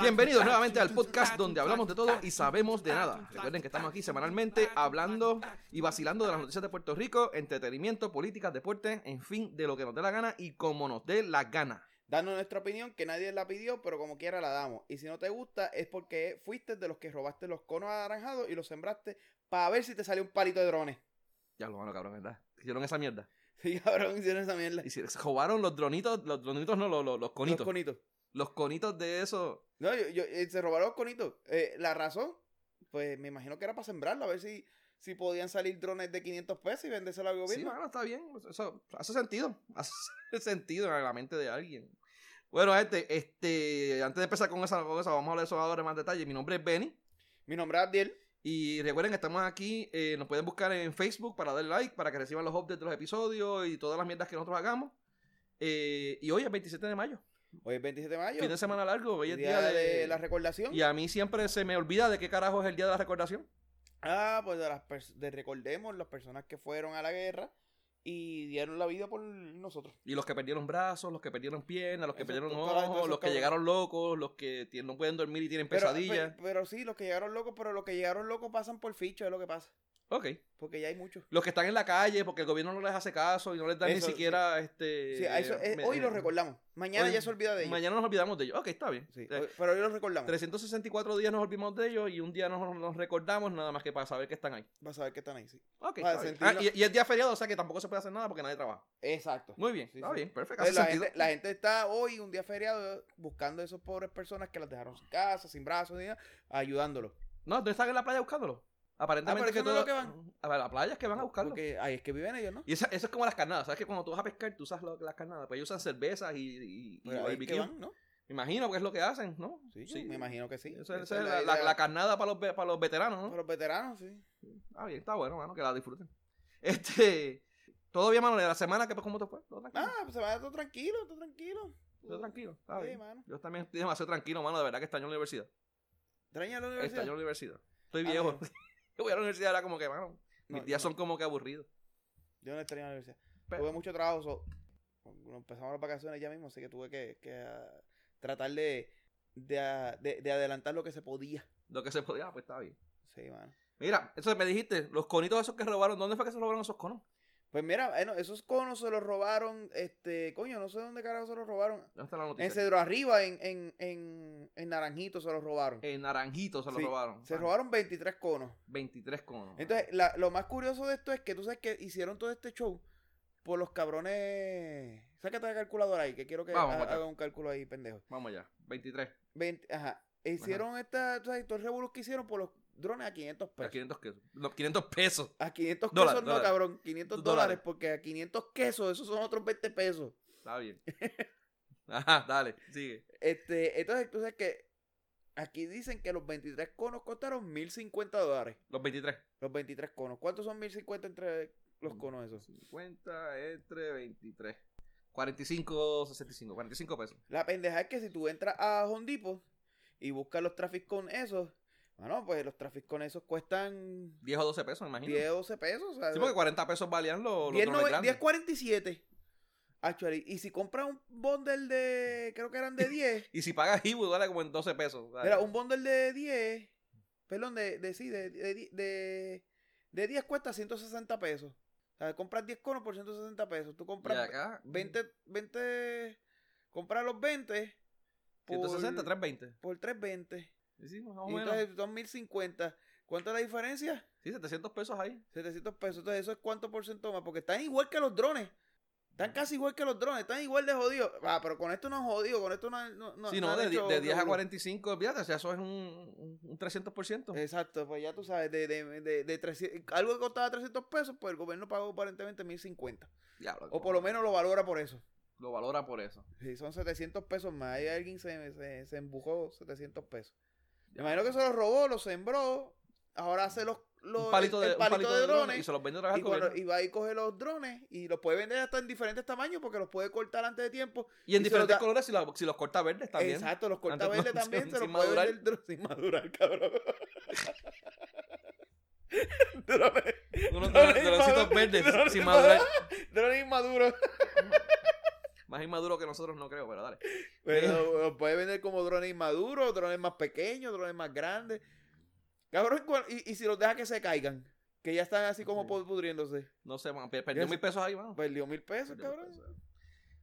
Bienvenidos nuevamente al podcast donde hablamos de todo y sabemos de nada. Recuerden que estamos aquí semanalmente hablando y vacilando de las noticias de Puerto Rico, entretenimiento, políticas, deporte, en fin, de lo que nos dé la gana y como nos dé la gana. Dando nuestra opinión, que nadie la pidió, pero como quiera la damos. Y si no te gusta, es porque fuiste de los que robaste los conos anaranjados y los sembraste para ver si te salió un palito de drones. Ya lo van cabrón, ¿verdad? Hicieron esa mierda. Sí, cabrón, hicieron esa mierda. Y se se robaron los dronitos, los dronitos no, los, los, los conitos. Los conitos. Los conitos de eso. No, yo, yo- eh, se robaron los conitos. Eh, la razón, pues me imagino que era para sembrarlo, a ver si, si podían salir drones de 500 pesos y vendérselo al Sí, gobierno. bueno, está bien. Eso hace sentido. Hace sentido en la mente de alguien. Bueno, este, este, antes de empezar con esa, con esa, vamos a hablar de eso ahora en más detalle. Mi nombre es Benny. Mi nombre es Abdiel. Y recuerden que estamos aquí, eh, nos pueden buscar en Facebook para dar like, para que reciban los updates de los episodios y todas las mierdas que nosotros hagamos. Eh, y hoy es 27 de mayo, Hoy es 27 de mayo. fin de semana largo, hoy es día, día de, de... la recordación. Y a mí siempre se me olvida de qué carajo es el día de la recordación. Ah, pues de las de recordemos las personas que fueron a la guerra y dieron la vida por nosotros. Y los que perdieron brazos, los que perdieron piernas, los que perdieron ojos, los que llegaron locos, los que no pueden dormir y tienen Pero, pesadillas. pe- pero, sí, los que llegaron locos, pero los que llegaron locos pasan por ficho, es lo que pasa. Ok. Porque ya hay muchos. Los que están en la calle porque el gobierno no les hace caso y no les da ni siquiera este. Sí, a eso, eh, me- hoy eh, recordamos. Mañana hoy- ya se olvida de ellos. Mañana nos olvidamos de ellos. Ok, está bien. Sí, Eh, hoy- pero hoy lo recordamos. 364 días nos olvidamos de ellos y un día nos, nos recordamos nada más que para saber que están ahí. Vas a ver que están ahí, sí. Ok, Para Ah, y, y es día feriado, o sea que tampoco se puede hacer nada porque nadie trabaja. Exacto. Muy bien, Sí, está sí. bien, perfecto. Hace La gente, la gente está hoy, un día feriado, buscando a esas pobres personas que las dejaron sin casa, sin brazos, ni nada, ayudándolos. No, ¿dónde están en la playa buscándolo? Aparentemente Ah, pero que es lo que van. A ver, la playa es que van a buscarlo. Porque ahí es que viven ellos, ¿no? Y esa- eso es como las carnadas, ¿sabes? Que cuando tú vas a pescar, tú usas lo- las carnadas, pues ellos usan cervezas y, y, y ahí que van, ¿no? Me imagino que es lo que hacen, ¿no? Sí, me imagino que sí. Esa, es la carnada para los, para los veteranos, ¿no? Para los veteranos, sí. Ah, bien, está bueno, mano, que la disfruten. Este, bien, mano, de la semana, que pues, ¿cómo te fue? ¿Todo tranquilo? Ah, pues se va todo tranquilo, todo tranquilo. Todo tranquilo, está Sí, bien. mano. Yo también estoy demasiado tranquilo, mano, de verdad que extraño la universidad. ¿Extraña la universidad? Extraño la universidad. Estoy Ah, viejo. Yo voy a la universidad ahora como que, mano, mis No, días son como que aburridos. Yo no extraño la universidad. Pero- Tuve mucho trabajo. so- cuando empezamos las vacaciones ya mismo, así que tuve que, que, ah, tratar de, de, ah, de- de adelantar lo que se podía. Lo que se podía, pues está bien. Sí, mano. Mira, eso me dijiste, los conitos esos que robaron, ¿dónde fue que se robaron esos conos? Pues mira, bueno, esos conos se los robaron, este, coño, no sé dónde carajo se los robaron. ¿Dónde está la En noticia? Cedro Arriba, en, en, en, en Naranjito se los robaron. En Naranjito se lo Sí, robaron. Se robaron 23 conos. 23 conos. Entonces, la- lo más curioso de esto es que tú sabes que hicieron todo este show por los cabrones. Sácate la calculadora ahí, que quiero que Vamos, haga un cálculo ahí, pendejo. Vamos allá, 23. 20, ajá. Hicieron esta, tú sabes, todo el revolú que hicieron por los drones a 500 A pesos. 500 pesos. No, 500 pesos. A 500 pesos Dólares, no, cabrón. 500 Dólares. porque a 500 quesos, esos son otros 20 pesos. Está bien. Ajá, dale, sigue. Este, entonces, tú sabes que aquí dicen que los 23 conos costaron 1050 dólares. Los 23. Los 23 conos. ¿Cuántos son 1050 entre los conos esos? 50 entre 23. 45, 65. 45 pesos. La pendeja es que si tú entras a Home Depot y buscas los traffic con esos, bueno, pues los con esos cuestan 10 o 12 pesos, me imagino. 10 12 pesos. O sea, Sí, porque 40 pesos valían los, los 10, drones nove- grandes. 10.47. Actually, y si compras un bundle de, creo que eran de 10, Y si pagas Ibu, vale como en 12 pesos. Dale. Mira, un bundle de 10, perdón, de, de sí, de, de, de, de 10 cuesta 160 pesos. O sea, compras 10 conos por 160 pesos. Tú compras acá, 20, 20, compras los 20 por, 160, 320. por 320. Sí, sí, más o menos. entonces son 1050. ¿Cuánto es la diferencia? Sí, 700 pesos ahí. 700 pesos. Entonces, ¿eso es cuánto por ciento más? Porque están igual que los drones. Están casi igual que los drones. Están igual de jodidos. Ah, pero con esto no es jodido. Con esto no, no, no sí, no de, hecho de 10 a revolú. 45, olvídate, o sea, eso es un, un, un 300%. Exacto, pues ya tú sabes, de, de, de, de 300 algo que costaba 300 pesos, pues el gobierno pagó aparentemente 1050. Diablo, O por lo menos lo valora por eso. Lo valora por eso. Si son 700 pesos más, ahí alguien se, se, se embujó 700 pesos. Me imagino que se los robó, los sembró, ahora hace los, los de, el palito palito de de drones drones. y se los vende otra vez Y, cuando- y va y coge los drones y los puede vender hasta en diferentes tamaños porque los puede cortar antes de tiempo. Y en y diferentes colores si, la- si los corta verdes también. Exacto, los corta Antes- verde no, también, sin- se los sin puede madurar. vender sin madurar, cabrón. drones, Unos drones drones- droncitos inmaduros, verdes drones sin madurar. Drones inmaduros. Más inmaduro que nosotros no creo, pero dale. Pero los puede vender como drones inmaduros, drones más pequeños, drones más grandes. Cabrón, ¿cuál- y, y si los deja que se caigan, que ya están así como Sí. pudriéndose. No sé, man, perdió mil pesos ahí, mano. Perdió mil pesos, Perdió mil cabrón.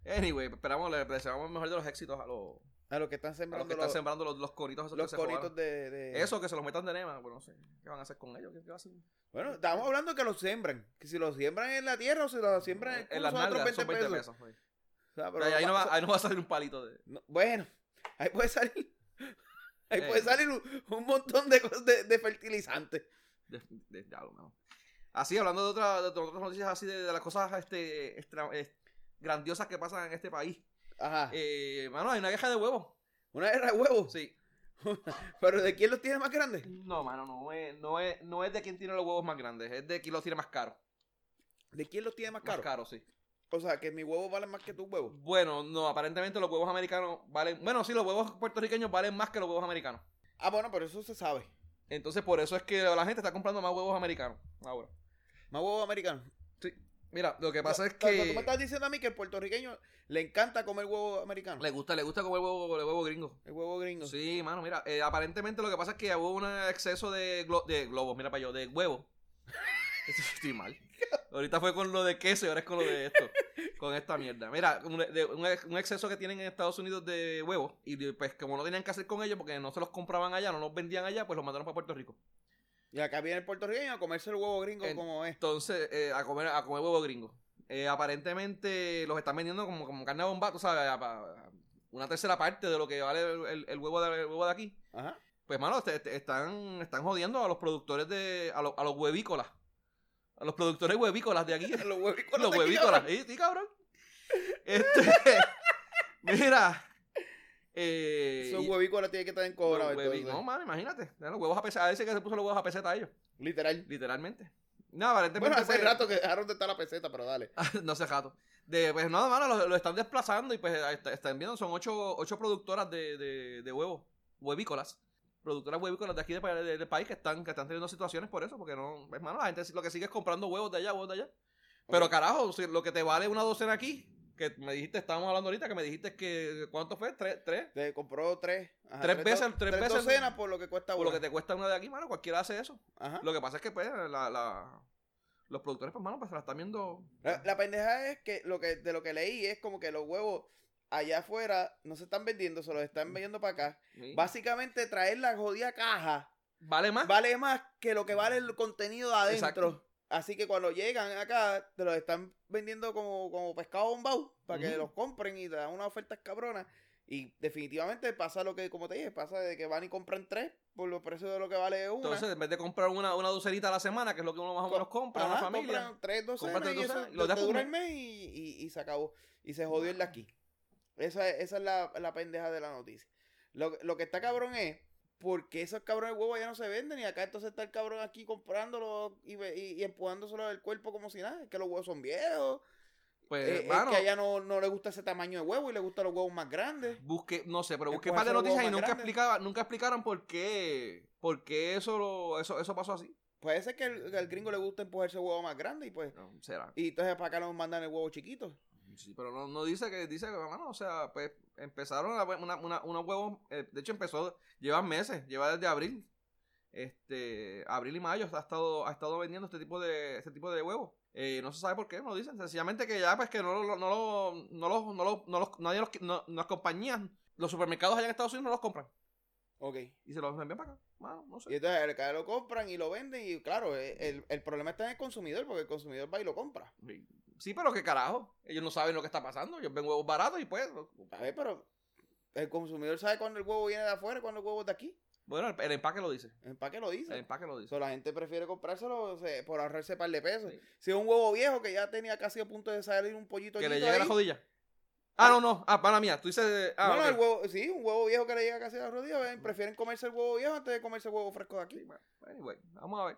pesos. Anyway, esperamos, le deseamos el mejor de los éxitos a los, A los que están a los sembrando que están los, sembrando los, los coritos esos los que se conitos robaron. de, de- Eso, que se los metan de nema, pues no sé. ¿Qué van a hacer con ellos? ¿Qué, qué hacer? Bueno, estamos hablando que los siembran. Que si los siembran en la tierra o si los siembran en el En culo las nalgas 20 son 20 pesos. pesos. O sea, ahí, no va- ahí no va a salir un palito de... no, bueno, ahí puede salir. Ahí Eh. puede salir un, un montón de, cosas de, de fertilizantes. de, de- mejor. Así, hablando de, otra, de otras noticias así, de, las cosas este, extra- eh, grandiosas que pasan en este país. Ajá. Eh, mano, hay una queja de huevos. Una guerra de huevos. Sí. Pero ¿de quién los tiene más grandes? No, mano, no es, no, es, no es de quien tiene los huevos más grandes, es de quien los tiene más caros. ¿De quién los tiene más Más caros? caros, sí. O sea, que mis huevos valen más que tus huevos. Bueno, no, aparentemente los huevos americanos valen. Bueno, sí, los huevos puertorriqueños valen más que los huevos americanos. Ah, bueno, pero eso se sabe. Entonces, por eso es que la gente está comprando más huevos americanos ahora. Más huevos americanos. Sí. Mira, lo que pasa es sea, Tú me que estás diciendo a mí que el puertorriqueño le encanta comer huevo americano. le gusta, le gusta comer huevo, el huevo gringo. El huevo gringo. Sí, mano, mira, eh, aparentemente lo que pasa es que hubo un exceso de, glo- de globos, mira para yo, de huevo. Estoy mal. Ahorita fue con lo de queso y ahora es con lo de esto. Con esta mierda. Mira, un, de- un ex- un exceso que tienen en Estados Unidos de huevos. Y de- pues como no tenían que hacer con ellos porque no se los compraban allá, no los vendían allá, pues los mandaron para Puerto Rico. Y acá viene el puertorriqueño a comerse el huevo gringo En- como es. Entonces, eh, a comer a comer huevo gringo. Eh, aparentemente los están vendiendo como, como carne de bomba, tú sabes, a- a- una tercera parte de lo que vale el, el- el huevo, de, el huevo de aquí. Ajá. Pues, mano, te- te- están, están jodiendo a los productores de. a, los- a los huevícolas. A los productores huevícolas de aquí. Los huevícolas. los aquí, huevícolas. cabrón. Sí, sí, cabrón. Este. mira. Eh, y- huevícolas tienen que estar huevi- entonces. no, mano, imagínate. Los huevos a peseta. A veces que se puso los huevos a peseta a ellos. Literal. Literalmente. No, aparentemente. Bueno, hace pues, rato que dejaron de estar la peseta, pero dale. no sé, jato. De, pues nada, mano, lo, lo están desplazando y pues están viendo, son ocho, ocho productoras de, de, de huevos, huevícolas. Productoras huevícolas de aquí de, de- del país que están, que están teniendo situaciones por eso, porque no, pues, mano, la gente lo que sigue es comprando huevos de allá, huevos de allá. Pero carajo, si lo que te vale una docena aquí, que me dijiste, estábamos hablando ahorita, que me dijiste que, ¿cuánto fue? ¿Tres? ¿Tres? Te compró tres. ajá, Tres veces- do- tres veces- docenas por lo que cuesta Por lo una. que te cuesta una de aquí, mano, cualquiera hace eso. Ajá. Lo que pasa es que, pues, la, la- los productores, pues, mano, pues se la están viendo. La, la pendeja es que lo que de lo que leí es como que los huevos allá afuera no se están vendiendo, se los están vendiendo para acá. Sí. Básicamente traer la jodida caja ¿Vale más? vale más que lo que vale el contenido de adentro. Exacto. Así que cuando llegan acá, te los están vendiendo como, como pescado bombao para que los compren y te dan unas ofertas cabronas. Y definitivamente pasa lo que, como te dije, pasa de que van y compran tres por los precios de lo que vale una. Entonces, en vez de comprar una, una docenita a la semana, que es lo que uno más o menos compra Ajá, la familia, compran tres docenas tres y eso docenas y los te dura el mes y, y- y se acabó. Y se jodió el de aquí. Esa, es- esa es la, la pendeja de la noticia. Lo, lo que está cabrón es porque esos cabrones de huevos ya no se venden y acá entonces está el cabrón aquí comprándolo y, y, y empujándoselo del cuerpo como si nada. Es que los huevos son viejos. pues, eh, mano, es que a ella no, no le gusta ese tamaño de huevo y le gustan los huevos más grandes. busque, no sé, pero busqué un par de noticias y nunca explicaba, nunca explicaron por qué, por qué eso, lo- eso, eso pasó así. Puede ser que al gringo le gusta empujarse el huevo más grande y pues. No, será. Y entonces para acá nos mandan el huevo chiquito. Sí, pero no, no dice que, dice que, mano, o sea, pues empezaron a, una, una, unos huevos, eh, de hecho empezó, llevan meses, lleva desde abril, este, abril y mayo ha estado, ha estado vendiendo este tipo de, este tipo de huevos. Eh, no se sabe por qué, no dicen, sencillamente que ya pues que no lo, no lo, no lo, no lo, no los- nadie los, no, las compañías, los supermercados allá en Estados Unidos no los compran Ok. y se los envían para acá, Mano, no Y sé. entonces acá lo compran y lo venden y claro, eh, el, el problema está en el consumidor porque el consumidor va y lo compra. Sí, pero qué carajo, ellos no saben lo que está pasando, ellos ven huevos baratos y pues, A ver, pero el consumidor sabe cuándo el huevo viene de afuera y cuándo el huevo es de aquí. bueno, el, el empaque lo dice, ¿En para qué lo dice? el empaque lo dice. So, la gente prefiere comprárselo o sea, por ahorrarse par de pesos. Sí. Si es un huevo viejo que ya tenía casi a punto de salir un pollito Que le llegue la jodilla. Ah, no, no. Ah, para mía. Tú dices. Ah, bueno, ok. el huevo, sí, un huevo viejo que le llega casi a la rodilla, prefieren comerse el huevo viejo antes de comerse el huevo fresco de aquí. Sí, bueno, anyway, vamos a ver.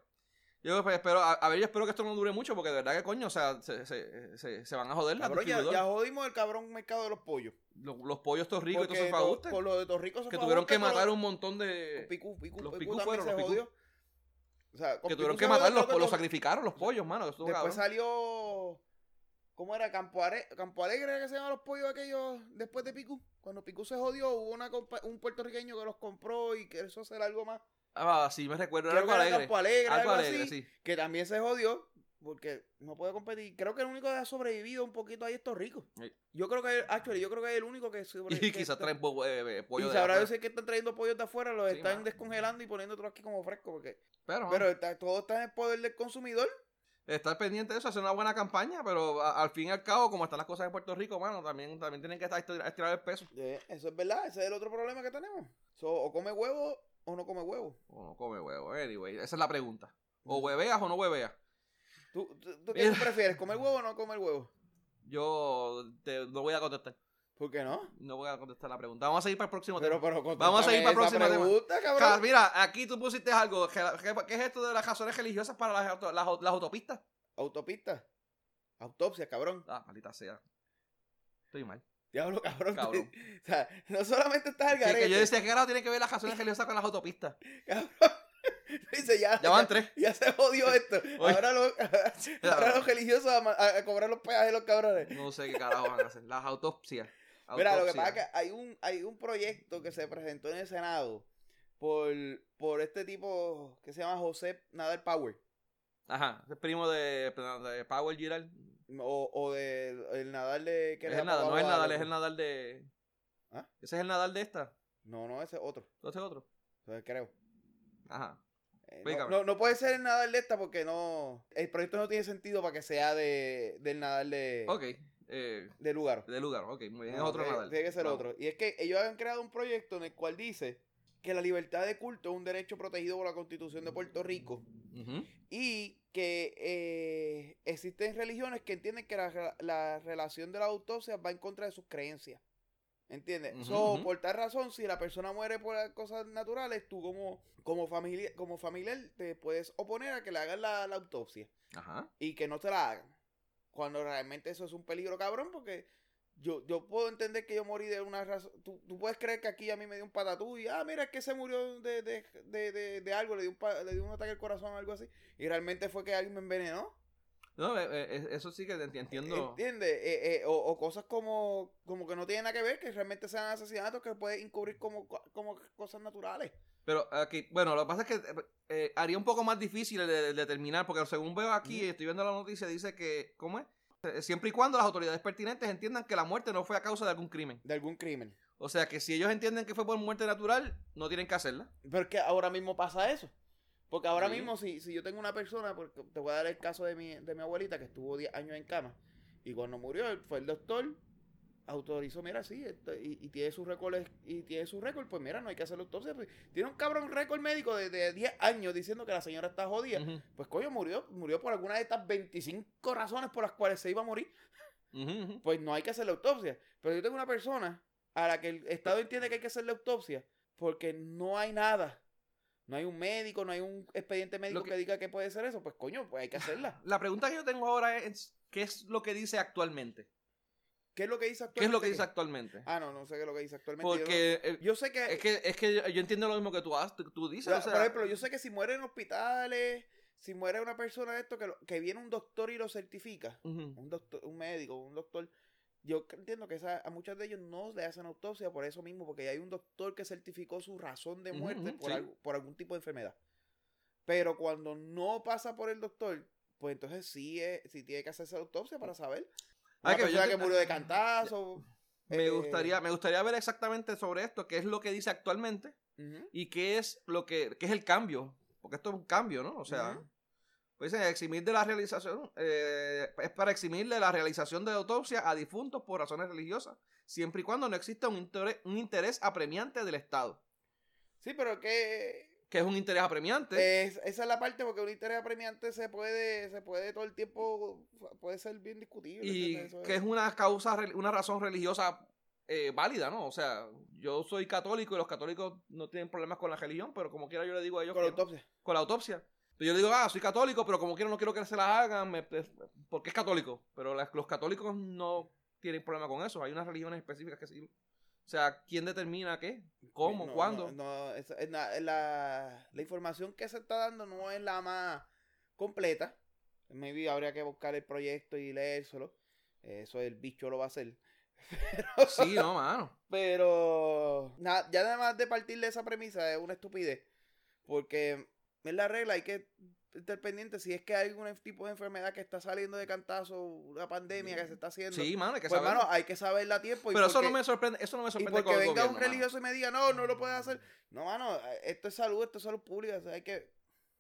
Yo pues, espero, a, a ver, yo espero que esto no dure mucho porque de verdad que coño, o sea, se, se, se, se van a joder las Cabrón, ya, distribuidoras. ya jodimos el cabrón mercado de los pollos. Los, los pollos estos ricos y todo eso con lo de Que tuvieron que matar un montón de. Picú, Picú, Los también fueron, los jodió. O sea, Que tuvieron que matarlos, los to- sacrificaron los pollos, mano. Después cabrón. salió ¿Cómo era? Campo, Are- Campo Alegre que se llamaban los pollos aquellos después de Picú. Cuando Picú se jodió, hubo una compa- un puertorriqueño que los compró y que eso hacer algo más. Ah, sí, me recuerdo. Era algo alegre. Campo Alegre, Algo algo alegre, así, sí. que también se jodió porque no puede competir. Creo que el único que ha sobrevivido un poquito ahí es Torrico. Sí. Yo creo que, actually, yo creo que es el único que sobre- Y quizás traen eh, eh, pollo y de sabrá afuera. decir que están trayendo pollos de afuera, los Sí, están descongelando y poniendo otros aquí como fresco. Porque... Pero, Pero está- todo está en el poder del consumidor. estar pendiente de eso, hacer una buena campaña, pero a- al fin y al cabo, como están las cosas en Puerto Rico, mano, también, también tienen que estar estirar, estirar el peso. Eh, eso es verdad, ese es el otro problema que tenemos. So, o come huevo o no come huevo. O no come huevo. Anyway, esa es la pregunta. O hueveas o no hueveas. ¿Tú, tú, tú qué Mira. prefieres, comer huevo o no comer huevo? Yo te, no voy a contestar. ¿Por qué no? No voy a contestar la pregunta. Vamos a seguir para el próximo Pero, tema. pero Vamos a seguir para el próximo tema. pregunta, Ca- cabrón. Mira, aquí tú pusiste algo. ¿Qué, es esto de las razones religiosas para las, auto- las, las autopistas? Autopista. Autopsia, cabrón. Ah, maldita sea. Estoy mal. Diablo, cabrón. Cabrón. o sea, no solamente estás al Que, que garete. yo decía que ahora tiene que ver las razones religiosas con las autopistas. Cabrón. Dice, ya, Ya van tres. ya se jodió esto. Ahora, lo- ahora los religiosos a, a- cobrar los peajes de los cabrones. No sé qué carajo van a hacer. Las autopsias. Mira, lo que pasa es que hay un, hay un proyecto que se presentó en el Senado por, por este tipo que se llama José Nadal Power. Ajá, es primo de, de Power Giral. O, o de el Nadal de... que Es el Nadal, no es el Nadal, es el Nadal de. ¿Ah? Ese es el Nadal de esta. No, no, ese es otro. Ese es otro. Entonces, creo. Ajá. Eh, no, no, no puede ser el Nadal de esta porque no... El proyecto no tiene sentido para que sea de, del Nadal de, Ok. Eh, de lugar. de lugar, ok, muy bien. No, es otro tiene, Nadal. Tiene que ser Vamos. otro. Y es que ellos han creado un proyecto en el cual dice que la libertad de culto es un derecho protegido por la Constitución de Puerto Rico Ujú. y que eh, existen religiones que entienden que la, la relación de la autopsia va en contra de sus creencias. ¿Entiendes? Ujú, So, por tal razón, si la persona muere por cosas naturales, tú como, como, familia, como familiar te puedes oponer a que le hagan la, la autopsia Ajá. y que no te la hagan. Cuando realmente eso es un peligro cabrón porque yo, yo puedo entender que yo morí de una razón. Tú, tú puedes creer que aquí a mí me dio un patatú y, ah, mira, es que se murió de, de, de, de, de algo, le dio, un pa- le dio un ataque al corazón o algo así. Y realmente fue que alguien me envenenó. No, eh, eh, eso sí que enti- entiendo. ¿Entiendes? Eh, eh, o, o cosas como, como que no tienen nada que ver, que realmente sean asesinatos que pueden encubrir como, como cosas naturales. Pero aquí, bueno, lo que pasa es que eh, haría un poco más difícil de, de determinar, porque según veo aquí, estoy viendo la noticia, dice que, ¿cómo es? Eh, Siempre y cuando las autoridades pertinentes entiendan que la muerte no fue a causa de algún crimen. De algún crimen. O sea que si ellos entienden que fue por muerte natural, no tienen que hacerla. Pero es que ahora mismo pasa eso. Porque ahora Sí. mismo, si, si yo tengo una persona, porque te voy a dar el caso de mi, de mi abuelita que estuvo 10 años en cama, y cuando murió, fue el doctor, autorizó, mira, sí, esto- y, y tiene su récord, y tiene su récord, pues mira, no hay que hacer la autopsia. pues, tiene un cabrón récord médico de, de 10 años diciendo que la señora está jodida. Pues coño, murió, murió por alguna de estas 25 razones por las cuales se iba a morir. Pues no hay que hacer la autopsia. Pero yo tengo una persona a la que el Estado entiende que hay que hacer la autopsia porque no hay nada. No hay un médico, no hay un expediente médico que- que... diga que puede ser eso. Pues coño, pues hay que hacerla. La pregunta que yo tengo ahora es, ¿qué es lo que dice actualmente? ¿Qué es lo que dice actualmente? ¿Qué es lo que dice actualmente? Ah, no, no sé qué es lo que dice actualmente. Yo no- Porque eh, Yo, sé que... es que es que yo, entiendo lo mismo que tú, has- tú, tú dices. Ya, o sea, por ejemplo, yo sé que si muere en hospitales, si muere una persona de esto, que, lo- que viene un doctor y lo certifica, un doctor, un médico, un doctor. Yo entiendo que esa- a muchos de ellos no le hacen autopsia por eso mismo, porque hay un doctor que certificó su razón de muerte por, sí. algo- por algún tipo de enfermedad. Pero cuando no pasa por el doctor, pues entonces sí, es, sí tiene que hacerse autopsia para saber. Ah, Una que yo persona te- que murió de cantazo. Me eh, gustaría, me gustaría ver exactamente sobre esto, qué es lo que dice actualmente y qué es lo que, qué es el cambio. Porque esto es un cambio, ¿no? O sea, pues dicen, eximir de la realización, eh, es para eximir de la realización de autopsia a difuntos por razones religiosas, siempre y cuando no exista un interés, un interés apremiante del Estado. Sí, pero que que es un interés apremiante. Es- esa es la parte porque un interés apremiante se puede, se puede todo el tiempo, puede ser bien discutible. y que es una causa, una razón religiosa eh, válida, ¿no? O sea, yo soy católico y los católicos no tienen problemas con la religión, pero como quiera yo le digo a ellos con la que autopsia. con la autopsia. Yo le digo, ah, soy católico, pero como quiera no quiero que se la hagan, me- es- porque es católico. Pero las- los católicos no tienen problema con eso. Hay unas religiones específicas que sí. O sea, ¿quién determina qué? ¿Cómo? No, ¿Cuándo? No, no, esa- es na- la, la información que se está dando no es la más completa. Maybe habría que buscar el proyecto y leérselo. Eso el bicho lo va a hacer. Sí, no, mano. Pero nada, ya nada más de partir de esa premisa es una estupidez. Porque es la regla, hay que estar pendiente si es que hay algún tipo de enfermedad que está saliendo de cantazo, una pandemia que se está haciendo. Sí, mano, hay que pues mano, hay que saberla a tiempo. y Pero eso porque- no me sorprende, eso no me Y sorprende porque con el venga un mano. religioso y me diga, no, no lo puedes hacer. No, mano, esto es salud, esto es salud pública. o sea, hay que.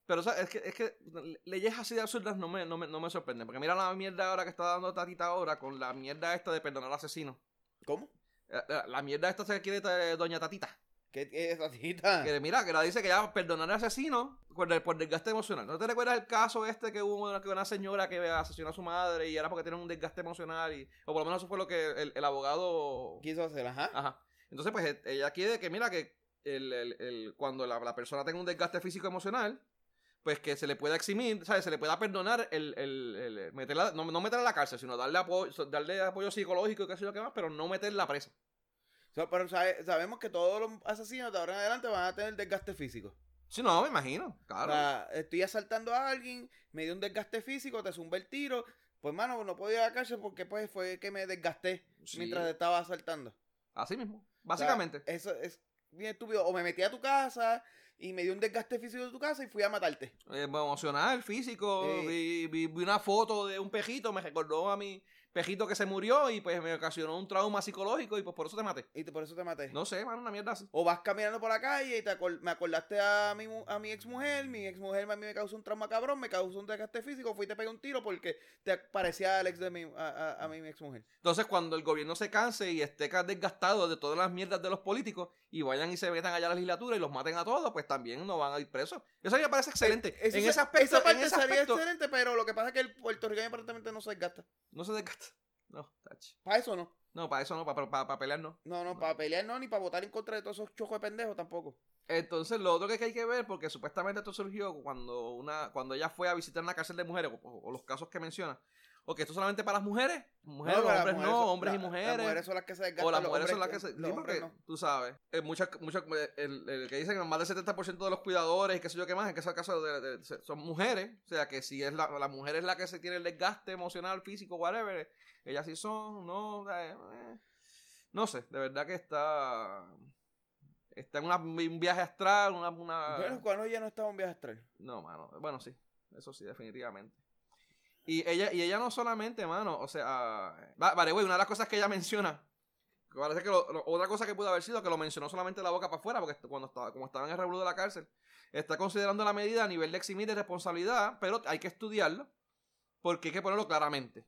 Pero o sea, es que, es que leyes así de absurdas no me, no, me, no me sorprenden. Porque mira la mierda ahora que está dando Tatita ahora con la mierda esta de perdonar al asesino. ¿Cómo? La, la mierda esta se quiere eh, Doña Tatita. ¿Qué es esa cita? Que mira, que la dice que ya perdonar al asesino por, el- por desgaste emocional. ¿No te recuerdas el caso este que hubo una, que una señora que asesinó a su madre y era porque tiene un desgaste emocional? Y, o por lo menos eso fue lo que el, el abogado... Quiso hacer, ajá. Ajá. Entonces, pues e- ella quiere que, mira, que el, el- el- cuando la, la persona tenga un desgaste físico emocional, pues que se le pueda eximir, ¿sabes? Se le pueda perdonar el, el, el- meterla, no, no meterla en la cárcel, sino darle apoyo, darle apoyo psicológico y qué sé yo qué más, pero no meterla presa. Pero sabe- sabemos que todos los asesinos de ahora en adelante van a tener desgaste físico. Sí, no, me imagino, O claro. sea, estoy asaltando a alguien, me dio un desgaste físico, te zumba el tiro. Pues, mano, no puedo ir a la cárcel porque pues fue que me desgasté Sí. mientras estaba asaltando. Así mismo, O sea, básicamente. eso es bien estúpido. O me metí a tu casa y me dio un desgaste físico de tu casa y fui a matarte. Eh, emocional, físico. Vi, vi- vi una foto de un pejito, me recordó a mi pejito que se murió y pues me ocasionó un trauma psicológico y pues por eso te maté. Y te- por eso te maté. No sé, mano, una mierda así. O vas caminando por la calle y te acor- me acordaste a mi, a mi ex mujer, mi ex mujer a mí me causó un trauma cabrón, me causó un desgaste físico, fui y te pegué un tiro porque te parecía al ex de mi, a, a- a mi ex mujer. Entonces, cuando el gobierno se canse y esté desgastado de todas las mierdas de los políticos y vayan y se metan allá a la legislatura y los maten a todos, pues también no van a ir presos. Eso a mí me parece excelente. Eso en se- ese aspecto, esa parte en ese sería aspecto excelente, pero lo que pasa es que el puertorriqueño aparentemente no se desgasta. no se desgasta. No. Para eso no. No, para eso no, para, para, para pelear no. No, no, para pelear no, ni para votar en contra de todos esos chojos de pendejos tampoco. Entonces, lo otro que hay que ver, porque supuestamente esto surgió cuando una cuando ella fue a visitar una cárcel de mujeres, o, o los casos que menciona. O que esto solamente para las mujeres. Mujeres, No, hombres mujeres no, son- hombres y mujeres. Las mujeres son las que se desgastan. o las mujeres son las que se. los hombres no. tú sabes. eh, muchas, muchas, el, el que dicen que más del 70% de los cuidadores y qué sé yo qué más, en que casos de- de- de- son mujeres. O sea, que si es la, la mujer es la que se tiene el desgaste emocional, físico, whatever, ellas sí son, no. eh, eh, no sé, de verdad que está. Está en una- un viaje astral, una. una Pero cuando ella no estaba en viaje astral. no, mano. Bueno, sí. Eso sí, definitivamente. Y ella, y ella no solamente, mano, o sea, va- vale, güey, una de las cosas que ella menciona, parece que lo- otra cosa que pudo haber sido que lo mencionó solamente la boca para afuera, porque cuando estaba, como estaba en el revuelo de la cárcel, está considerando la medida a nivel de eximir de responsabilidad, pero hay que estudiarlo, porque hay que ponerlo claramente.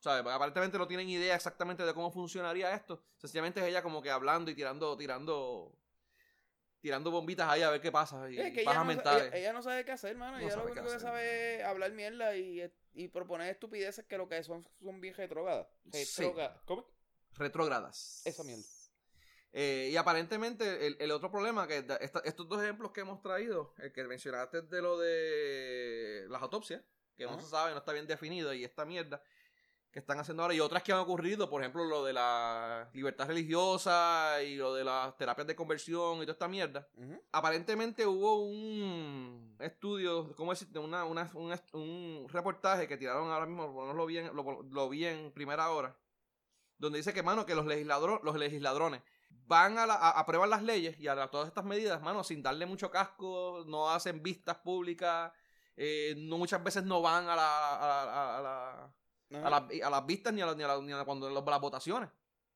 ¿Sabes? Porque aparentemente no tienen idea exactamente de cómo funcionaría esto. Sencillamente es ella como que hablando y tirando, tirando, tirando bombitas ahí a ver qué pasa. Y Es que ella no, mentales. ella, ella no sabe qué hacer, mano. No ella lo único que hacer. sabe es hablar mierda y, y proponer estupideces que lo que son son bien retrógradas. Sí. Retrógradas. ¿Cómo? retrógradas. Esa mierda. Eh, y aparentemente el, el otro problema, que esta- estos dos ejemplos que hemos traído, el que mencionaste de lo de las autopsias, que no se sabe, no está bien definido, y esta mierda que están haciendo ahora, y otras que han ocurrido, por ejemplo, lo de la libertad religiosa y lo de las terapias de conversión y toda esta mierda. Aparentemente hubo un estudio, ¿cómo decirte? Una, una- un, un reportaje que tiraron ahora mismo, no lo vi en, lo, lo vi en primera hora, donde dice que, mano, que los, legislador, los legisladrones van a, la, a, aprueban las leyes y a la- todas estas medidas, mano, sin darle mucho casco, no hacen vistas públicas, eh, no muchas veces no van a la, a, a- las- a las vistas ni a, la- ni a la- ni a cuando las votaciones.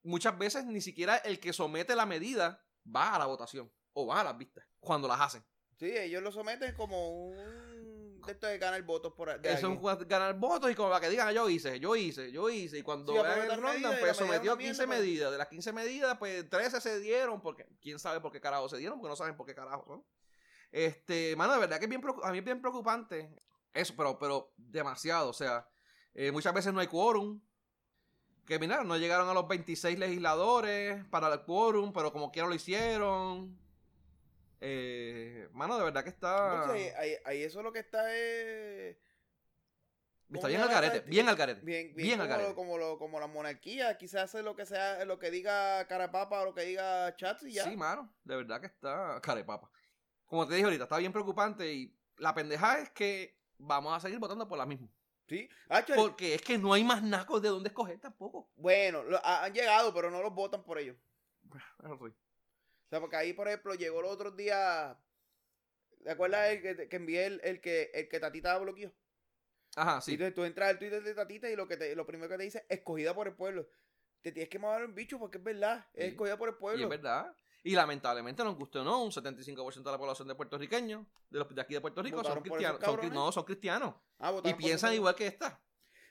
Muchas veces ni siquiera el que somete la medida va a la votación o va a las vistas cuando las hacen. Sí, ellos lo someten como un de esto de ganar votos por de Eso es un- ganar votos y como para que digan yo hice, yo hice, yo hice. Y cuando Sí, vean el y pues sometió es una 15 mierda, pues. medidas. De las 15 medidas, pues 13 se dieron porque quién sabe por qué carajo se dieron, porque no saben por qué carajo son. Este, mano, de verdad que es bien a mí es bien preocupante eso, pero, pero demasiado. O sea, eh, muchas veces no hay quórum. Que mira, no llegaron a los 26 legisladores para el quórum, pero como quiera lo hicieron. Eh, mano, de verdad que está. No ahí, ahí eso lo que está es Está bien al garete, lata- bien al garete. bien, bien, Bien al lo- como, lo- como la monarquía, quizás hace lo que sea, lo que diga Carapapa o lo que diga Chats y ya. Sí, mano, de verdad que está carepapa. Como te dije ahorita, está bien preocupante y la pendeja es que vamos a seguir votando por la misma. Sí. Hacho, Porque es que no hay más nacos de dónde escoger tampoco. Bueno, lo- han llegado, pero no los votan por ellos. Ah. O sea, porque ahí, por ejemplo, llegó el otro día. ¿Te acuerdas el que, que envié el, el que el que Tatita bloqueó? Ajá, sí. Y entonces tú entras al Twitter de Tatita y lo que te, lo primero que te dice, escogida por el pueblo. Te tienes que mamar un bicho porque es verdad. Es Sí. escogida por el Y pueblo. es verdad. Y lamentablemente nos guste o no, un 75% de la población de puertorriqueños, de los de aquí de Puerto Rico, son ¿Votaron por esos cristianos. Son, no, son cristianos. Ah, Y piensan igual que esta.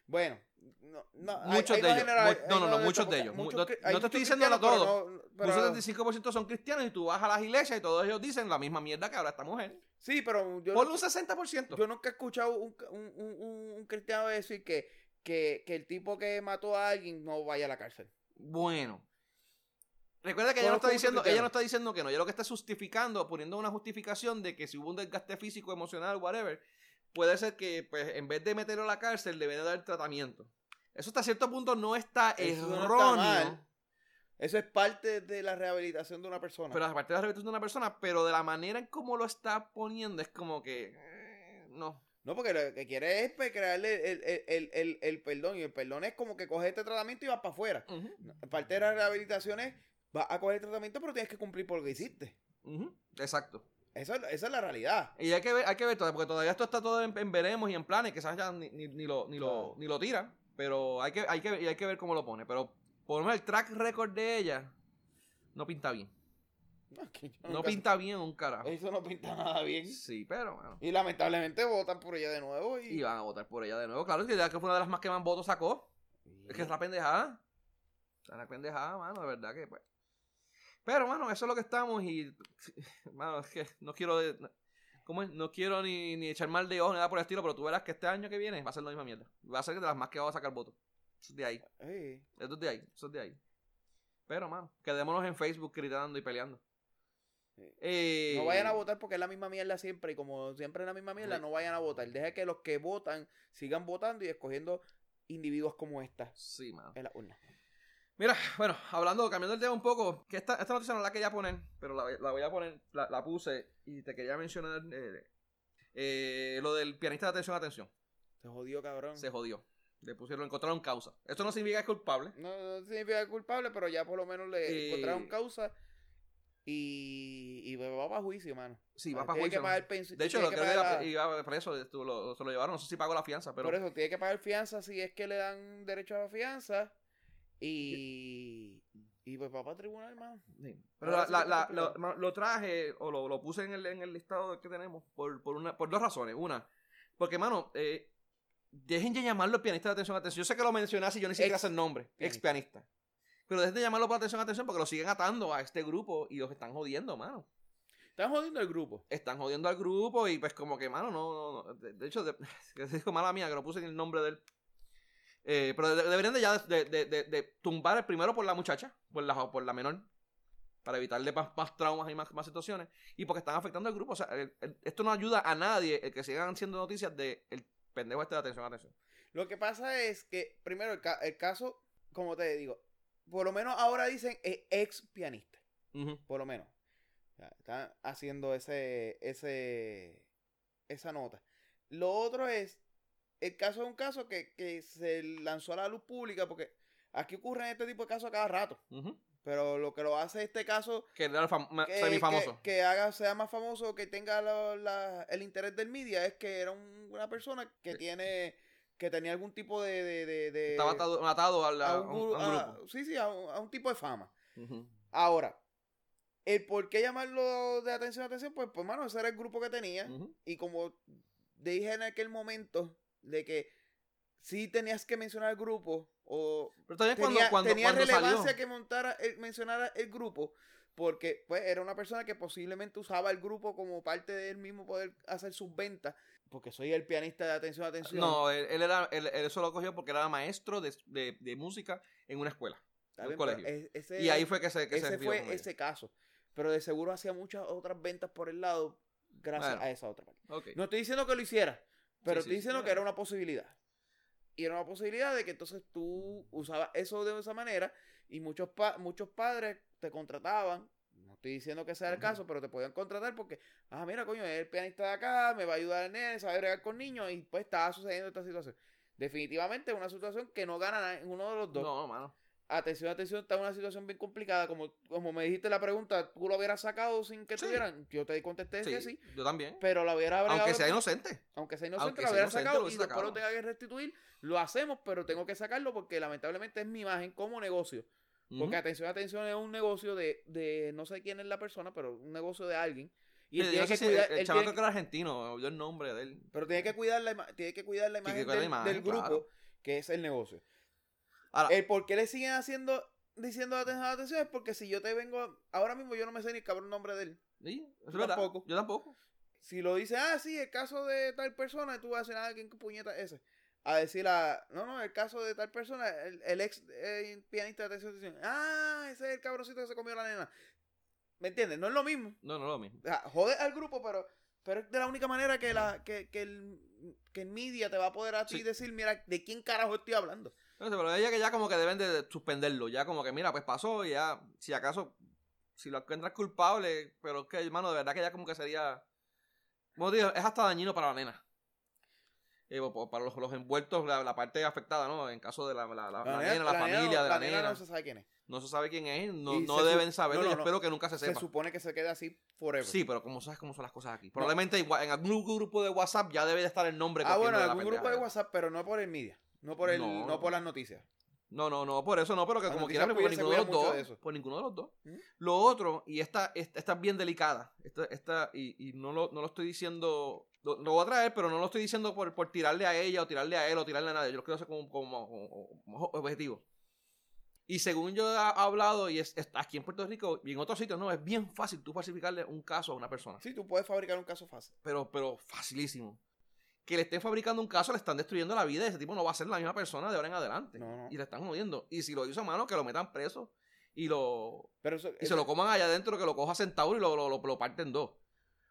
Bueno, no, no, Muchos hay de ellos. general- no, no, no, muchos de ellos. muchos No- te estoy diciendo a todos. pero no- Un pero- 75% son cristianos y tú vas a las iglesias y todos ellos dicen la misma mierda que ahora esta mujer. Sí, pero yo, Ponle un 60%. yo nunca he escuchado un, un, un, un- un cristiano decir que, que, que el tipo que mató a alguien no vaya a la cárcel. Bueno. Recuerda que ella no, está diciendo, ella no está diciendo que no, ella lo que está justificando, poniendo una justificación de que si hubo un desgaste físico, emocional, whatever, puede ser que pues en vez de meterlo a la cárcel, le deben dar tratamiento. Eso hasta cierto punto no está Eso no está erróneo. Eso es parte de la rehabilitación de una persona. pero aparte de la rehabilitación de una persona, pero de la manera en cómo lo está poniendo, es como que. eh, no. No, porque lo que quiere es pues, crearle el, el, el, el, el perdón. Y el perdón es como que coges este tratamiento y vas para afuera. Ujú, Parte de la rehabilitación es, vas a coger el tratamiento, pero tienes que cumplir por lo que hiciste. Exacto. Eso, es- esa es la realidad. Y hay que ver, hay que ver porque todavía esto está todo en, en veremos y en planes, que ya ni, ni, ni lo, ni, lo, ni lo tira. Pero hay que, hay, que, hay que ver cómo lo pone. Pero por lo menos el track record de ella no pinta bien. No, que pinta bien un carajo. Eso no pinta nada bien. Sí, pero bueno. Y lamentablemente votan por ella de nuevo. Y, Y van a votar por ella de nuevo. Claro, que ya que fue una de las más que más votos sacó. Es que es la pendejada. Es la pendejada, mano, de verdad que pues. Pero, mano, eso es lo que estamos y. Mano, es que no quiero. de- ¿Cómo es? No quiero ni, ni echar mal de ojo ni nada por el estilo, pero tú verás que este año que viene va a ser la misma mierda. Va a ser de las más que va a sacar votos. Eso es de ahí. Sí. Eso es de ahí. Eso es de ahí. Pero, mano, quedémonos en Facebook gritando y peleando. Eh, No vayan a votar porque es la misma mierda siempre. Y como siempre es la misma mierda, Sí. no vayan a votar. Deja que los que votan sigan votando y escogiendo individuos como esta Sí, mano. en la urna. Mira, bueno, hablando, cambiando el tema un poco, que esta, esta noticia no la quería poner, pero la, la voy a poner, la, la puse y te quería mencionar eh, eh, lo del pianista de atención, atención. Se jodió, cabrón. Se jodió. Le pusieron, encontraron causa. Esto no significa que es culpable. No, no significa culpable, pero ya por lo menos le Eh, encontraron causa y, y va para juicio, mano. Sí, va para tiene juicio. que pagar pensi- De hecho, lo que que la- iba preso, lo- se lo llevaron, no sé si pagó la fianza, pero Por eso tiene que pagar fianza si es que le dan derecho a la fianza y, y pues va para tribunal, hermano. Sí. Pero la- la- la- lo, lo traje o lo, lo puse en el, en el listado que tenemos por, por, una, por dos razones. Una, porque, mano, eh, dejen de llamarlo pianista de atención, atención. Yo sé que lo mencionaste y yo ni siquiera sé el nombre. Ex pianista. Pero dejen de llamarlo por atención, atención porque lo siguen atando a este grupo y los están jodiendo, mano. Están jodiendo el grupo. Están jodiendo al grupo y pues como que, mano, no, no, no. De, de hecho, de, dijo mala mía que no puse ni el nombre de él. Eh, pero de- deberían de ya de, de- de- de tumbar el primero por la muchacha, por la, por la menor, para evitarle más, más traumas y más, más situaciones, y porque están afectando al grupo. O sea, el- el- esto no ayuda a nadie el que sigan haciendo noticias de el pendejo este de atención, atención. Lo que pasa es que, primero, el, ca- el caso, como te digo, por lo menos ahora dicen eh, ex pianista. Por lo menos. Están haciendo ese, ese, esa nota. Lo otro es, el caso es un caso que, que se lanzó a la luz pública porque aquí ocurren este tipo de casos a cada rato. Pero lo que lo hace este caso Que que, semifamoso. que, que haga, sea más famoso, que tenga la- el interés del media, es que era un- una persona que tiene que tenía algún tipo de... de, de- de- Estaba atado, atado a, la- a a un, un, a un a- grupo. sí, sí, a un- a un tipo de fama. Ahora, el por qué llamarlo de atención, atención, pues, pues, mano, ese era el grupo que tenía. Y como dije en aquel momento, de que sí tenías que mencionar el grupo, o Pero tenía, cuando, cuando, tenía cuando relevancia salió. que montara, el- mencionara el grupo, porque pues era una persona que posiblemente usaba el grupo como parte de él mismo poder hacer sus ventas, porque soy el pianista de atención, atención. No, él, él era, él, él eso lo cogió porque era maestro de, de, de música en una escuela. En un colegio. ese, Y ahí fue que se, que se ese desvió fue ese caso. Pero de seguro hacía muchas otras ventas por el lado gracias Bueno. a esa otra parte. No estoy diciendo que lo hiciera, pero Sí, diciendo que era una posibilidad. Y era una posibilidad de que entonces tú usabas eso de esa manera y muchos, pa- muchos padres te contrataban. No estoy diciendo que sea el caso, pero te podían contratar porque, ah, mira, coño, es el pianista de acá, me va a ayudar el nene, sabe bregar con niños y pues estaba sucediendo esta situación. Definitivamente es una situación que no gana na- uno de los dos. No, mano. Atención, atención, está en una situación bien complicada. Como, como me dijiste la pregunta, ¿tú lo hubieras sacado sin que Sí. tuvieran? Yo te contesté Sí, que sí. yo también. Pero la hubiera Aunque sea inocente. aunque sea inocente, aunque hubiera inocente, sacado lo y después lo tenga que restituir. Lo hacemos, pero tengo que sacarlo porque lamentablemente es mi imagen como negocio. Porque atención, atención, es un negocio de, de no sé quién es la persona, pero un negocio de alguien. Y él tiene que cuidar, el, el él chamaco tiene que era argentino, oyó el nombre de él. pero tiene que cuidar la, tiene que cuidar la que imagen, la del, imagen, del grupo, claro. que es el negocio. Ahora, El por qué le siguen haciendo, diciendo atención, atención, es porque si yo te vengo, ahora mismo yo no me sé ni el cabrón nombre de él. sí, verdad. tampoco. Yo tampoco. Si lo dice, ah, sí, el caso de tal persona, y tú vas a decir, ah, ¿quién puñeta es ese? A decir, a, no, no, el caso de tal persona, el, el ex eh, pianista de atención, atención, ah, ese es el cabroncito que se comió la nena. ¿Me entiendes? No es lo mismo. No, no es lo mismo. O sea, jode al grupo, pero, pero es de la única manera que, la, que, que, el, que el media te va a poder a ti Sí. decir, mira, ¿de quién carajo estoy hablando? No sé, pero ella que ya como que deben de suspenderlo. Ya como que, mira, pues pasó y ya, si acaso, si lo encuentras culpable, pero es que, hermano, de verdad que ya como que sería... Como digo, es hasta dañino para la nena. Eh, para los, los envueltos, la, la parte afectada, ¿no? En caso de la, la, la- nena, la, familia de la, nena nena. no se sabe quién es. No se sabe quién es, no, no se deben saberlo. no, no, yo espero que nunca se Se sepa. supone que se quede así forever. Sí, pero como sabes cómo son las cosas aquí. Probablemente en algún grupo de WhatsApp ya debe de estar el nombre. Ah, bueno, en algún grupo de. WhatsApp, pero no por el media. No por el, No. no, por las noticias. No, no, no, por eso no, pero que Las como quieran, por ninguno de los dos. de. Por ninguno de los dos. ¿Mm? Lo otro, y esta, esta, esta es bien delicada, esta, esta, y, y no, lo, no lo estoy diciendo, lo, lo voy a traer, pero no lo estoy diciendo por, por tirarle a ella, o tirarle a él, o tirarle a nadie. Yo lo quiero hacer como, como, como- como objetivo. Y según yo he hablado, y es, es aquí en Puerto Rico y en otros sitios, no, es bien fácil tú falsificarle un caso a una persona. Sí, tú puedes fabricar un caso fácil. Pero, pero facilísimo. Que le estén fabricando un caso, le están destruyendo la vida. Ese tipo no va a ser la misma persona de ahora en adelante. No, no. Y le están jodiendo. Y si lo hizo a mano, que lo metan preso y lo Pero eso, y se lo coman allá adentro, que lo coja Centauro y lo, lo, lo, lo parten dos.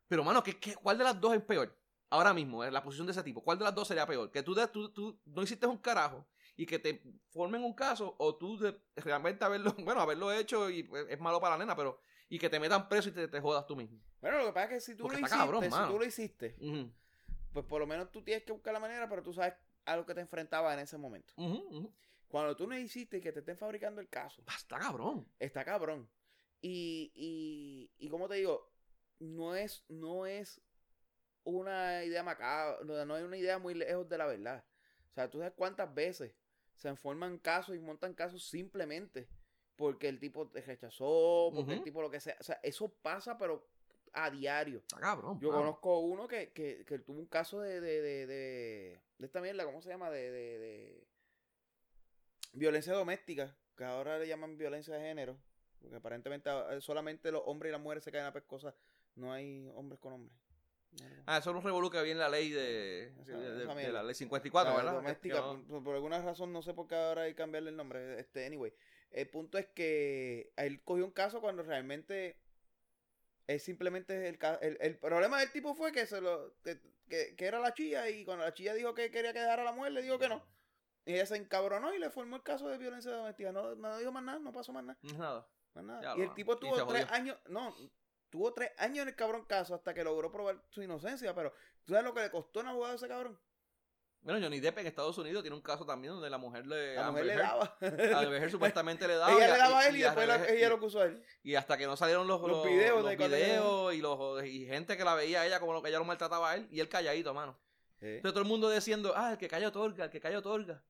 Pero, mano, ¿qué, qué, cuál de las dos es peor? Ahora mismo, en la posición de ese tipo, ¿cuál de las dos sería peor? Que tú, de- tú, tú no hiciste un carajo y que te formen un caso, o tú de- realmente haberlo, bueno, haberlo hecho y pues, es malo para la nena, pero y que te metan preso y te, te jodas tú mismo. Bueno, lo que pasa es que si tú Porque lo hiciste, cabrón, si tú lo hiciste, pues por lo menos tú tienes que buscar la manera, pero tú sabes a lo que te enfrentabas en ese momento. Cuando tú no hiciste que te estén fabricando el caso, Ah, Está cabrón. está cabrón. Y, y, y como te digo, no es, no es una idea macabra, no es una idea muy lejos de la verdad. O sea, tú sabes cuántas veces se forman casos y montan casos simplemente porque el tipo te rechazó, porque el tipo lo que sea. O sea, eso pasa, pero a diario. Está cabrón. Yo mano. conozco uno que, que, que tuvo un caso de, de, de, de, de esta mierda, ¿cómo se llama? De, de, de violencia doméstica, que ahora le llaman violencia de género, porque aparentemente eh, solamente los hombres y las mujeres se caen a pescosas, no hay hombres con hombres. Ah, eso es un revolú que había en la ley de, de, de- la ley 54, La ¿verdad? doméstica, no- por, por alguna razón, no sé por qué ahora hay que cambiarle el nombre. Este, anyway, el punto es que él cogió un caso cuando realmente él simplemente el, ca- el, el problema del tipo fue que se lo que, que- que era la chilla y cuando la chilla dijo que quería que dejara a la mujer, le dijo que no. Y ella se encabronó y le formó el caso de violencia doméstica. No, no dijo más nada, no pasó más nada. Nada. más nada. Y el tipo tuvo tres años, no, tuvo tres años en el cabrón caso hasta que logró probar su inocencia, pero ¿tú sabes lo que le costó un abogado a ese cabrón? Bueno, Johnny Depp en Estados Unidos tiene un caso también donde la mujer le. La mujer Amber le daba. A Amber supuestamente le daba. ella y- le daba a él y, y después la- ella lo acusó a él. Y hasta que no salieron los, Los los, videos los videos y, los, y gente que la veía a ella como lo que ella lo maltrataba a él y él calladito, mano. Entonces todo el mundo diciendo, ah, el que calla otorga, el que calla otorga.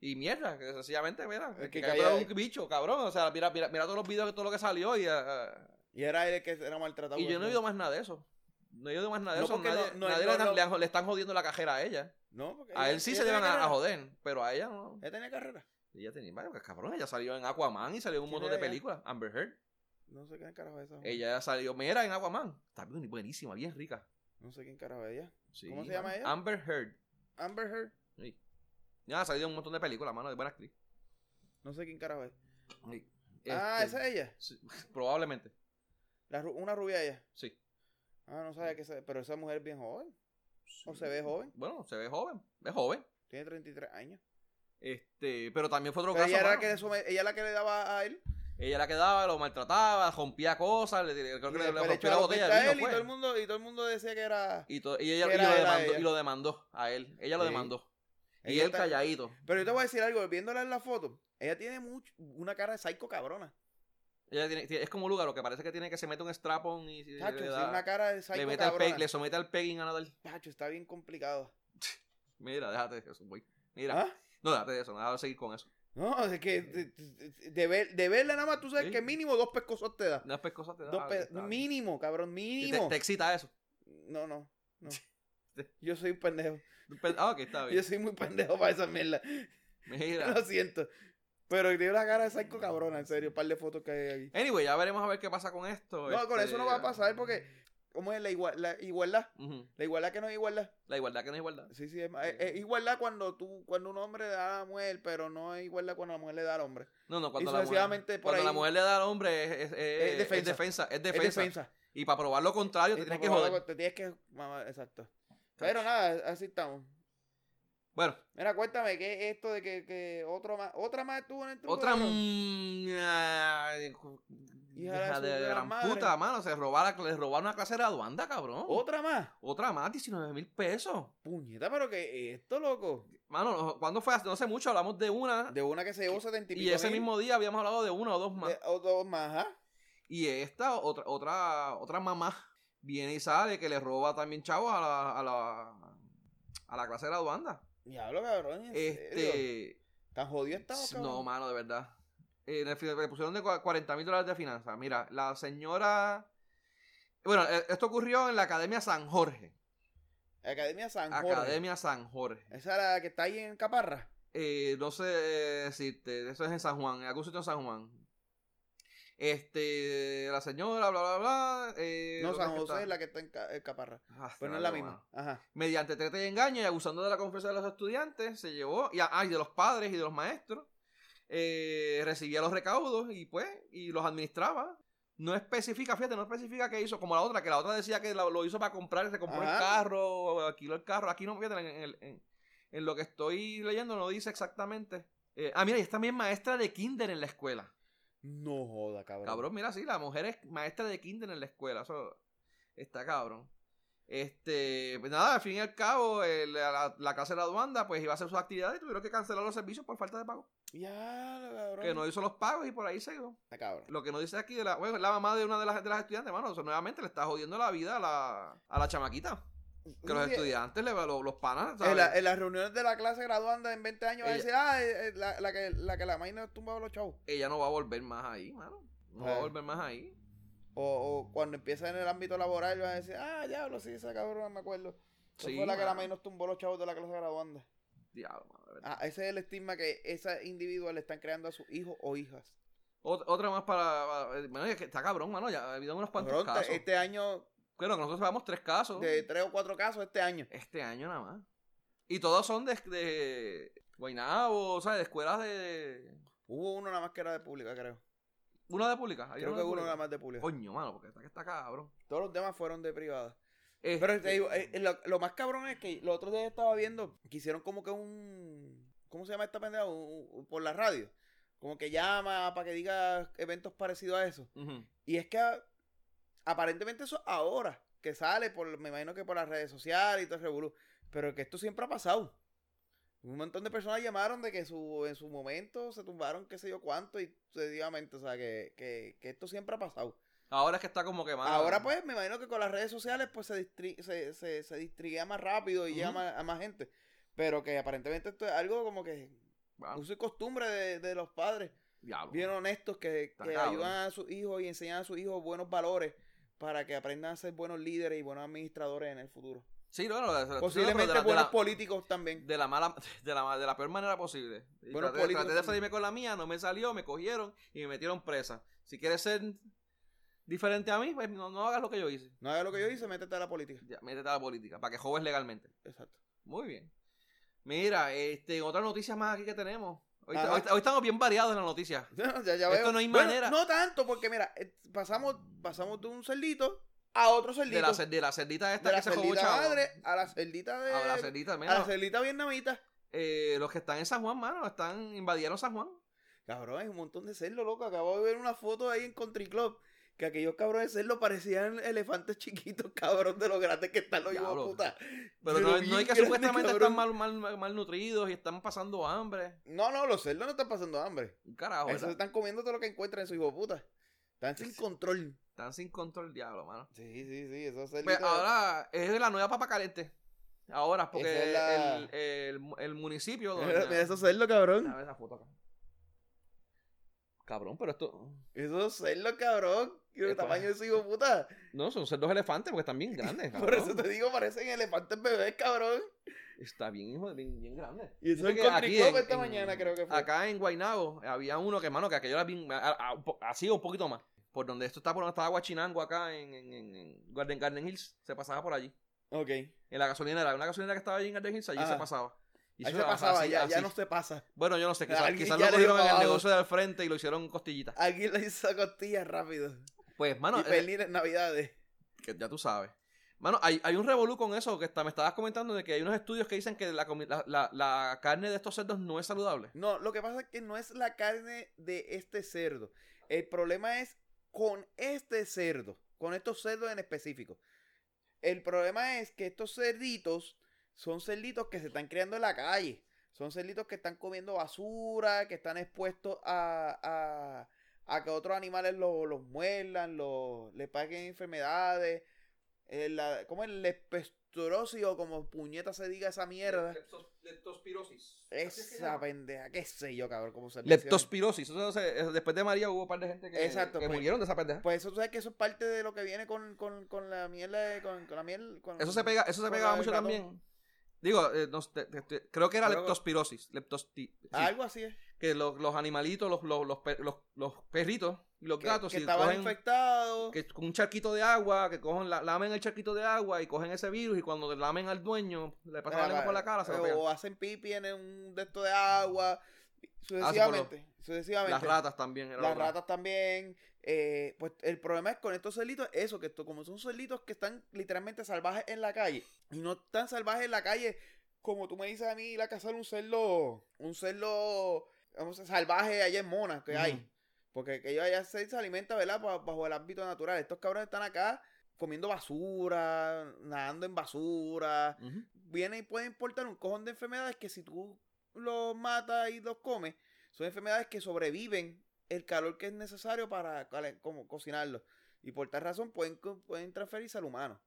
Y mierda, que sencillamente, mira, el, El que que calla es un bicho, cabrón. O sea, mira, mira, mira todos los videos, todo lo que salió y, ah, Y era él el que era maltratado. y yo no he oído más nada de eso. No he oído más nada de No, eso. Nadie, no- no- nadie le están jodiendo la cajera a ella. No, porque A él sí se le van a, joder, pero a ella no. Ella tenía carrera. Ella tenía, pues, cabrón, ella salió en Aquaman y salió en un ¿Quién montón de películas. Amber Heard. No sé quién carajo es esa. Ella salió, mira, en Aquaman. Está bien, buenísima, bien rica. No sé quién carajo es ella. Sí, ¿Cómo se llama ella? Amber Heard. Amber Heard. Sí. Ya ha salido en un montón de películas, mano, de buena actriz. No sé quién carajo es. Sí. Ah, Este, esa es ella. sí, probablemente, La una rubia ella. sí. Ah, no sabía que esa, pero esa mujer es bien joven. ¿O se ve joven? Bueno, se ve joven, es joven. Tiene 33 años. Este, pero también fue otro Pero caso. ella era, la que le ella la que le daba a él. Ella la quedaba, lo maltrataba, rompía cosas, le, creo y que le, después le le rompió la la botella de él y fue. todo, el mundo, y todo el mundo decía que era... Y, to- y ella que y era lo, demandó, ella. y lo demandó a él. Ella lo Sí. demandó. Y él está- calladito. Pero yo te voy a decir algo, viéndola en la foto, ella tiene mucho, una cara de psycho cabrona. Ella tiene- tiene- es como lugar, lo que parece que tiene que se mete un strapon y y Tacho, le, da- una cara de psycho le mete al cabrona. peg- le somete al pegging a nadar. Tacho, está bien complicado. Mira, déjate de eso, güey. Mira. ¿Ah? No, déjate de eso, déjame seguir con eso. No, es que de, de- de ver- de verla nada más tú sabes Sí. que mínimo dos pescosos te da. No es pescosa, te da. Dos pe- está bien. mínimo, cabrón, Y mínimo. Te, te excita eso. No, no, no. Yo soy un pendejo. Pe- Ah, ok, está Yo bien. soy muy pendejo para esa mierda. Mira. Lo siento. Pero tiene una cara de psycho cabrona, en serio. Un par de fotos que hay ahí. Anyway, ya veremos a ver qué pasa con esto. No, con este, eso no va a pasar porque. ¿Cómo es la, igua- la igualdad? La igualdad que no es igualdad. La igualdad que no es igualdad. Sí, sí, es, es- es igualdad cuando tú, cuando un hombre le da a la mujer, pero no es igualdad cuando la mujer le da al hombre. No, no, cuando, la mujer, por cuando la mujer le da al hombre es, es- es- Es es defensa. defensa. Es defensa. defensa. Y para probar lo contrario, te tienes que joder. Te tienes que. mamá, exacto. Pero nada, así estamos. Bueno, Mira, cuéntame, ¿qué es esto de que, que otro más, otra más estuvo en el truco otra. de mm, Hija de gran madre. puta, mano. Se robaron, le robaron una clase de graduanda, cabrón. ¿Otra más? Otra más, 19 mil pesos. Puñeta, pero que esto, loco. Mano, ¿cuándo fue? No hace mucho hablamos de una. De una que se llevó 70 y y ese mil, mismo día habíamos hablado de una o dos más. de- o dos más, ¿ah? Y esta, otra, otra, otra mamá, viene y sale que le roba también chavos a la, a la, a la clase de graduanda. Diablo, cabrón, ¿en serio? Este. ¿Tan jodido estamos, cabrón? No, mano, de verdad. Eh, le pusieron de cua- 40 mil dólares de finanzas. Mira, la señora. Bueno, eh, esto ocurrió en la Academia San Jorge. Academia San Jorge. Academia San Jorge. Esa era la que está ahí en Caparra. Eh, no sé decirte, eso es en San Juan, en algún sitio en San Juan. Este, la señora, bla, bla, bla. Eh, no, ¿dónde San José es la que está en, Ca- en Caparra. Ah, Pero no es la misma. Ajá. mediante trete y engaño y abusando de la confianza de los estudiantes, se llevó, y, ah, y de los padres y de los maestros, eh, recibía los recaudos y pues, y los administraba. No especifica, fíjate, no especifica qué hizo, como la otra, que la otra decía que lo, lo hizo para comprar, se compró el carro, alquiló el carro. Aquí no, fíjate, en, el- en- en lo que estoy leyendo no dice exactamente. Eh, ah, mira, y es también maestra de kinder en la escuela. No joda, cabrón. Cabrón, mira, sí, la mujer es maestra de kinder en la escuela. Eso está cabrón. Este, pues nada, al fin y al cabo, el- la, la casa de la aduanda, pues iba a hacer sus actividades y tuvieron que cancelar los servicios por falta de pago. Ya, cabrón. Que no hizo los pagos y por ahí se dio. Está cabrón. Lo que nos dice aquí de la, bueno, la mamá de una de las, de las estudiantes, mano, o sea, nuevamente le está jodiendo la vida a la, a la chamaquita. Que los estudiantes, los, los panas, En, en las reuniones de la clase graduanda en 20 años va a decir, ah, eh, eh, la, la que la que la maíz tumbaba los chavos. Ella no va a volver más ahí, mano. No va a Ah. volver más ahí. O, o cuando empieza en el ámbito laboral va a decir, ah, diablo, sí, esa cabrón, me acuerdo. Sí, fue la que la maíz nos tumbó los chavos de la clase graduanda. Diablo, mano. Ah, ese es el estigma que esas individuos le están creando a sus hijos o hijas. Ot- Otra más para, para- Bueno, que está cabrón, mano. Ya ha habido unos cuantos Cabrón, casos. Este año, Claro, que nosotros llevamos tres casos. de tres o cuatro casos este año. Este año nada más. Y todos son de, de Guaynabo, o sea, de escuelas de... Hubo uno nada más que era de pública, creo. Una de pública. ¿Hay Creo que uno nada más de pública. Coño, mano, porque está que está cabrón. Todos los demás fueron de privada. Este, Pero te digo, eh, lo, lo más cabrón es que los otros días estaba viendo que hicieron como que un. ¿Cómo se llama esta pendeja? Un- un- por la radio. Como que llama para que diga eventos parecidos a eso. Y es que aparentemente eso ahora que sale, por me imagino que por las redes sociales y todo ese revolú. Pero que esto siempre ha pasado. Un montón de personas llamaron de que su, en su momento se tumbaron qué sé yo cuánto y sucesivamente. O sea, que, que, que esto siempre ha pasado. Ahora es que está como que más... Ahora pues me imagino que con las redes sociales pues se, distri- se, se, se distribuye más rápido y llega más- a más gente. Pero que aparentemente esto es algo como que uso y costumbre de, de los padres, diablo. bien honestos, que, que ayudan a sus hijos y enseñan a sus hijos buenos valores para que aprendan a ser buenos líderes y buenos administradores en el futuro. Sí, de- de- Posiblemente la- buenos la- políticos también. de la mala de la, de la peor manera posible. Buenos traté, políticos traté de también. salirme con la mía, no me salió, me cogieron y me metieron presa. Si quieres ser diferente a mí, pues no, no hagas lo que yo hice. No hagas lo que yo hice, métete a la política. Ya, métete a la política, para que joves legalmente. Exacto. Muy bien. Mira, este, otras noticias más aquí que tenemos. Hoy, Ajá. hoy- hoy estamos bien variados en las noticias. ya, ya Esto veo. no hay Bueno, manera. No tanto, porque mira, eh, pasamos, pasamos de un cerdito a otro cerdito. De la, cer- de la cerdita esta de la que se cerdita chavo. madre a la cerdita de. A la cerdita, a mira, la cerdita vietnamita. eh, los que están en San Juan, mano, están invadieron San Juan. Cabrón, hay un montón de cerdos, loco. Acabo de ver una foto ahí en Country Club que aquellos cabrones de cerdo parecían elefantes chiquitos, cabrón, de los grandes que están los hijos de puta. Pero Pero no, hay que supuestamente cabrón. están mal, mal, malnutridos y están pasando hambre. No, no, los cerdos no están pasando hambre. Carajo, Esos están comiendo todo lo que encuentran en su hijo de puta. Están sin control. Están sin control, diablo, mano. Sí, sí, sí, esos Pues ahora es la nueva papa caliente. Ahora, porque es la- el, el, el municipio. Donde- mira esos cerdos, cabrón. A ver esa foto acá. Cabrón, pero esto. Esos cerdos, cabrón. Y el tamaño de hijo de puta. No, son cerdos elefantes porque están bien grandes. Por eso te digo, parecen elefantes bebés, cabrón. Está bien, hijo, bien, bien grande. Y eso en que aquí en- esta en- mañana creo que fue. Acá en Guaynabo había uno que, mano, que aquello era bien. así o un poquito más. Por donde esto está, por donde estaba Guachinango, acá en, en, en- en Garden, Garden Hills. Se pasaba por allí. Ok. Ahí En la gasolinera, una gasolinera que estaba allí en Garden Hills, allí se pasaba. Y se eso era pasaba, así, ya, ya no se pasa. Bueno, yo no sé, quizás, lo cogieron en el negocio del frente y lo hicieron costillitas. Alguien le hizo costillas rápido. Pues, mano, y eh, pernil en navidades. que ya tú sabes. Mano, hay, hay un revolú con eso que está, me estabas comentando de que hay unos estudios que dicen que la, la, la- la carne de estos cerdos no es saludable. No, lo que pasa es que no es la carne de este cerdo. El problema es con este cerdo, con estos cerdos en específico. El problema es que estos cerditos son cerditos que se están criando en la calle. Son cerditos que están comiendo basura, que están expuestos a, a, a que otros animales lo- los muerdan, los, le paguen enfermedades. Eh, la- ¿Cómo es? Leptospirosis o como puñeta se diga esa mierda. Leptospirosis. Esa pendeja, qué sé yo, cabrón, cómo se. Leptospirosis. Eso eh, después de María hubo un par de gente que, Exacto, que pues. murieron de esa pendeja. Pues eso tú sabes que eso es parte de lo que viene con, con, con la miel de- con, con la miel. Con, eso se pega, eso se pegaba mucho ratón. también. Digo, eh, no sé, te- te- creo que era Creo- leptospirosis. Leptosti- sí, Algo así es. Que los, los animalitos, los, los, los, los, los perritos y los Que, gatos, que si estaban cogen- infectados. que con un charquito de agua, que cogen, la, lamen el charquito de agua y cogen ese virus y cuando lamen al dueño, le pasan la lengua por la cara, se lo pegan. o hacen pipi en un de esto de agua. Ah, Sucesivamente. sucesivamente. Las ratas también. Las ratas también. eh, pues el problema es con estos cerditos, eso, que esto, como son cerditos que están literalmente salvajes en la calle, y no tan salvajes en la calle como tú me dices a mí ir a cazar un cerdo, un cerdo, vamos a salvaje allá en Mona, que hay. Porque que ellos allá se, se alimenta, ¿verdad? Ba- Bajo el ámbito natural. Estos cabrones están acá comiendo basura, nadando en basura. Vienen y pueden importar un cojón de enfermedades que si tú los matas y los comes, son enfermedades que sobreviven el calor que es necesario para como cocinarlos. Y por tal razón pueden, pueden transferirse al humano.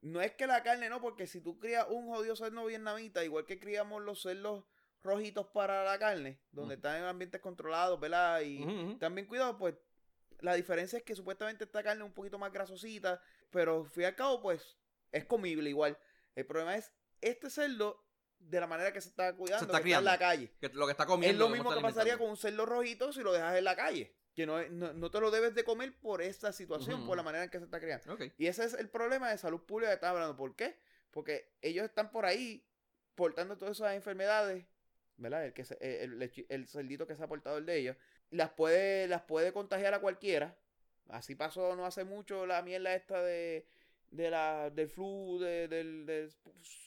No es que la carne no, porque si tú crías un jodido cerdo vietnamita, igual que criamos los cerdos rojitos para la carne, donde están en ambientes controlados, ¿verdad? Y Ujú, ujú. también cuidado, pues la diferencia es que supuestamente esta carne es un poquito más grasosita, pero al fin y al cabo, pues es comible igual. El problema es este cerdo, de la manera que se está cuidando, está que está en la criando. calle. Que lo que está comiendo. Es lo mismo está que pasaría con un cerdo rojito si lo dejas en la calle. Que no, no, no te lo debes de comer por esta situación, por la manera en que se está criando. Y ese es el problema de salud pública que estamos hablando. ¿Por qué? Porque ellos están por ahí portando todas esas enfermedades, ¿verdad? El, que se- el, el, el cerdito que se ha portado el de ellos, las puede, las puede contagiar a cualquiera. Así pasó no hace mucho la mierda esta de, de la, del flu, de- del, del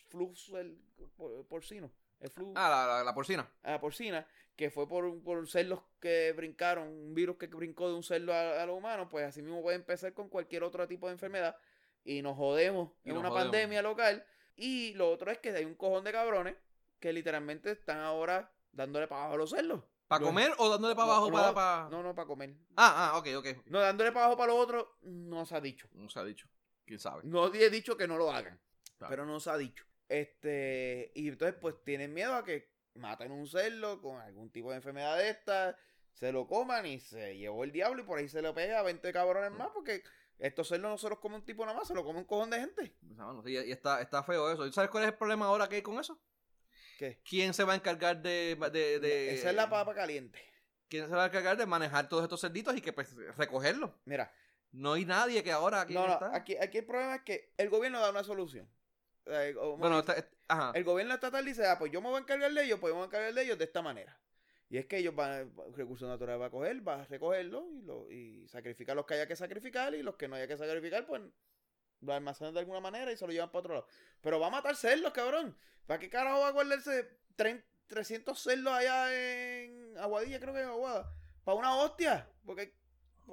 flu el por- porcino. El flu Ah, la, la, la porcina. a la porcina, que fue por, un- por cerdos que brincaron, un virus que brincó de un cerdo a, a los humanos, pues así mismo puede empezar con cualquier otro tipo de enfermedad y nos jodemos Y en nos una jodemos. pandemia local. Y lo otro es que hay un cojón de cabrones que literalmente están ahora dándole para abajo a los cerdos. ¿Para comer o dándole para abajo no, para, para- No, no, para comer. Ah, ah, ok, ok. No, dándole para abajo para lo otro, no se ha dicho. No se ha dicho. ¿Quién sabe? No he dicho que no lo hagan, Claro. pero no se ha dicho. Este, y entonces pues tienen miedo a que maten un cerdo con algún tipo de enfermedad de esta, se lo coman y se llevó el diablo y por ahí se lo pega a 20 cabrones más porque estos cerdos no se los come un tipo nada más, se los come un cojón de gente. Sí, y está, está feo eso. ¿Y ¿Sabes cuál es el problema ahora que hay con eso? ¿Qué? ¿Quién se va a encargar de, de, de- Esa es la papa caliente. ¿Quién se va a encargar de manejar todos estos cerditos y que pues recogerlos? Mira, No hay nadie que ahora aquí no, no, está. aquí, aquí el problema es que el gobierno da una solución. Eh, Bueno, está- ajá. El gobierno estatal dice, ah, pues yo me voy a encargar de ellos, pues yo me voy a encargar de ellos de esta manera. Y es que ellos van, recursos naturales va a coger, va a recogerlo y, lo, y sacrificar los que haya que sacrificar y los que no haya que sacrificar, pues lo almacenan de alguna manera y se lo llevan para otro lado. Pero va a matar cerdos, cabrón. ¿Para qué carajo va a guardarse 30 300 cerdos allá en Aguadilla, creo que en Aguada? Para una hostia. Porque,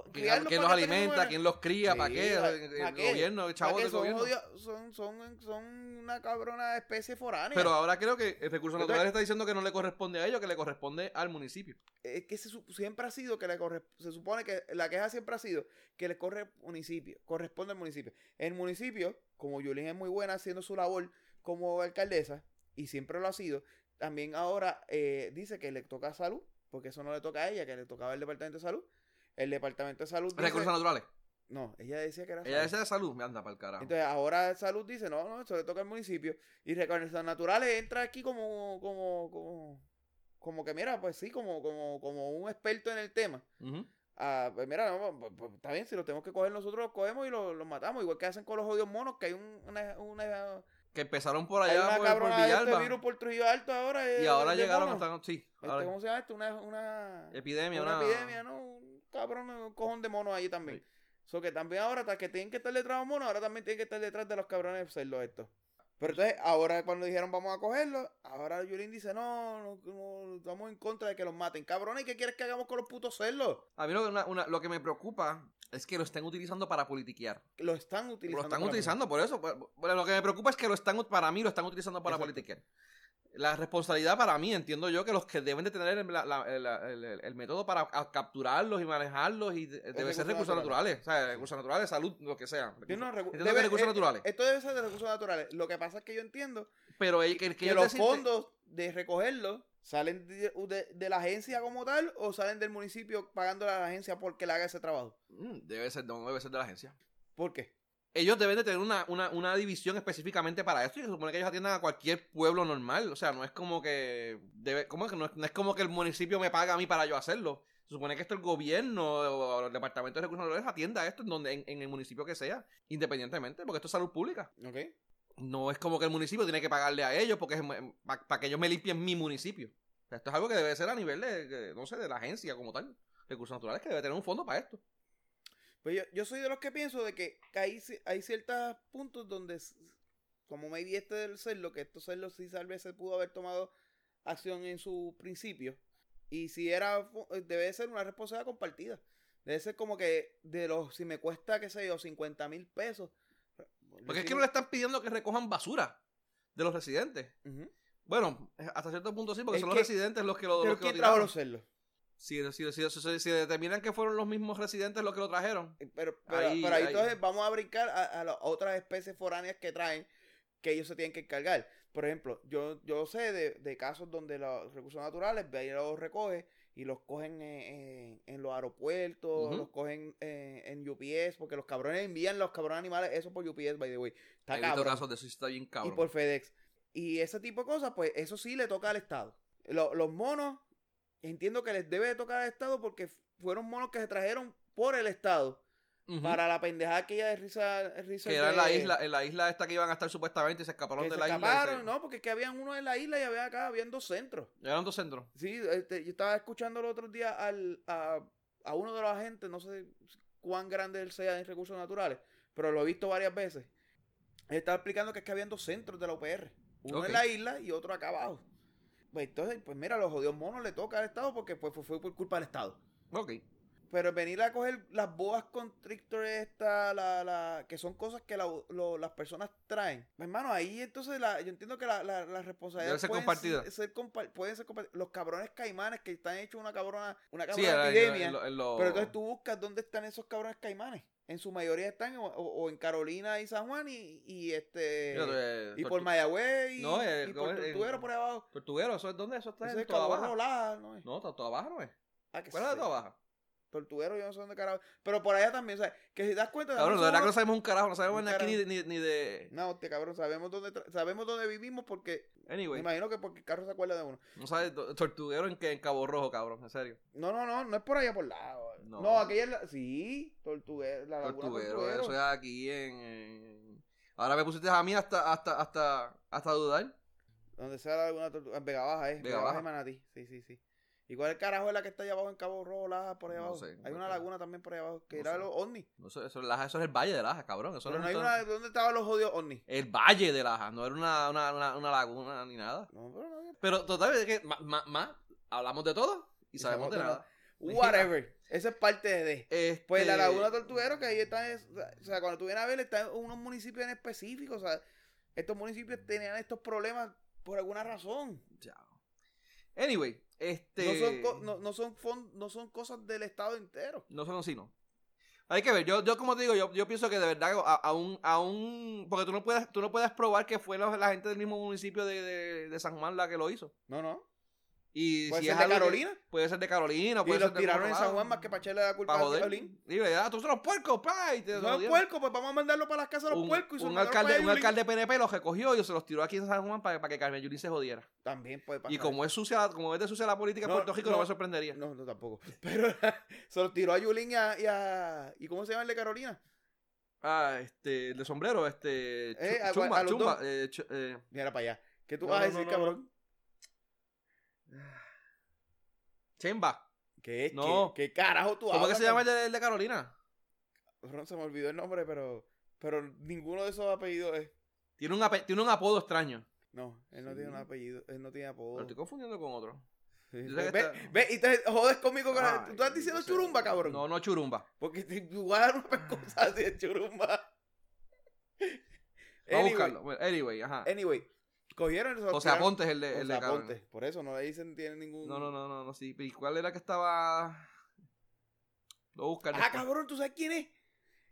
¿Quién, criarlos quién los alimenta? ¿Quién los cría? ¿Para qué? ¿pa- El, pa' el qué? gobierno, el ¿Para chavo del son, gobierno. odio- son, son, son una cabrona especie foránea. Pero ahora creo que el recurso natural está diciendo que no le corresponde a ellos, que le corresponde al municipio. es que se, siempre ha sido que le corre, se supone que la queja siempre ha sido que le corre municipio, corresponde al municipio. El municipio, como Yulín es muy buena haciendo su labor como alcaldesa, y siempre lo ha sido, también ahora eh, dice que le toca salud, porque eso no le toca a ella, que le tocaba el departamento de salud. El departamento de salud dice, Recursos naturales. No, ella decía que era Ella salud. desea de salud, me anda para el carajo. Entonces ahora salud dice, no, no, eso le toca al municipio. Y recursos naturales entra aquí como, como, como, como que mira, pues sí, como, como, como un experto en el tema. Ah, pues mira, no, pues, pues, está bien, si los tenemos que coger nosotros, los cogemos y los, los matamos. Igual que hacen con los odios monos, que hay un- una, una, Que empezaron por hay allá una por, por este Villalba. virus por Trujillo Alto ahora. y eh, ahora llegaron hasta. Sí, Este, ¿Cómo se llama esto? Una, una, epidemia, una una, epidemia, ¿no? Cabrón, un cojón de monos allí también. Sí. So que también ahora, hasta que tienen que estar detrás de los monos, ahora también tienen que estar detrás de los cabrones cerdos estos. Pero entonces, ahora cuando dijeron vamos a cogerlos, ahora Yulín dice, no, no, no, estamos en contra de que los maten. Cabrones, ¿qué quieres que hagamos con los putos cerdos? A mí lo, que- una- una- lo que me preocupa es que lo estén utilizando para politiquear. Lo están Lo utilizando. están para- utilizando por eso. Lo que me preocupa es que lo están, para mí lo están utilizando para Exacto. politiquear. La responsabilidad para mí, entiendo yo, que los que deben de tener el, la- la- el- el- el- método para capturarlos y manejarlos y de- debe ser recursos naturales. naturales. O sea, recursos naturales, salud, lo que sea. No, recu- Entiendo que debe- recursos eh, naturales. Esto debe ser de recursos naturales. Lo que pasa es que yo entiendo Pero el, que, que los fondos de recogerlos salen de, de- de la agencia como tal o salen del municipio pagando a la agencia porque le haga ese trabajo. Mm, Debe ser, no, debe ser de la agencia. ¿Por qué? Ellos deben de tener una, una, una división específicamente para esto y se supone que ellos atiendan a cualquier pueblo normal. O sea, no es como que debe, ¿cómo es que no, es, no es como que el municipio me paga a mí para yo hacerlo. Se supone que esto el gobierno o el departamento de recursos naturales atienda esto en donde en, en el municipio que sea, independientemente, porque esto es salud pública. ¿Ok? No es como que el municipio tiene que pagarle a ellos porque es para que ellos me limpien mi municipio. Esto es algo que debe ser a nivel de, de, no sé, de la agencia como tal. Recursos naturales que debe tener un fondo para esto. Pues yo, yo soy de los que pienso de que hay, hay ciertos puntos donde, como maybe este del cerdo, que estos cerdos sí tal vez se pudo haber tomado acción en su principio. Y si era, eh, debe ser una responsabilidad compartida. Debe ser como que de los, si me cuesta, qué sé yo, 50 mil pesos. Porque es que no le están pidiendo que recojan basura de los residentes. Bueno, hasta cierto punto sí, porque Es son que- los residentes los que lo, Pero los que lo ¿quién trajo tiraron. Si, si, si, si- si determinan que fueron los mismos residentes los que lo trajeron. Eh, Pero, pero, Ahí- pero ahí ahí. entonces vamos a brincar a, a las otras especies foráneas que traen que ellos se tienen que encargar. Por ejemplo, yo, yo sé de, de casos donde los recursos naturales, los recoge y los cogen en, en- en los aeropuertos, los cogen en, en UPS, porque los cabrones envían los cabrones animales, eso por UPS, by the way. Está cabrón. casos de eso y está bien Y cabrón. por FedEx. Y ese tipo de cosas, pues eso sí le toca al Estado. Lo- los monos, entiendo que les debe de tocar al Estado porque fueron monos que se trajeron por el Estado. Para la pendejada aquella de risa, risa que era en la isla, en la isla esta que iban a estar supuestamente y se escaparon que de se la escaparon, isla. y no, porque es que habían uno en la isla y había acá, habían dos centros. se- Eran dos centros. Sí, este, yo estaba escuchando el otro día al, a, a uno de los agentes, no sé cuán grande él sea en recursos naturales, pero lo he visto varias veces. Él estaba explicando que es que habían dos centros de la UPR. Uno en la isla y otro acá abajo. Pues entonces, pues mira, los jodidos monos le toca al Estado porque pues, fue, fue por culpa del Estado. Ok. Pero venir a coger las boas constrictores esta, la, la, que son cosas que la- lo- las personas traen. Hermano, ahí entonces la, yo entiendo que la, la, la responsabilidad Debe ser pueden compartida. ser- ser compa- pueden ser compartidas. Los cabrones caimanes que están hechos una cabrona, una Sí, cabrona era- epidemia. en lo- en lo- Pero entonces tú buscas dónde están esos cabrones caimanes. En su mayoría están o, en Carolina y San Juan y, y este Mira, eh, y por Mayagüez y, No, el- y por Tortuguero por ahí abajo. Tortuguero, ¿eso es dónde? Eso está Eso en es toda baja. Laja, ¿no es? No, está toda baja, ¿no es? Ah, que ¿Cuál es toda baja? Tortuguero, yo no sé dónde carajo. Pero por allá también, o sea, que si das cuenta. Cabrón, de verdad que no sabemos un carajo, no sabemos ni aquí ni, ni, ni de... No, hostia, cabrón, sabemos dónde, sabemos dónde vivimos porque. Me Anyway, imagino que porque el carro se acuerda de uno. no sabes, to- Tortuguero en, que, en Cabo Rojo, cabrón, en serio. No, no, no, no es por allá por lado. No. No, aquella es la. Sí, Tortuguero, la laguna Tortuguero, Tortuguero. eso es aquí en, en- Ahora me pusiste a mí hasta, hasta, hasta, hasta dudar. Donde sea la laguna Tortuguero. En Vega Baja, eh. Vega Baja y Manatí. Sí, sí, sí. ¿Y cuál el carajo es la que está allá abajo en Cabo Rojo, Laja, por allá No abajo? sé, hay una laguna también por allá abajo, que No era sé. los ovnis. No sé, eso, es Laja, eso es el Valle de Laja, cabrón. Eso Pero no hay una. ¿Dónde estaban los jodidos ovnis? El Valle de Laja, no era una, una, una, una laguna ni nada. No, pero no había- Pero total, es que más, hablamos de todo y Y sabemos sabemos de de nada. Whatever. Eso es parte de. Este, Pues la Laguna Tortuguero, que ahí está. es- o sea, cuando tú vienes a ver, está en unos municipios en específico. O sea, estos municipios tenían estos problemas por alguna razón. ya. Anyway, este. No, son co- no, no son fon- no son cosas del estado entero. No son así, no. Hay que ver, yo, yo como te digo, yo, yo pienso que de verdad, a- aún, aún, porque tú no puedes, tú no puedes probar que fue la, la gente del mismo municipio de, de- de San Juan la que lo hizo. No, no. Y Puede si ser es de que- Carolina. puede ser de Carolina, Y puede ser los de tiraron en San. Juan más que para echarle la culpa Pa' a. Piolín. Dile, ah, tú son los puercos, pa, y te No es jodieron. puerco, pues vamos a mandarlo para las casas de los un, puercos y un alcalde, un alcalde PNP los recogió y se los tiró aquí en San Juan para, para que Carmen Yulín se jodiera. También puede pasar. Y como es sucia, como es de sucia la política en No, Puerto Rico, no, no. me sorprendería. No, no tampoco. Pero se los tiró a Yulín y a, y a- ¿Y cómo se llama el de Carolina? Ah, este, el de sombrero, este, Eh, a- chumba, a los chumba, eh, eh, Mira para allá. ¿Qué tú vas a decir, cabrón? Chemba. ¿Qué, No. ¿Qué, qué carajo tú ¿Cómo que hablas, se llama el de, el de Carolina? Cabrón, Se me olvidó el nombre, pero... Pero ninguno de esos apellidos es... Tiene un, ape- tiene un apodo extraño. No, él no Sí. tiene un apellido. Él no tiene Pero apodo. estoy confundiendo con otro. Sí. yo sé que Ve, está- ve, y te jodes conmigo con la- Ay, ¿Tú estás diciendo no sé. churumba, cabrón? No, no churumba. Porque te tú vas a dar una pescosa así de churumba. Vamos a buscarlo. Bueno, anyway, ajá. Anyway, cogieron los O sea, Ponte es el de, el de. Aponte. Por eso no le dicen tiene ningún. No, no, no, no, no, sí. ¿Y cuál era que estaba...? Lo buscar Ah, después. cabrón, ¿tú sabes quién es?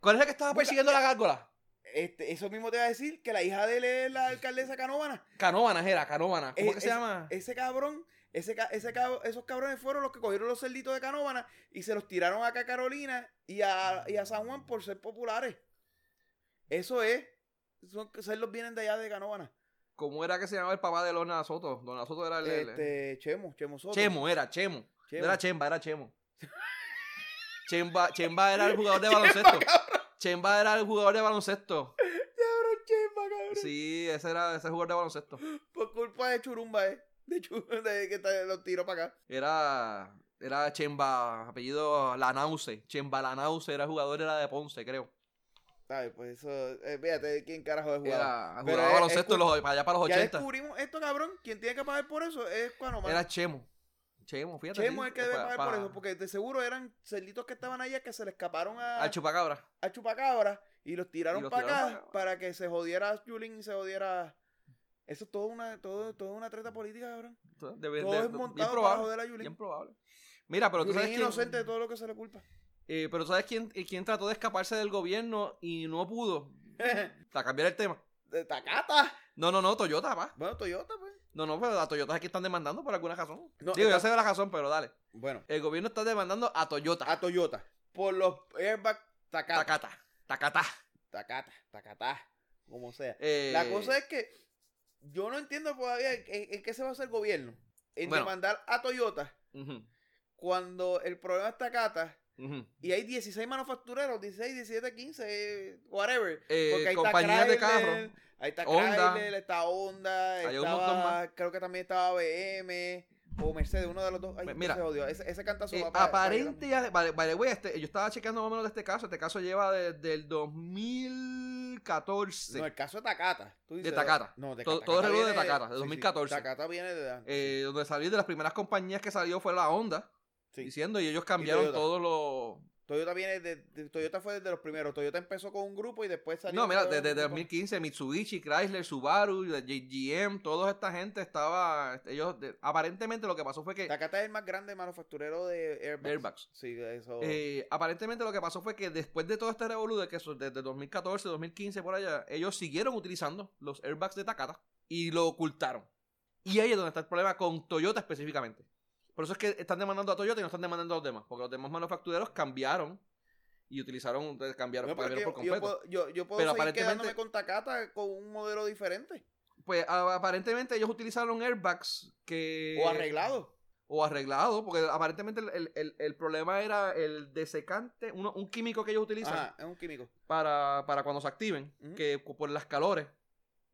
¿Cuál es el que estaba persiguiendo la gárgola? Este, eso mismo te iba a decir que la hija de él es la alcaldesa Canóvana. Canóvanas era, Canóvanas. ¿Cómo que se llama? Ese cabrón, ese, ese esos cabrones fueron los que cogieron los cerditos de Canóvana y se los tiraron acá a Carolina y a, y a San Juan por ser populares. Eso es. Son, cerdos vienen de allá de Canóvana. ¿Cómo era que se llamaba el papá de Lorna Soto? Lorna Soto era el... el- Este, Chemo, Chemo Soto. Chemo, era Chemo. Chemo. No era Chemba, era Chemo. Chemba, Chemba era el jugador de baloncesto. Chemba era el jugador de baloncesto. Chemba, cabrón. Sí, ese era ese jugador de baloncesto. Por culpa de Churumba, eh. De, Chu- de que los tiró para acá. Era era Chemba, apellido Lanause. Chemba Lanause era jugador era de Ponce, creo. ¿Sabes? Pues eso. Eh, fíjate quién carajo es jugador. Era Pero jugaba baloncesto los- para allá para los Ya 80. descubrimos esto, cabrón. Quien tiene que pagar por eso es Cuanomán. Era Chemo. Chemo, fíjate. Chemo es el que debe pa- pagar pa- por eso. Porque de seguro eran cerditos que estaban allá que se le escaparon a, chupacabra. a Chupacabra y los tiraron Y los para tiraron acá pa' acá. para que se jodiera Julín y se jodiera. Eso es todo una, todo, toda una treta política, cabrón. De- Todo de- es montado para joder a Julín. Bien probable. Mira, pero tú Julín sabes es quién, inocente de todo lo que se le culpa. Eh, pero sabes quién, eh, quién trató de escaparse del gobierno y no pudo. Para cambiar el tema. de Takata. No, no, no, Toyota, pa. Bueno, Toyota, pues. No, no, pero a Toyota es que están demandando por alguna razón. No, Digo, ya sé la razón, pero dale. Bueno, El gobierno está demandando a Toyota. a Toyota. Por los airbags Takata. Takata. Takata. Takata, Takata. Como sea. Eh, La cosa es que yo no entiendo todavía en, en qué se va a hacer el gobierno. En Bueno. demandar a Toyota cuando el problema es Takata y hay 16 manufactureros, 16, 17, 15, whatever. Eh, Porque ahí está compañías de Chrysler, carro. Ahí está Honda. Chrysler, está Honda, estaba, creo que también estaba BM o Mercedes, uno de los dos. Ay, Mira. se jodió. Ese, ese cantazo Eh, va pa- pa- aparente ya, vale, the way, este, yo estaba chequeando más o menos de este caso. Este caso lleva desde el 2014. No, el caso de Takata. Tú dices, Takata. No, de Takata todo el reloj de Takata, de sí, sí, 2014. Takata viene de... eh, donde salió de las primeras compañías que salió fue la Honda. Sí. Diciendo, y ellos cambiaron todos los. Toyota viene de, de- Toyota fue desde los primeros. Toyota empezó con un grupo y después salió. No, mira, desde grupo. 2015, Mitsubishi, Chrysler, Subaru, GM, toda esta gente estaba. Ellos, de- aparentemente lo que pasó fue que. Takata es el más grande manufacturero de airbags. Sí, eso. Eh, aparentemente lo que pasó fue que después de todo este revolú de que desde 2014, 2015 por allá, ellos siguieron utilizando los airbags de Takata y lo ocultaron. Y ahí es donde está el problema con Toyota específicamente. Por eso es que están demandando a Toyota y no están demandando a los demás, porque los demás manufactureros cambiaron y utilizaron, cambiaron, No, cambiaron por que yo, completo. puedo, yo, yo puedo Pero seguir aparentemente- quedándome con Takata con un modelo diferente. Pues aparentemente ellos utilizaron airbags que... o arreglado. O arreglado, porque aparentemente el, el- el- el problema era el desecante, uno- un químico que ellos utilizan Ajá, es un químico. para, para cuando se activen, que por las calores,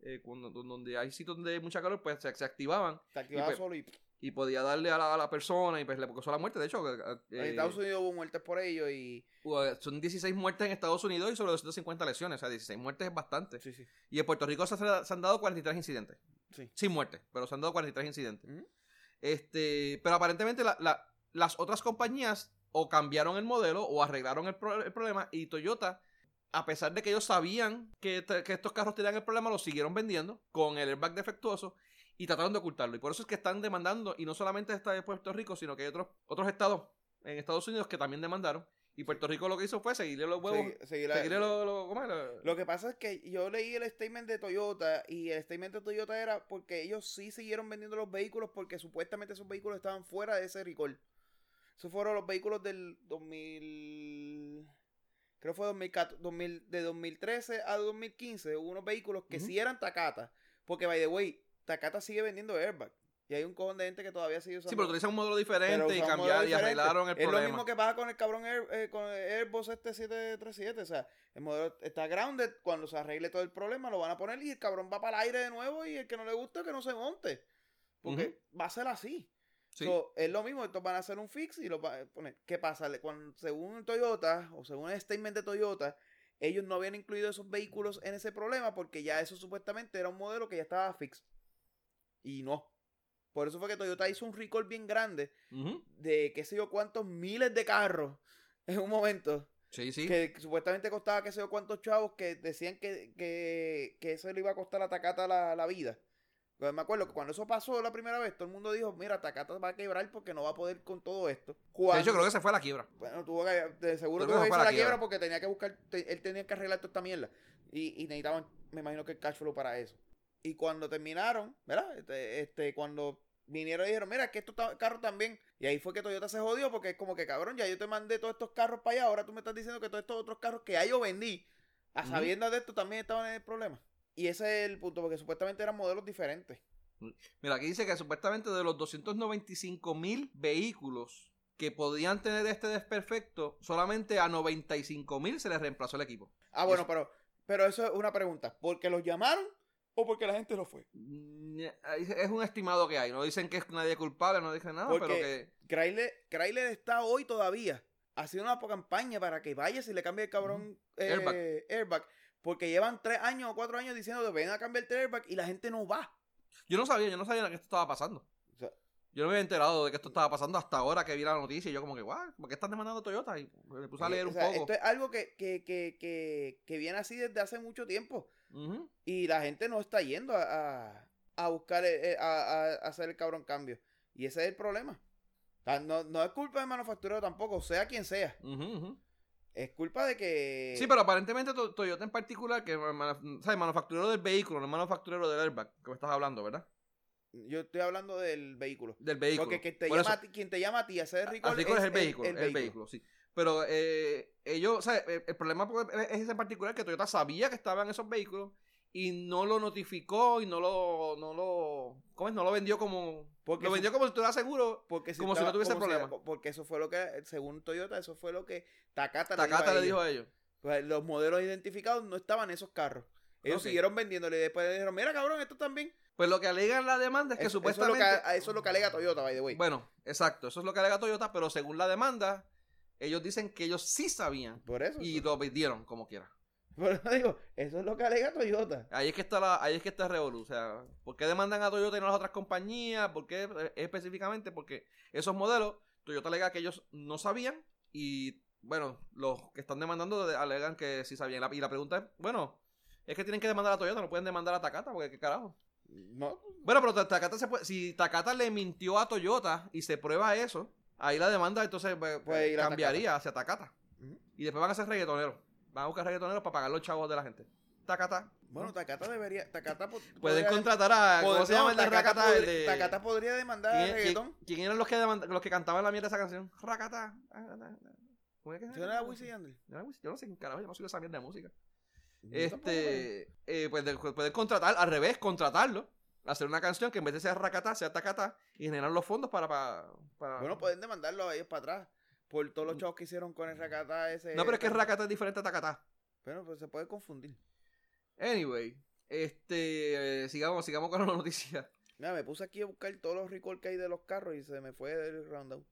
eh, cuando, donde hay sitios donde hay mucha calor, pues se, se activaban Está activado pues, solo y y podía darle a la, a la persona y pues le causó la muerte. De hecho, eh, en eh, Estados Unidos hubo muertes por ello y hubo- son 16 muertes en Estados Unidos y sobre 250 lesiones. O sea, 16 muertes es bastante. sí, sí. Y en Puerto Rico se, se han dado 43 incidentes. Sí. Sin muerte, pero se han dado 43 incidentes. Este, pero aparentemente la, la- las otras compañías o cambiaron el modelo o arreglaron el, pro- el problema y Toyota, a pesar de que ellos sabían que, que estos carros tenían el problema, lo siguieron vendiendo con el airbag defectuoso y trataron de ocultarlo. Y por eso es que están demandando, y no solamente está de Puerto Rico, sino que hay otros, otros estados en Estados Unidos que también demandaron. Y Puerto Rico lo que hizo fue seguirle los huevos. Segui- seguir la- seguirle los, los- ¿cómo es? Lo- Lo que pasa es que yo leí el statement de Toyota y el statement de Toyota era porque ellos sí siguieron vendiendo los vehículos porque supuestamente esos vehículos estaban fuera de ese recall. Esos fueron los vehículos del 2000... Creo que fue 2014, 2000 de 2013 a 2015. Hubo unos vehículos que sí eran Takata. Porque, by the way, Takata sigue vendiendo airbag. Y hay un cojón de gente que todavía sigue usando Sí, pero utilizan un modelo diferente y cambiaron y arreglaron el es problema. lo mismo que pasa con el cabrón Air- eh, con el Airbus este 737. O sea, el modelo está grounded. Cuando se arregle todo el problema, lo van a poner y el cabrón va para el aire de nuevo. Y el que no le gusta, que no se monte. Porque va a ser así. Sí. So, es lo mismo, estos van a hacer un fix y lo van a poner. ¿Qué pasa? Cuando, según Toyota, o según el statement de Toyota, ellos no habían incluido esos vehículos en ese problema porque ya eso supuestamente era un modelo que ya estaba fix. Y no. Por eso fue que Toyota hizo un recall bien grande de qué sé yo cuántos miles de carros en un momento. Sí, sí. Que supuestamente costaba qué sé yo cuántos chavos que decían que, que, que eso le iba a costar a Takata la, la vida. Pues me acuerdo que cuando eso pasó la primera vez, todo el mundo dijo, mira, Takata va a quebrar porque no va a poder con todo esto. De Cuando- hecho, creo que se fue a la quiebra. Bueno, tuvo que, de seguro tuvo que irse a la la quiebra. quiebra porque tenía que buscar, te- él tenía que arreglar toda esta mierda. Y, y necesitaban, me imagino que el cash flow para eso. Y cuando terminaron, ¿verdad? Este, este, cuando vinieron y dijeron, mira, que estos carros también. Y ahí fue que Toyota se jodió porque es como que, cabrón, ya yo te mandé todos estos carros para allá, ahora tú me estás diciendo que todos estos otros carros que ya yo vendí, a sabiendas de esto, también estaban en el problema. Y ese es el punto, porque supuestamente eran modelos diferentes. Mira, aquí dice que supuestamente de los 295 mil vehículos que podían tener este desperfecto, solamente a 95 mil se les reemplazó el equipo. Ah, bueno, Eso- pero, pero eso es una pregunta. ¿Porque los llamaron o porque la gente no fue? Mm, Es un estimado que hay. No dicen que es nadie culpable, no dicen nada, Porque- pero que. Chrysler, Chrysler está hoy todavía haciendo una campaña para que vayas y le cambie el cabrón eh, Airbag. airbag. Porque llevan tres años o cuatro años diciendo que ven a cambiar el airbag y la gente no va. Yo no sabía, yo no sabía que esto estaba pasando. O sea, Yo no me había enterado de que esto estaba pasando hasta ahora que vi la noticia y yo como que, guau, ¿por qué están demandando a Toyota? Y me puse a leer o un poco. Esto es algo que, que, que, que, que viene así desde hace mucho tiempo. Y la gente no está yendo a, a, a buscar, eh, a, a hacer el cabrón cambio. Y ese es el problema. O sea, no, no es culpa del manufacturero tampoco, sea quien sea. Es culpa de que... Sí, pero aparentemente To- Toyota en particular, que o sea, el manufacturero del vehículo, no el manufacturero del airbag, que me estás hablando, ¿verdad? Yo estoy hablando del vehículo. Del vehículo. Porque quien te, llama eso- a ti, quien te llama a ti a hacer el recall, Al recall es el vehículo, el el, vehículo. sí. Pero eh, ellos, o sea, el, el problema pues, es ese en particular que Toyota sabía que estaban esos vehículos y no lo notificó y no lo, no lo, ¿cómo es? No lo vendió como, Porque lo eso- vendió como si estuviera seguro. Porque como si no tuviese problema. porque eso fue lo que, según Toyota, eso fue lo que Takata, le dijo Takata a le ellos. dijo a ellos. Pues, los modelos identificados no estaban en esos carros. Ellos siguieron vendiéndole y después le dijeron, mira cabrón, esto también. Pues lo que alegan la demanda es que Eso, eso es lo supuestamente... que, eso es lo que alega Toyota, by the way. Bueno, exacto, eso es lo que alega Toyota, pero según la demanda, ellos dicen que ellos sí sabían por eso. y lo vendieron como quiera. Por eso digo, eso es lo que alega Toyota. Ahí es que está la, ahí es que está el revolú. O sea, ¿por qué demandan a Toyota y no a las otras compañías? ¿Por qué eh, específicamente? Porque esos modelos, Toyota alega que ellos no sabían y, bueno, los que están demandando de- alegan que sí sabían. Y la, pregunta es, bueno, es que tienen que demandar a Toyota, no pueden demandar a Takata, porque qué carajo. No, Bueno, pero Ta- Takata se puede, si Takata le mintió a Toyota y se prueba eso, ahí la demanda entonces pues, a cambiaría hacia Takata. Ujú. Y después van a ser reggaetoneros. Van a buscar reggaetoneros para pagar los chavos de la gente. Takata. bueno, Takata debería, Takata po- Pueden contratar a. ¿Cómo se llama el de Takata Rakata? Podría- de. Takata podría demandar ¿Quién, a reggaetón. quién eran los que, los que cantaban la mierda de esa canción? Rakata. ¿Cómo es que no era Wisin y. Yo no sé quién carajo, yo no soy esa mierda de música. Yo Este. eh, pues de- pueden contratar, al revés, contratarlo. Hacer una canción que en vez de ser Rakata, sea Takata. Y generar los fondos para. para, para- Bueno, pueden demandarlo a ellos para atrás. Por todos los chavos que hicieron con el Rakata ese. No, pero es que Rakata es diferente a Takata. Bueno, pues se puede confundir. Anyway. Este. eh, sigamos, sigamos con la noticia. Mira, me puse aquí a buscar todos los recall que hay de los carros y se me fue el rundown.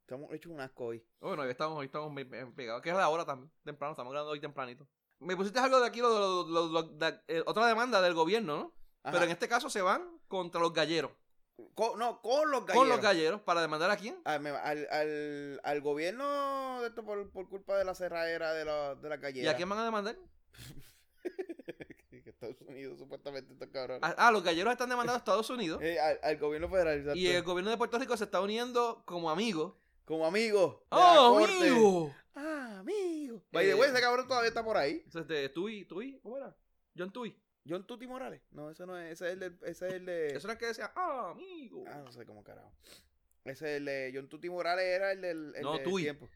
Estamos hechos un asco hoy. Bueno, hoy estamos, hoy estamos pegados. Que es la hora también, temprano, estamos grabando hoy tempranito. Me pusiste algo de aquí, lo, lo- lo- lo- de- eh, otra demanda del gobierno, ¿no? Ajá. Pero en este caso se van contra los galleros. Con- no, con los galleros. con los galleros para demandar a quién. Al, me- al, al, al gobierno de esto por, por culpa de la cerradera de, la, de las ¿Y galleras. a quién van a demandar? Estados Unidos, supuestamente, estos cabrones. Ah, ah, los galleros están demandando a Estados Unidos. Eh, al, al gobierno federal. exacto. Y el gobierno de Puerto Rico se está uniendo como amigos. Como amigo. ¡Oh, amigo! Ah, amigo. By the Eh, way, ese cabrón todavía está por ahí. Ese es de Tui, Tui, ¿cómo era? John Tui. John Tuti Morales. No, ese no es. Ese es el de. Ese es el de. Eso era el que decía, ah, amigo. Ah, no sé cómo carajo. Ese es el de. John Tuti Morales era el del. el No, de Tui. tiempo.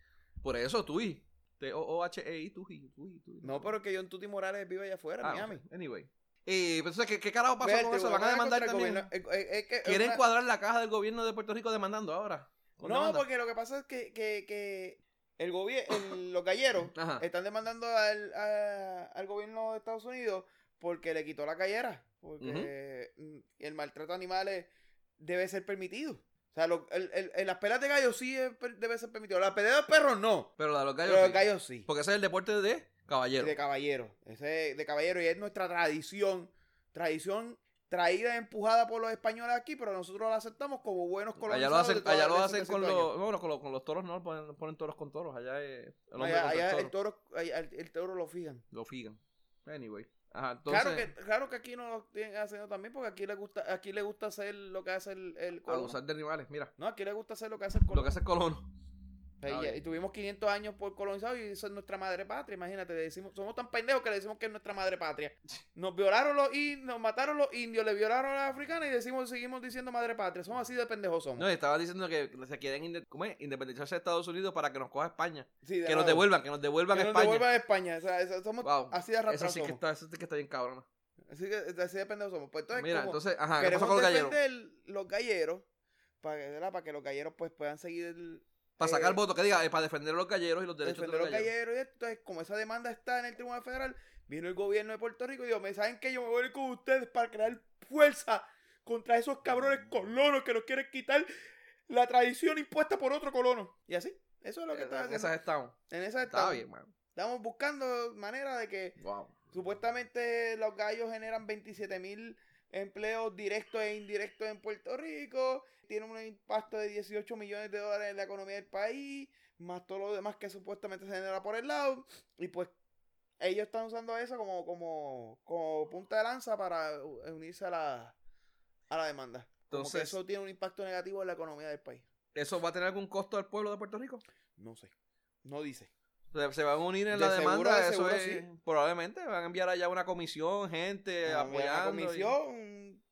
Por eso, Tui. T-O-O-H-E-I, Tui, Tui, Tui. No, pero que John Tuti Morales vive allá afuera, en Ah, Miami. Anyway. Eh, pero entonces, ¿qué, ¿qué carajo pasó con eso? ¿Van a demandar también? eh, eh, que ¿Quieren una- cuadrar la caja del gobierno de Puerto Rico demandando ahora? ¿Con No, porque lo que pasa es que, que, que el gobierno, los galleros Ajá. están demandando al, a- al gobierno de Estados Unidos porque le quitó la callera. Porque mm, el maltrato a animales debe ser permitido. O sea, lo- el, el- el- las pelas de gallos sí es debe ser permitido. Las peleas de perros no. Pero la de los gallos. Pero los sí. gallos sí. Porque ese es el deporte de caballero. De caballero. Ese es de caballero y es nuestra tradición. Tradición traída y empujada por los españoles aquí, pero nosotros la aceptamos como buenos Allá colonizados. lo hacen, allá lo hacen con 700 los, bueno, con los, con los toros, no ponen, ponen toros con toros. Allá es el Allá, allá el toro. allá el, toro lo fijan. Lo figan. Anyway. Ajá, entonces, Claro que, claro que aquí no lo tienen haciendo también, porque aquí le gusta, aquí le gusta hacer lo que hace el, el colono. abusar de animales. Mira, No, aquí le gusta hacer lo que hace el colono. lo que hace el colono. Y- Ah, y, tuvimos 500 años por colonizado y eso es nuestra madre patria, imagínate, le decimos, somos tan pendejos que le decimos que es nuestra madre patria. Nos violaron los indios, nos mataron los indios, le violaron a las africanas y decimos, seguimos diciendo madre patria. Somos así de pendejos somos. No, estaba diciendo que se quieren inde- ¿cómo es? independizarse de Estados Unidos para que nos coja España. Sí, Que nos devuelvan, que nos devuelvan Que a nos España. devuelvan a España. O sea, somos Wow. así de Eso sí que está, eso sí que está bien cabrón. Así, que, así de pendejos somos. Pues entonces, Mira, como- entonces, ajá, ¿qué pasó con los galleros? los galleros para, que- para que los galleros pues puedan seguir el, Para eh, sacar votos, que diga, eh, para defender a los galleros y los derechos defender de los los galleros. galleros y esto. Entonces, como esa demanda está en el Tribunal Federal, vino el gobierno de Puerto Rico y dijo, ¿me saben que Yo me voy a ir con ustedes para crear fuerza contra esos cabrones colonos que nos quieren quitar la tradición impuesta por otro colono. Y así, eso es lo que Eh, está en esas estamos. En esa Está estamos. bien, man. Estamos buscando manera de que Wow. Supuestamente los gallos generan 27 mil empleos directos e indirectos en Puerto Rico. Tienen un impacto de 18 millones de dólares en la economía del país. Más todo lo demás que supuestamente se genera por el lado. Y pues ellos están usando eso como, como, como punta de lanza para unirse a la, a la demanda. Como que Entonces- eso tiene un impacto negativo en la economía del país. ¿Eso va a tener algún costo al pueblo de Puerto Rico? No sé. No dice. Se, van a unir en De la seguro, demanda, de eso seguro es, sí. probablemente van a enviar allá una comisión, gente apoyando, y comisión, un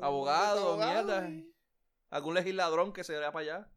Abogados, abogado mierda. y- algún legisladrón que se vaya para allá.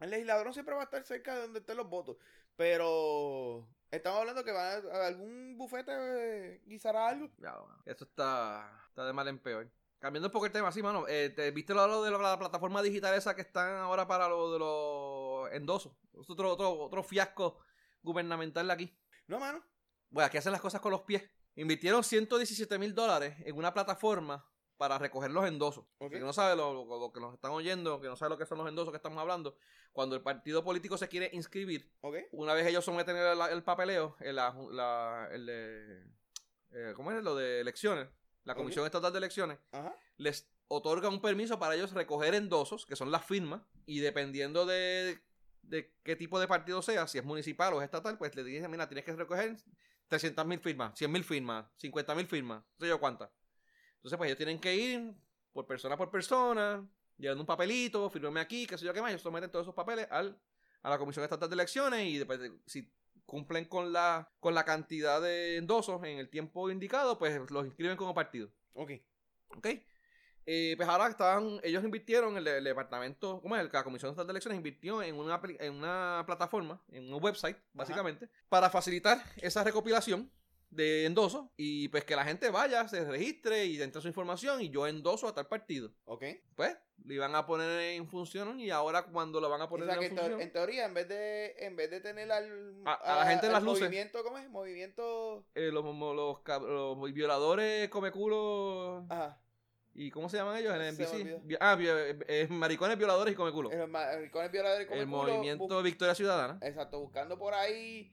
El legislador siempre va a estar cerca de donde estén los votos. Pero estamos hablando que va a, algún bufete eh, guisará algo. Ya. Esto está, está de mal en peor. Cambiando un poco el tema, sí, mano. eh, ¿te ¿Viste lo, lo de la, la plataforma digital esa que están ahora para lo de los endosos? Otro, otro, otro fiasco gubernamental aquí. No, mano. Bueno, aquí hacen las cosas con los pies. Invirtieron 117 mil dólares en una plataforma para recoger los endosos. Ok. Que no sabe lo, lo- lo que nos están oyendo, que no sabe lo que son los endosos que estamos hablando. Cuando el partido político se quiere inscribir, una vez ellos someten el, el papeleo, en la, la- el de- eh, ¿cómo es lo de elecciones? La. Comisión Estatal de Elecciones Ajá. les otorga un permiso para ellos recoger endosos, que son las firmas, y dependiendo de, de qué tipo de partido sea, si es municipal o es estatal, pues le dicen, mira, tienes que recoger 300 mil firmas, 100 mil firmas, 50 mil firmas, no sé yo cuántas. Entonces, pues ellos tienen que ir por persona por persona, llevando un papelito, firmame aquí, qué sé yo qué más, ellos someten todos esos papeles al, a la Comisión Estatal de Elecciones y después, de- si cumplen con la, con la cantidad de endosos en el tiempo indicado, pues los inscriben como partido. Ok. ¿Ok? Eh, pues ahora estaban, ellos invirtieron, el, el departamento, ¿cómo es? La Comisión Estatal de Elecciones invirtió en una, en una plataforma, en un website, básicamente, para facilitar esa recopilación de endosos y pues que la gente vaya, se registre y entre su información y yo endoso a tal partido. Ok. Pues, lo iban a poner en función y ahora cuando lo van a O poner sea que en en, teo- función... en teoría, en vez de en vez de tener al, A- a la gente en las luces. movimiento, ¿cómo es? Movimiento. eh, los, los, cab- los violadores come culo Ajá. Y ¿cómo se llaman ellos? El Ah, eh, maricones violadores y come culo. El, ma- con el violador y come el culo, movimiento Victoria Ciudadana. Exacto, buscando por ahí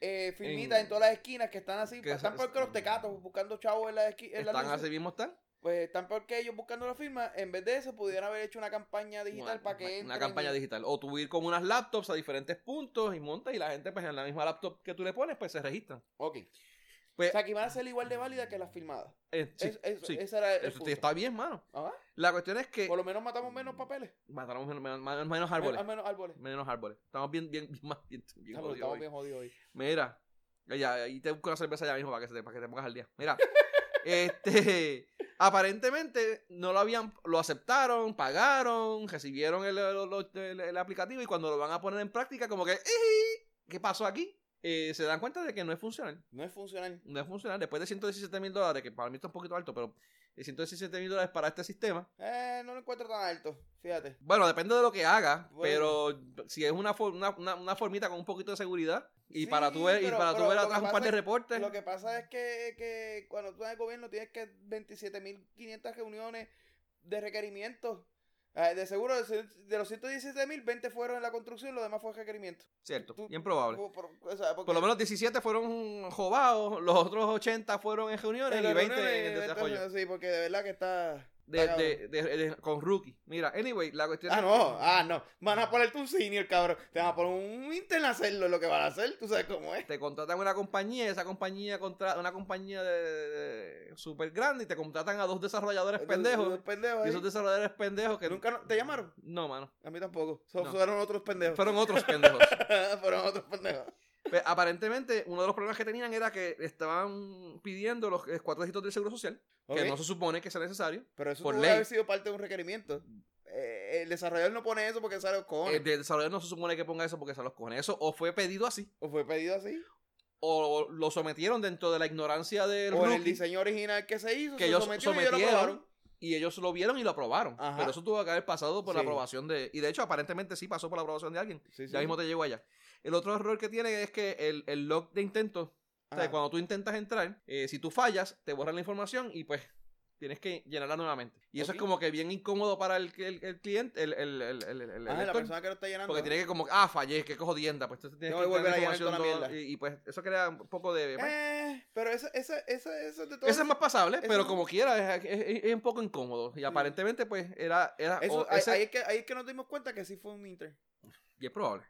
eh, firmitas En- en, todas las esquinas que están así. que están se- por los tecatos, buscando chavos en las esquinas. Están así mismo están. Pues están peor que ellos buscando la firma. En vez de eso, pudieran haber hecho una campaña digital para que una, campaña y- digital. O tú ir con unas laptops a diferentes puntos y montas y la gente, pues en la misma laptop que tú le pones, pues se registran. Ok. Pues, O sea, que van a ser igual de válidas que las firmadas. eh, sí, Es- es- sí. Ese era el punto. está bien, mano. Ajá. La cuestión es que Por lo menos matamos menos papeles. matamos menos, menos- menos árboles. Menos árboles. Menos árboles. Estamos bien, bien, bien, más- bien, bien Estamos, jodidos estamos hoy. bien jodidos hoy. Mira, ya, ahí te busco una cerveza ya mismo para que, se te, para que te pongas al día. Mira, este, aparentemente no lo habían, lo aceptaron, pagaron, recibieron el, el- el- el aplicativo y cuando lo van a poner en práctica, como que, "Iji, ¿qué pasó aquí? Eh, se dan cuenta de que no es funcional. No es funcional. No es funcional. Después de 117 mil dólares, que para mí está un poquito alto, pero de 117 mil dólares para este sistema. Eh, no lo encuentro tan alto. Fíjate. Bueno, depende de lo que haga, Bueno. pero si es una, for- una, una, una formita con un poquito de seguridad y Sí, para tú ver, y para tú ver atrás un par de es- reportes. Lo que pasa es que, que cuando tú en el gobierno tienes que 27.500 reuniones de requerimientos. Eh, de seguro, de, los 117.000, 20 fueron en la construcción, lo demás fue requerimiento. Cierto, tú- bien probable. Por, por- o sea, porque Por lo menos 17 fueron jobados, los otros 80 fueron en reuniones en y las 20 reuniones, en el 20 desarrollo. Sí, porque de verdad que está... De, de, de- de- con rookie. Mira, anyway, la cuestión Ah, es- no, ah, no. Van a ponerte un senior, cabrón. Te van a poner un intern a hacerlo, lo que van a hacer. Tú sabes cómo es. te contratan una compañía, esa compañía contra una compañía de, super grande y te contratan a dos desarrolladores pendejos. Y esos desarrolladores pendejos que que nunca no- te llamaron. No, mano. A mí tampoco. So- No. Fueron otros pendejos. Fueron otros pendejos. Fueron otros pendejos. Pues, aparentemente, uno de los problemas que tenían era que estaban pidiendo los eh, cuatro dígitos del Seguro Social, que no se supone que sea necesario. Pero eso por tuvo ley. haber sido parte de un requerimiento. Eh, el desarrollador no pone eso porque sale los cojones. El desarrollador no se supone que ponga eso porque se los cojones. Eso o fue pedido así, o fue pedido así. o lo sometieron dentro de la ignorancia del o en el rookie, diseño original que se hizo, que se ellos sometió y ellos lo sometieron y ellos lo vieron y lo aprobaron. Ajá. Pero eso tuvo que haber pasado por la aprobación de... Y de hecho, aparentemente sí pasó por la aprobación de alguien. Sí, sí. Ya mismo te llego allá. El otro error que tiene es que el, el log de intento, o sea, cuando tú intentas entrar, eh, si tú fallas, te borran la información y pues tienes que llenarla nuevamente. Y eso es como que bien incómodo para el, el, el cliente, el, el, el, el, Ah, la persona que lo está llenando. Porque tiene que como, ah, fallé, qué cojo dienda, pues entonces tienes que que volver a llenar toda la mierda. y, y, pues eso crea un poco de... pues, Eh, pero eso, eso, eso, eso de todo. ese es más pasable, eso- pero como quiera, es, es- es un poco incómodo. Y aparentemente, pues, era... era Eso, o ahí, ese- ahí es que, ahí es que nos dimos cuenta que sí fue un intern. Y es probable.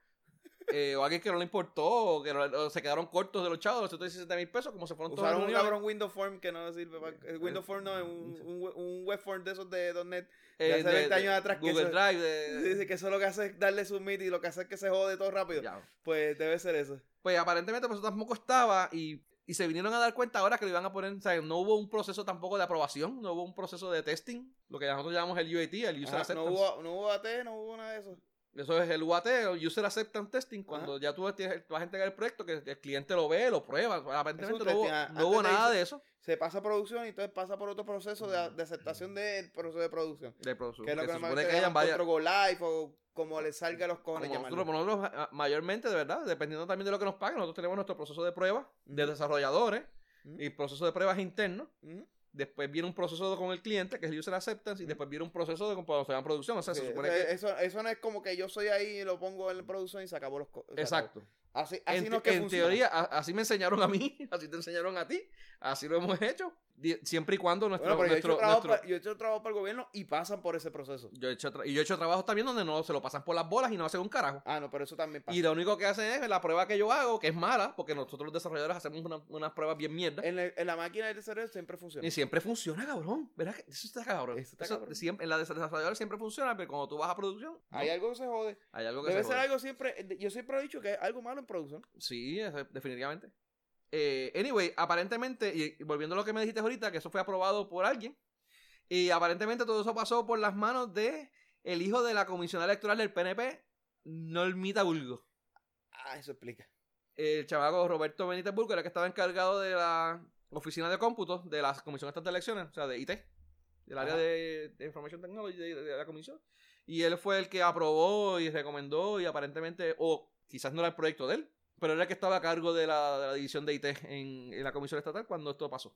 Eh, o alguien que no le importó, o que no- o se quedaron cortos de los chavos, los 117 mil pesos, como se fueron todos Usaron los un cabrón Windows Form que no sirve para... el Windows Form no es un, un, un web form de esos de .NET. de hace 20 años atrás que Google eso- Drive, de, Dice que eso lo que hace es darle submit y lo que hace es que se jode todo rápido. Ya. Pues debe ser eso. Pues aparentemente pues eso tampoco estaba y, y se vinieron a dar cuenta ahora que lo iban a poner, o sea, no hubo un proceso tampoco de aprobación, no hubo un proceso de testing, lo que nosotros llamamos el UAT, el User Ajá, no, hubo, no hubo AT, no hubo nada de eso. Eso es el UAT, el User Acceptance Testing, cuando ya tú tienes- vas a entregar el proyecto, que el cliente lo ve, lo prueba. Aparentemente no hubo, ah, no hubo nada de eso. Se pasa a producción y entonces pasa por otro proceso de, de aceptación del proceso de producción. De producción. Que es lo Que que se supone normalmente que hayan varias. otro Go Live o como le salga a los cojones nosotros, nosotros, ah, mayormente, de verdad, dependiendo también de lo que nos paguen, nosotros tenemos nuestro proceso de prueba de desarrolladores Ujú. y proceso de pruebas internos. Ujú. Después viene un proceso con el cliente, que es el user acceptance, y después viene un proceso de cuando se va en producción. O sea, Sí, se supone sea, que. eso, eso no es como que yo soy ahí y lo pongo en la producción y se acabó los acabó. Exacto. Así, así en no es que en funciona. teoría, a- así me enseñaron a mí, así te enseñaron a ti, así lo hemos hecho, siempre y cuando nuestro. Bueno, pero yo he, nuestro, trabajo nuestro- yo he hecho trabajo para el gobierno y pasan por ese proceso. yo he hecho y yo he hecho trabajos también donde no se lo pasan por las bolas y no hacen un carajo. Ah, no, pero eso también pasa. Y lo único que hacen es la prueba que yo hago, que es mala, porque nosotros los desarrolladores hacemos una- unas pruebas bien mierda. En, la- en la máquina de desarrollo siempre funciona. Y siempre funciona, cabrón. ¿Verdad que eso está cabrón? Eso está Eso cabrón. siempre, en la de desarrollador siempre funciona, pero cuando tú vas a producción, no. Hay algo que se jode. hay algo que Debe se ser jode. algo siempre. Yo siempre he dicho que hay algo malo en producción. Sí, definitivamente. Eh, anyway, aparentemente, y volviendo a lo que me dijiste ahorita, que eso fue aprobado por alguien, y aparentemente todo eso pasó por las manos de el hijo de la comisión electoral del PNP, Normita Bulgo. Ah, eso explica. El chavaco Roberto Benítez Bulgo era el que estaba encargado de la oficina de cómputo de la Comisión Estatal de Elecciones, o sea, de IT, del área de, de Information Technology de, de la comisión. Y él fue el que aprobó y recomendó y aparentemente, o quizás no era el proyecto de él, pero era el que estaba a cargo de la, de la división de IT en, en la comisión estatal cuando esto pasó.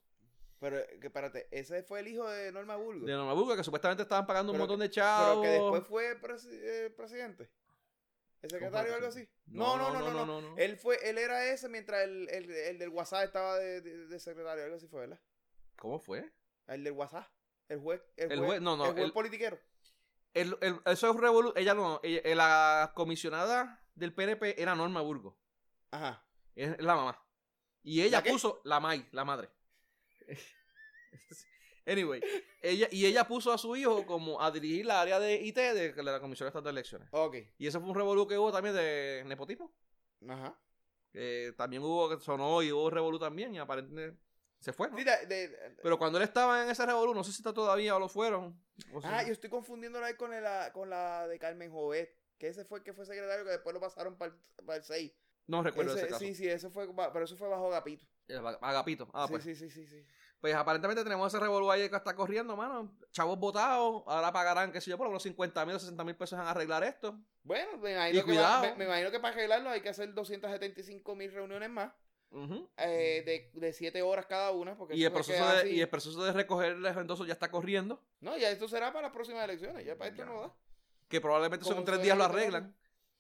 Pero, eh, que espérate, ese fue el hijo de Norma Burgos. De Norma Bulgo, que supuestamente estaban pagando un Pero montón de Pero chavos. que después fue presi- eh, presidente. ¿El secretario o algo así? No no no, no, no, Él fue, él era ese mientras el, el, el del WhatsApp estaba de, de- de secretario, algo así fue, ¿verdad? ¿Cómo fue? El del WhatsApp. El juez, el El juez, juez- no, no, el juez el- politiquero. El- el- eso es revolu ella no, ella- la comisionada del PNP era Norma Burgo, Ajá. es la mamá. Y ella ¿La puso la May, la madre. anyway, ella y ella puso a su hijo como a dirigir la área de IT de la Comisión Estatal de Elecciones. Ok. Y eso fue un revolú que hubo también de nepotismo. Ajá. que también hubo, que sonó y hubo revolú también y aparentemente se fue. ¿no? Sí, de- de- Pero cuando él estaba en ese revolú, no sé si está todavía o lo fueron. o si- ah, yo estoy confundiéndola ahí con, el- con la de Carmen Jovet. Que ese fue el que fue secretario que después lo pasaron para el 6. No recuerdo Ese- ese caso. sí, sí, eso fue, pero eso fue bajo Agapito. Ag- Agapito. Ah, sí, pues. sí, sí, sí, sí. Pues aparentemente tenemos ese revolú ahí que está corriendo, mano. Chavos votados, ahora pagarán, qué sé yo, por unos 50 mil o 60 mil pesos en arreglar esto. Bueno, me imagino, Y que, va- cuidado. me, me imagino que para arreglarlo hay que hacer 275 mil reuniones más. Eh, de, de 7 horas cada una. Porque Y, el proceso de, y el proceso de recoger los endosos ya está corriendo. No, ya esto será para las próximas elecciones. Ya para esto Ya. no da. Que probablemente son tres días lo arreglan.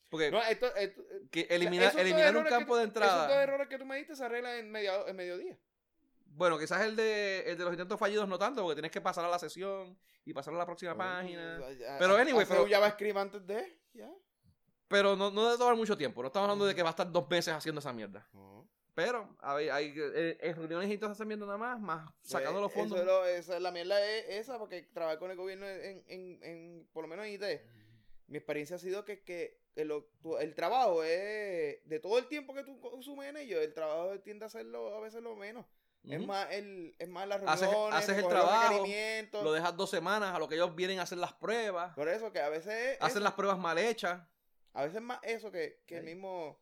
Porque No, esto, esto- que o sea, eliminar, un campo tú- de Esos dos entrada. errores que tú me diste se arreglan en, media, en mediodía. Bueno, quizás el de, el de los intentos fallidos no tanto, porque tienes que pasar a la sesión y pasar a la próxima página. Ya- Pero anyway, pero- un JavaScript antes de. Ya. Pero no, no debe tomar mucho tiempo. No estamos hablando de que va a estar dos meses haciendo esa mierda. Pero hay, hay eh, en reuniones y entonces esa mierda nada más, más sacando Eh, los fondos. Eso es lo- esa- la mierda es esa, porque trabajar con el gobierno en, en, en por lo menos en IT, mi experiencia ha sido que, que el, el trabajo es, de todo el tiempo que tú consumes en ello, el trabajo tiende a hacerlo a veces lo menos. Es más el, es más las reuniones, haces el trabajo. Lo dejas dos semanas a lo que ellos vienen a hacer las pruebas. Por eso que a veces es Hacen eso, las pruebas mal hechas. a veces es más eso que, que el mismo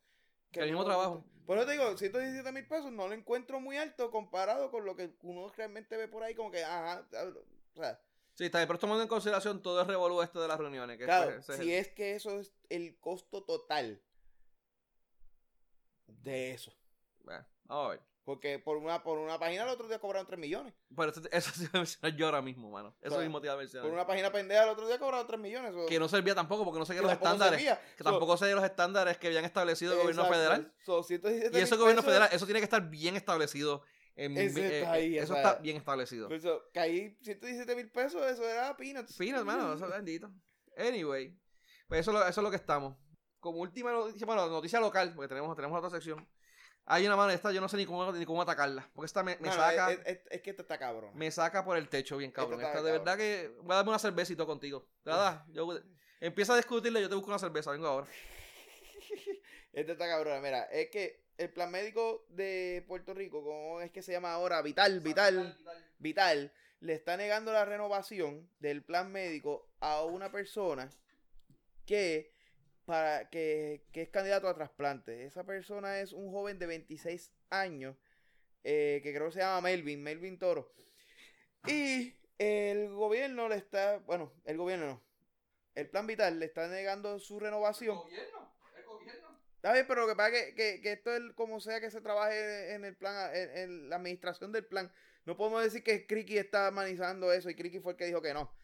Que el mismo trabajo. Por eso te digo, 117 mil pesos no lo encuentro muy alto comparado con lo que uno realmente ve por ahí como que, ajá, o sea, Sí, está bien, pero tomando en consideración todo el revolú este de las reuniones. Que Claro, ese- ese es si el- es que eso es el costo total de eso. Bueno, vamos a ver. Porque por una, por una página el otro día cobraron 3 millones. Pero eso, eso sí iba a mencionar yo ahora mismo, mano. Eso mismo te iba a mencionar. Por una página pendeja el otro día cobraron 3 millones. o- Que no servía tampoco, porque no sé qué los estándares. servía. Que So, tampoco sé los estándares que habían establecido el gobierno federal. So, 117 Y ese gobierno federal, eso tiene que estar bien establecido. En, Ese eh, está ahí, eso está bien establecido. pues eso, caí 117 mil pesos, eso era peanuts. Fino, hermano, eso es bendito. Anyway, pues eso, eso es lo que estamos. Como última noticia, bueno, noticia local, porque tenemos, tenemos otra sección. Hay una mano esta, yo no sé ni cómo, ni cómo atacarla. Porque esta me, me Mano, saca, es, es- es que esto está cabrón. me saca por el techo bien cabrón. Está Esta de cabrón. verdad que voy a darme una cervecita contigo. ¿Te la das? Yo, empieza a discutirle, yo te busco una cerveza, vengo ahora. Este está cabrón. Mira, es que el plan médico de Puerto Rico, como es que se llama ahora? Vital, Vital, Vital, le está negando la renovación del plan médico a una persona que, para, que, que es candidato a trasplante. Esa persona es un joven de 26 años, eh, que creo que se llama Melvin, Melvin Toro. Y el gobierno le está, bueno, el gobierno no, el plan Vital le está negando su renovación. ¿El gobierno? Está bien, pero lo que pasa es que, que, que esto es como sea que se trabaje en el plan, en, en la administración del plan. No podemos decir que Criqui está manejando eso y Criqui fue el que dijo que no.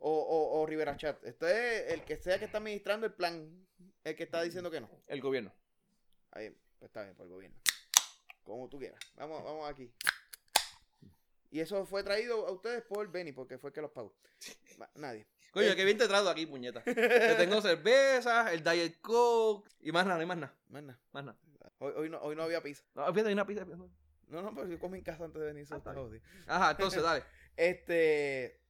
O, o, o Rivera Chat. Esto es el que sea que está administrando el plan, el que está diciendo que no. El gobierno. Ahí, pues está bien, por el gobierno. Como tú quieras. Vamos, vamos aquí. Y eso fue traído a ustedes por Benny, porque fue el que los pagó. Nadie. Coño, Eh. qué bien te trato aquí, puñeta. Te tengo cerveza, el Diet Coke y más nada, no hay más nada. Más nada. Más nada. Hoy, hoy, no, hoy no había pizza. No, fíjate, hay una pizza. No, no, pero yo comí en casa antes de venir. Ah. Ajá, entonces, dale. Este.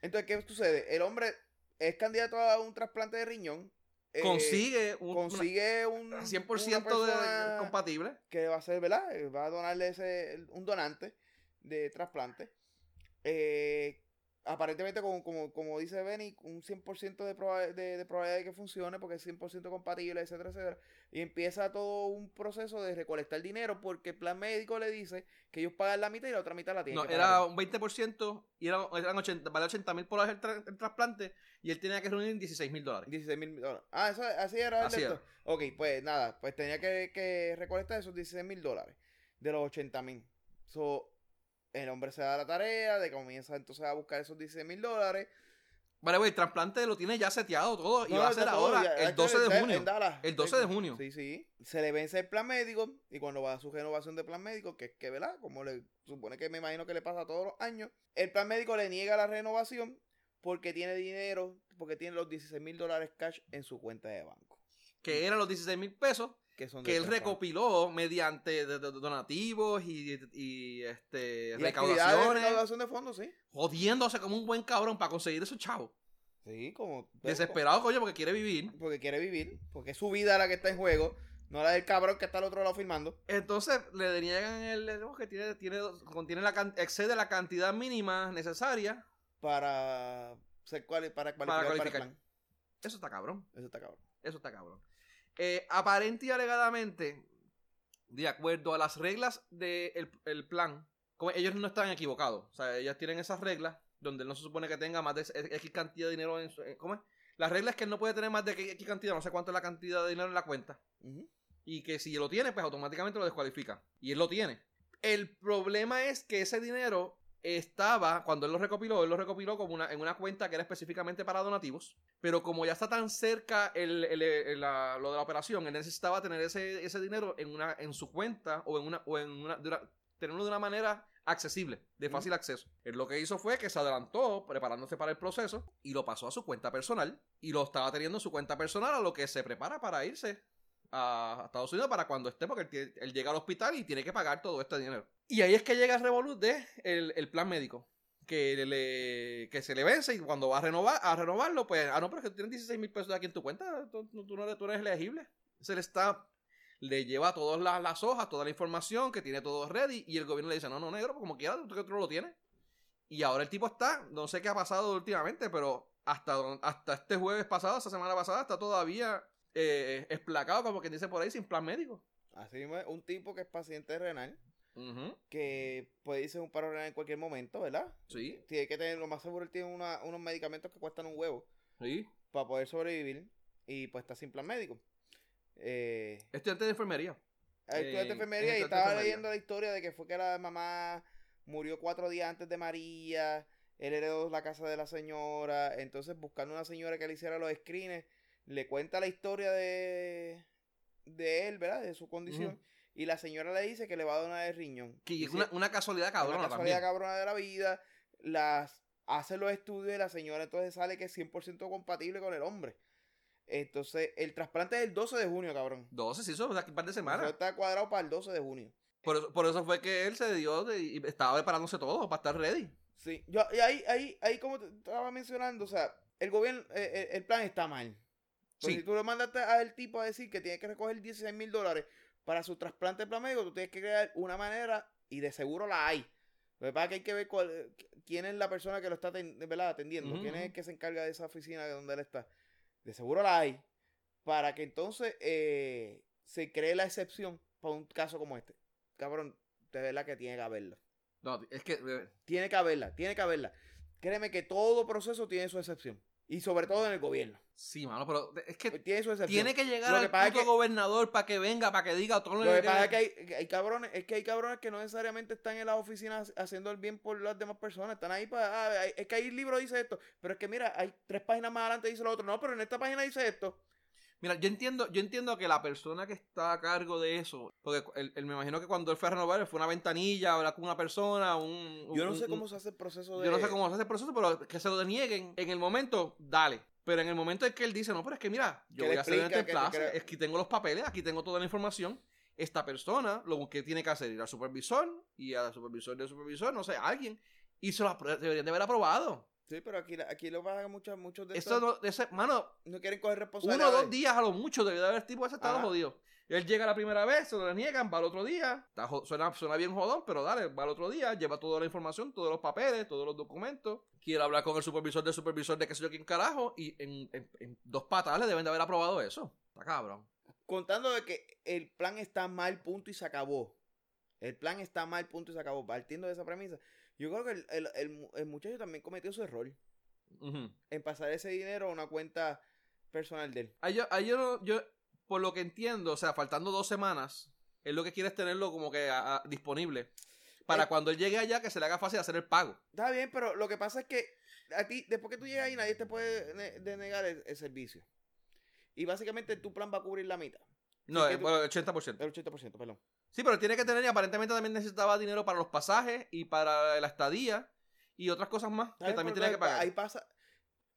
Entonces, ¿qué sucede? El hombre es candidato a un trasplante de riñón. eh, Consigue un consigue un. una 100% una de compatible. Que va a ser, ¿verdad? Eh, Va a donarle ese, un donante de trasplante. Eh, aparentemente, como, como, como dice Benny, un 100% de, proba- de, de probabilidad de que funcione porque es 100% compatible, etcétera, etcétera. Y empieza todo un proceso de recolectar dinero porque el plan médico le dice que ellos pagan la mitad y la otra mitad la tienen No, que era un 20% y eran, eran 80, vale 80 mil por hacer el, tra- el trasplante y él tenía que reunir 16 mil dólares. 16 mil dólares. Ah, eso, así era el Así era. Ok, pues nada, pues tenía que, que recolectar esos 16 mil dólares de los 80 mil. So, el hombre se da la tarea de comienza entonces a buscar esos 16 mil dólares. Vale, güey, el trasplante lo tiene ya seteado todo y va a ser ahora ya- el esto 12 de está junio. El 12 de junio. Sí, sí. Se le vence el plan médico y cuando va a su renovación de plan médico, que es que, ¿verdad? Como le supone que me imagino que le pasa todos los años, el plan médico le niega la renovación porque tiene dinero, porque tiene los 16 mil dólares cash en su cuenta de banco. Que eran los 16 mil pesos Que, son que del él recopiló mediante de- de- donativos y, y, este, Y recaudaciones, recaudación de fondos, sí. jodiéndose como un buen cabrón para conseguir esos chavos. Sí, como... Desesperado, coño, porque quiere vivir. Porque quiere vivir, porque es su vida la que está en juego, no la del cabrón que está al otro lado filmando. Entonces le deniegan el que tiene, tiene, contiene la can- excede la cantidad mínima necesaria. para ser cuali- para cualificar para, cualificar. el plan. Eso está cabrón. Eso está cabrón. Eso está cabrón. Eh, aparente y alegadamente, de acuerdo a las reglas del el plan, como ellos no están equivocados. O sea, ellos tienen esas reglas donde él no se supone que tenga más de X cantidad de dinero en su, ¿Cómo es? La regla es que él no puede tener más de X cantidad, no sé cuánto es la cantidad de dinero en la cuenta. Y que si lo tiene, pues automáticamente lo descualifica. Y él lo tiene. El problema es que ese dinero estaba, cuando él lo recopiló, él lo recopiló como una, en una cuenta que era específicamente para donativos. Pero como ya está tan cerca el, el- el- la- lo de la operación, él necesitaba tener ese, ese dinero en, una, en su cuenta o en una, o en una, de una- tenerlo de una manera accesible, de fácil acceso. Él lo que hizo fue que se adelantó preparándose para el proceso y lo pasó a su cuenta personal y lo estaba teniendo en su cuenta personal a lo que se prepara para irse a Estados Unidos para cuando esté, porque él, llega al hospital y tiene que pagar todo este dinero. Y ahí es que llega revolut de el, el plan médico. Que, le, que se le vence y cuando va a renovar a renovarlo, pues, ah, no, pero es que tienes 16 mil pesos aquí en tu cuenta, tú, no, eres, tú no eres elegible. Se le está, le lleva todas las, las hojas, toda la información, que tiene todo ready, y el gobierno le dice, no, no, negro, como quiera, tú tú no lo tienes. Y ahora el tipo está, no sé qué ha pasado últimamente, pero hasta, hasta este jueves pasado, esta semana pasada, está todavía eh, esplacado, como quien dice por ahí, sin plan médico. Así mismo es, un tipo que es paciente renal, que puede irse un paro renal en cualquier momento, ¿verdad? Sí, Tiene que tener, lo más seguro, él tiene una- unos medicamentos que cuestan un huevo sí. para poder sobrevivir y pues está sin plan médico. Eh, Estudiante de enfermería. Hay estudiante de Eh, enfermería y estaba enfermería. leyendo la historia de que fue que la mamá murió cuatro días antes de María, él heredó la casa de la señora, entonces buscando una señora que le hiciera los screens, le cuenta la historia de, de él, ¿verdad? De su condición, y la señora le dice que le va a donar el riñón. Que es una, una casualidad cabrona una casualidad también. cabrona de la vida, las hace los estudios y la señora entonces sale que es 100% compatible con el hombre. Entonces, el trasplante es el 12 de junio, cabrón. 12, sí, eso de aquí un par de Eso semanas. está cuadrado para el 12 de junio. Por, eso- por eso fue que él se dio de- y estaba preparándose todo para estar ready. Sí, yo, y ahí, ahí, ahí como te estaba mencionando, o sea, el gobierno, eh, eh, el plan está mal. Sí. Si tú le mandaste al tipo a decir que tiene que recoger 16 mil dólares para su trasplante de plan médico, tú tienes que crear una manera y de seguro la hay. Lo que pasa es que hay que ver cuál- quién es la persona que lo está ¿verdad? atendiendo, quién es el que se encarga de esa oficina de donde él está. De seguro la hay. Para que entonces eh, se cree la excepción para un caso como este. Cabrón, de verdad que tiene que haberla. No, es que. eh, Tiene que haberla, tiene que haberla. Créeme que todo proceso tiene su excepción. Y sobre todo en el gobierno. Sí, mano, pero es que Tiene su excepción. tiene que llegar Lo que al puto que- gobernador para que venga, para que diga todo Lo que pasa es que hay, que hay cabrones, es que hay cabrones que no necesariamente están en las oficinas haciendo el bien por las demás personas. Están ahí para. ah, es que ahí el libro dice esto. Pero es que mira, hay tres páginas más adelante dice lo otro. No, pero en esta página dice esto. Mira, yo entiendo, yo entiendo que la persona que está a cargo de eso, porque él, él me imagino que cuando él fue a renovar, fue una ventanilla, hablar con una persona, un... Yo no un- sé cómo se hace el proceso de. Yo no sé cómo se hace el proceso, pero que se lo denieguen en el momento, dale. Pero en el momento en que él dice, no, pero es que mira, yo Que voy a hacer este que te plazo, crea- aquí tengo los papeles, aquí tengo toda la información. Esta persona lo que tiene que hacer es ir al supervisor y al supervisor del supervisor, no sé, alguien, y se lo deberían de haber aprobado. Sí, pero aquí, aquí lo que muchos, muchos de Eso estos no, ese, mano, no quieren coger uno responsabilidad. o dos días a lo mucho debió de haber tipo ese estado Ajá. jodido. Él llega la primera vez, se lo deniegan, va al otro día, está suena, suena bien jodón, pero dale, va al otro día, lleva toda la información, todos los papeles, todos los documentos, quiere hablar con el supervisor del supervisor de qué sé yo quién carajo, y en, en- en dos patas le deben de haber aprobado eso. Está cabrón. contando de que el plan está mal, punto y se acabó. El plan está mal, punto y se acabó. Partiendo de esa premisa, yo creo que el, el- el mu- el muchacho también cometió su error en pasar ese dinero a una cuenta personal de él. Ahí yo, ahí yo, por lo que entiendo, o sea, faltando dos semanas, él lo que quiere es tenerlo como que a- a- disponible. para Eh. cuando él llegue allá que se le haga fácil hacer el pago. Está bien, pero lo que pasa es que a ti, después que tú llegas ahí, nadie te puede ne- denegar el, el servicio. Y básicamente tu plan va a cubrir la mitad. No, eh, tú- bueno, el 80%. El 80%, perdón. Sí, pero tiene que tener y aparentemente también necesitaba dinero para los pasajes y para la estadía y otras cosas más que ¿Sabes? también tenía que pagar. Ahí pasa.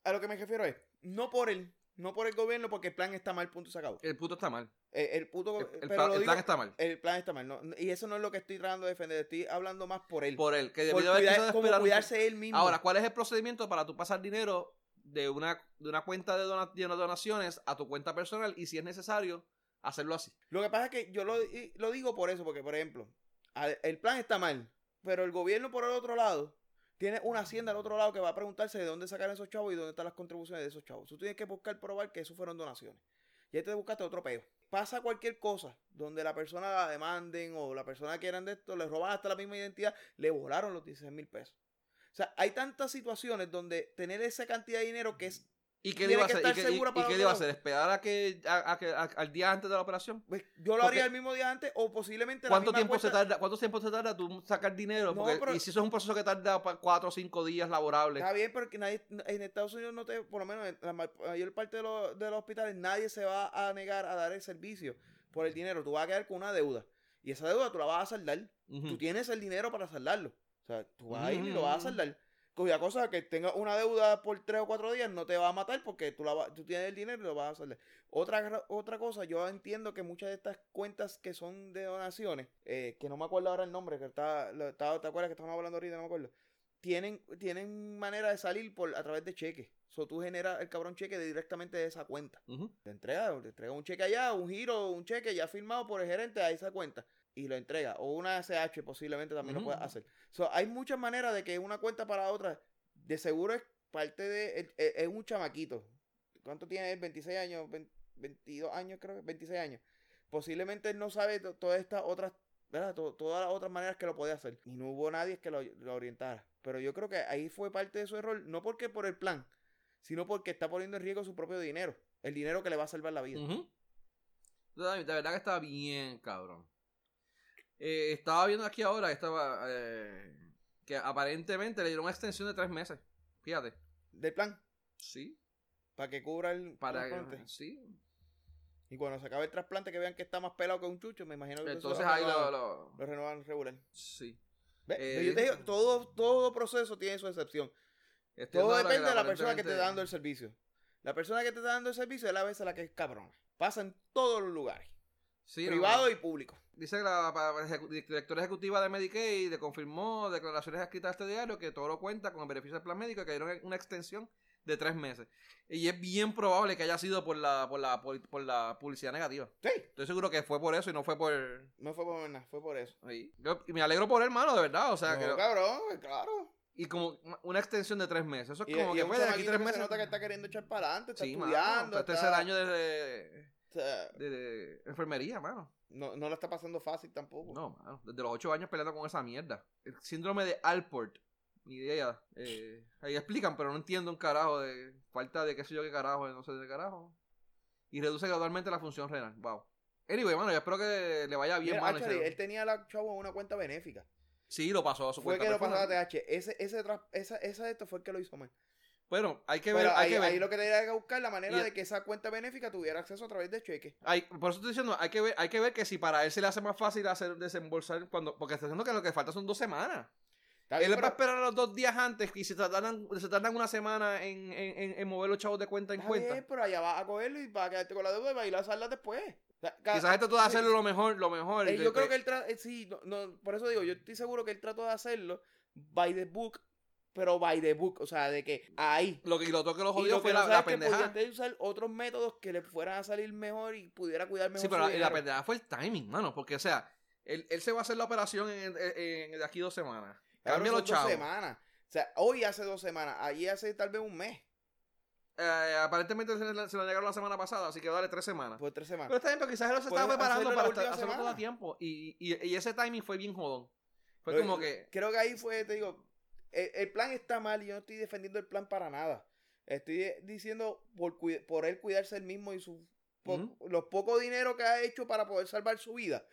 A lo que me refiero es, no por él, no por el gobierno, porque el plan está mal, punto se acabó. El puto está mal. El, el puto. El, el pero plan, el digo- plan está mal. el plan está mal. no- y eso no es lo que estoy tratando de defender. Estoy hablando más por él. Por él, que debió haber cuidar- como cuidarse él mismo. Ahora, ¿cuál es el procedimiento para tú pasar dinero de una, de una cuenta de, dona- de donaciones a tu cuenta personal y si es necesario, hacerlo así? Lo que pasa es que yo lo, lo digo por eso, porque por ejemplo, el plan está mal, pero el gobierno por el otro lado tiene una hacienda al otro lado que va a preguntarse de dónde sacar esos chavos y dónde están las contribuciones de esos chavos. Tú tienes que buscar probar que eso fueron donaciones. Y ahí te buscaste otro peo. Pasa cualquier cosa donde la persona la demanden o la persona que eran de esto, le roban hasta la misma identidad, le volaron los 16 mil pesos. O sea, hay tantas situaciones donde tener esa cantidad de dinero que es ¿Y qué Tiene iba a que hacer? ¿Y qué, y- y qué hacer? ¿Esperar a que, a- a que- a- al día antes de la operación? pues, yo lo Porque- haría el mismo día antes o posiblemente la ¿Cuánto misma tiempo, se tarda, ¿Cuánto tiempo se tarda tú sacar dinero? No, Porque- pero- y si eso es un proceso que tarda cuatro o cinco días laborables. Está bien, porque nadie, en Estados Unidos no te, por lo menos en la ma- mayor parte de los, de los hospitales, nadie se va a negar a dar el servicio por el dinero. Tú vas a quedar con una deuda. Y esa deuda tú la vas a saldar. Ujú. Tú tienes el dinero para saldarlo. O sea, tú vas a ir y lo vas a saldar. Cuya cosa que tenga una deuda por tres o cuatro días no te va a matar porque tú, la va- tú tienes el dinero y lo vas a saldar. Otra, otra cosa, yo entiendo que muchas de estas cuentas que son de donaciones, eh, que no me acuerdo ahora el nombre, que está, lo- estaba- ¿te acuerdas que estábamos hablando ahorita? No me acuerdo. Tienen, tienen manera de salir por, a través de cheques. O so, tú generas el cabrón cheque de- directamente de esa cuenta. Te entrega, te entrega un cheque allá, un giro, un cheque ya firmado por el gerente a esa cuenta y lo entrega. O una SH posiblemente también lo ujú. hacer. So, hay muchas maneras de que una cuenta para otra, de seguro es parte de, es, un chamaquito. ¿Cuánto tiene él? 26 años, 20 22 años creo, 26 años. Posiblemente él no sabe to- todas estas otras, ¿verdad? To- todas las otras maneras que lo podía hacer. Y no hubo nadie que lo, lo orientara. Pero yo creo que ahí fue parte de su error, no porque por el plan, sino porque está poniendo en riesgo su propio dinero. El dinero que le va a salvar la vida. De verdad que estaba bien, cabrón. Eh, estaba viendo aquí ahora estaba eh, que aparentemente le dieron una extensión de tres meses. Fíjate. Del plan, Sí. para que cubra el Para trasplante. sí. Y cuando se acabe el trasplante, que vean que está más pelado que un chucho, me imagino que Entonces ahí lo, lo- lo renuevan regular. sí. Eh, Yo te digo, todo, todo proceso tiene su excepción. Estoy Todo depende de la persona que te está dando el servicio. La persona que te está dando el servicio es la vez a la que es cabrona. Pasa en todos los lugares. Sí, no, privado y público. Dice que la ejecu- directora ejecutiva de Medicaid le confirmó declaraciones escritas a este diario que todo lo cuenta con el beneficio del plan médico y que dieron una extensión de tres meses. Y es bien probable que haya sido por la, por la, por, por la publicidad negativa. Sí. Estoy seguro que fue por eso y no fue por... No fue por nada, fue por eso. Yo- y me alegro por él, hermano, de verdad. O sea, No, que... cabrón, pues, claro. Y como una extensión de tres meses. Eso es Y, como y que pues, de aquí tres meses... se nota que está queriendo echar para adelante, está Sí, mano, estudiando. está el está- tercer año de, sea, de- de enfermería, mano. no, no la está pasando fácil tampoco. No, mano. Desde los ocho años peleando con esa mierda. El síndrome de Alport. Ni idea. Eh, ahí explican, pero no entiendo un carajo de falta de qué sé yo qué carajo, de no sé de qué carajo. Y reduce gradualmente la función renal. Wow. Anyway, mano, yo espero que le vaya bien, Mira, mano. actually, él tenía la chavo en una cuenta benéfica. Sí, lo pasó a su Fue cuenta que lo pasó a. TH. Ese, ese, tras- esa, esa de esto fue el que lo hizo mal. Bueno, hay que ver, Pero hay que ver. ahí lo que tenía que buscar la manera Y- de que esa cuenta benéfica tuviera acceso a través de cheque. Hay- por eso estoy diciendo, hay que ver, hay que ver que si para él se le hace más fácil hacer desembolsar cuando, porque está diciendo que lo que falta son dos semanas. Está Él bien, va a esperar los dos días antes y se tardan, se tardan una semana en, en, en- en mover los chavos de cuenta en Está cuenta. bien, pero allá vas a cogerlo y vas a quedarte con la deuda y vas a ir a saldas después. O sea, ca- Quizás esto todo hacerlo lo mejor, lo mejor. eh, yo creo que él eh, sí, no, no, por eso digo, yo estoy seguro que él trató de hacerlo by the book, pero by the book, o sea, de que ahí. lo que lo otro que lo Y jodió lo fue la, la es pendejada. usar otros métodos que le fueran a salir mejor y pudiera cuidar mejor Sí, pero la, la pendejada fue el timing, mano. Porque, o sea, él, él se va a hacer la operación en, en- en- de aquí dos semanas. Cambia los dos chavos. semanas. O sea, hoy hace dos semanas, allí hace tal vez un mes, Eh, aparentemente se, le- se lo negaron la semana pasada, así que dale tres semanas. pues tres semanas. Pero está bien, pero quizás él se estaba preparando para estar- hacerlo todo a tiempo. Y, y, y ese timing fue bien jodón. Fue Pero, como que. Creo que ahí fue, te digo, el, el plan está mal y yo no estoy defendiendo el plan para nada. Estoy diciendo por, por él cuidarse él mismo y su po- los poco dinero que ha hecho para poder salvar su vida.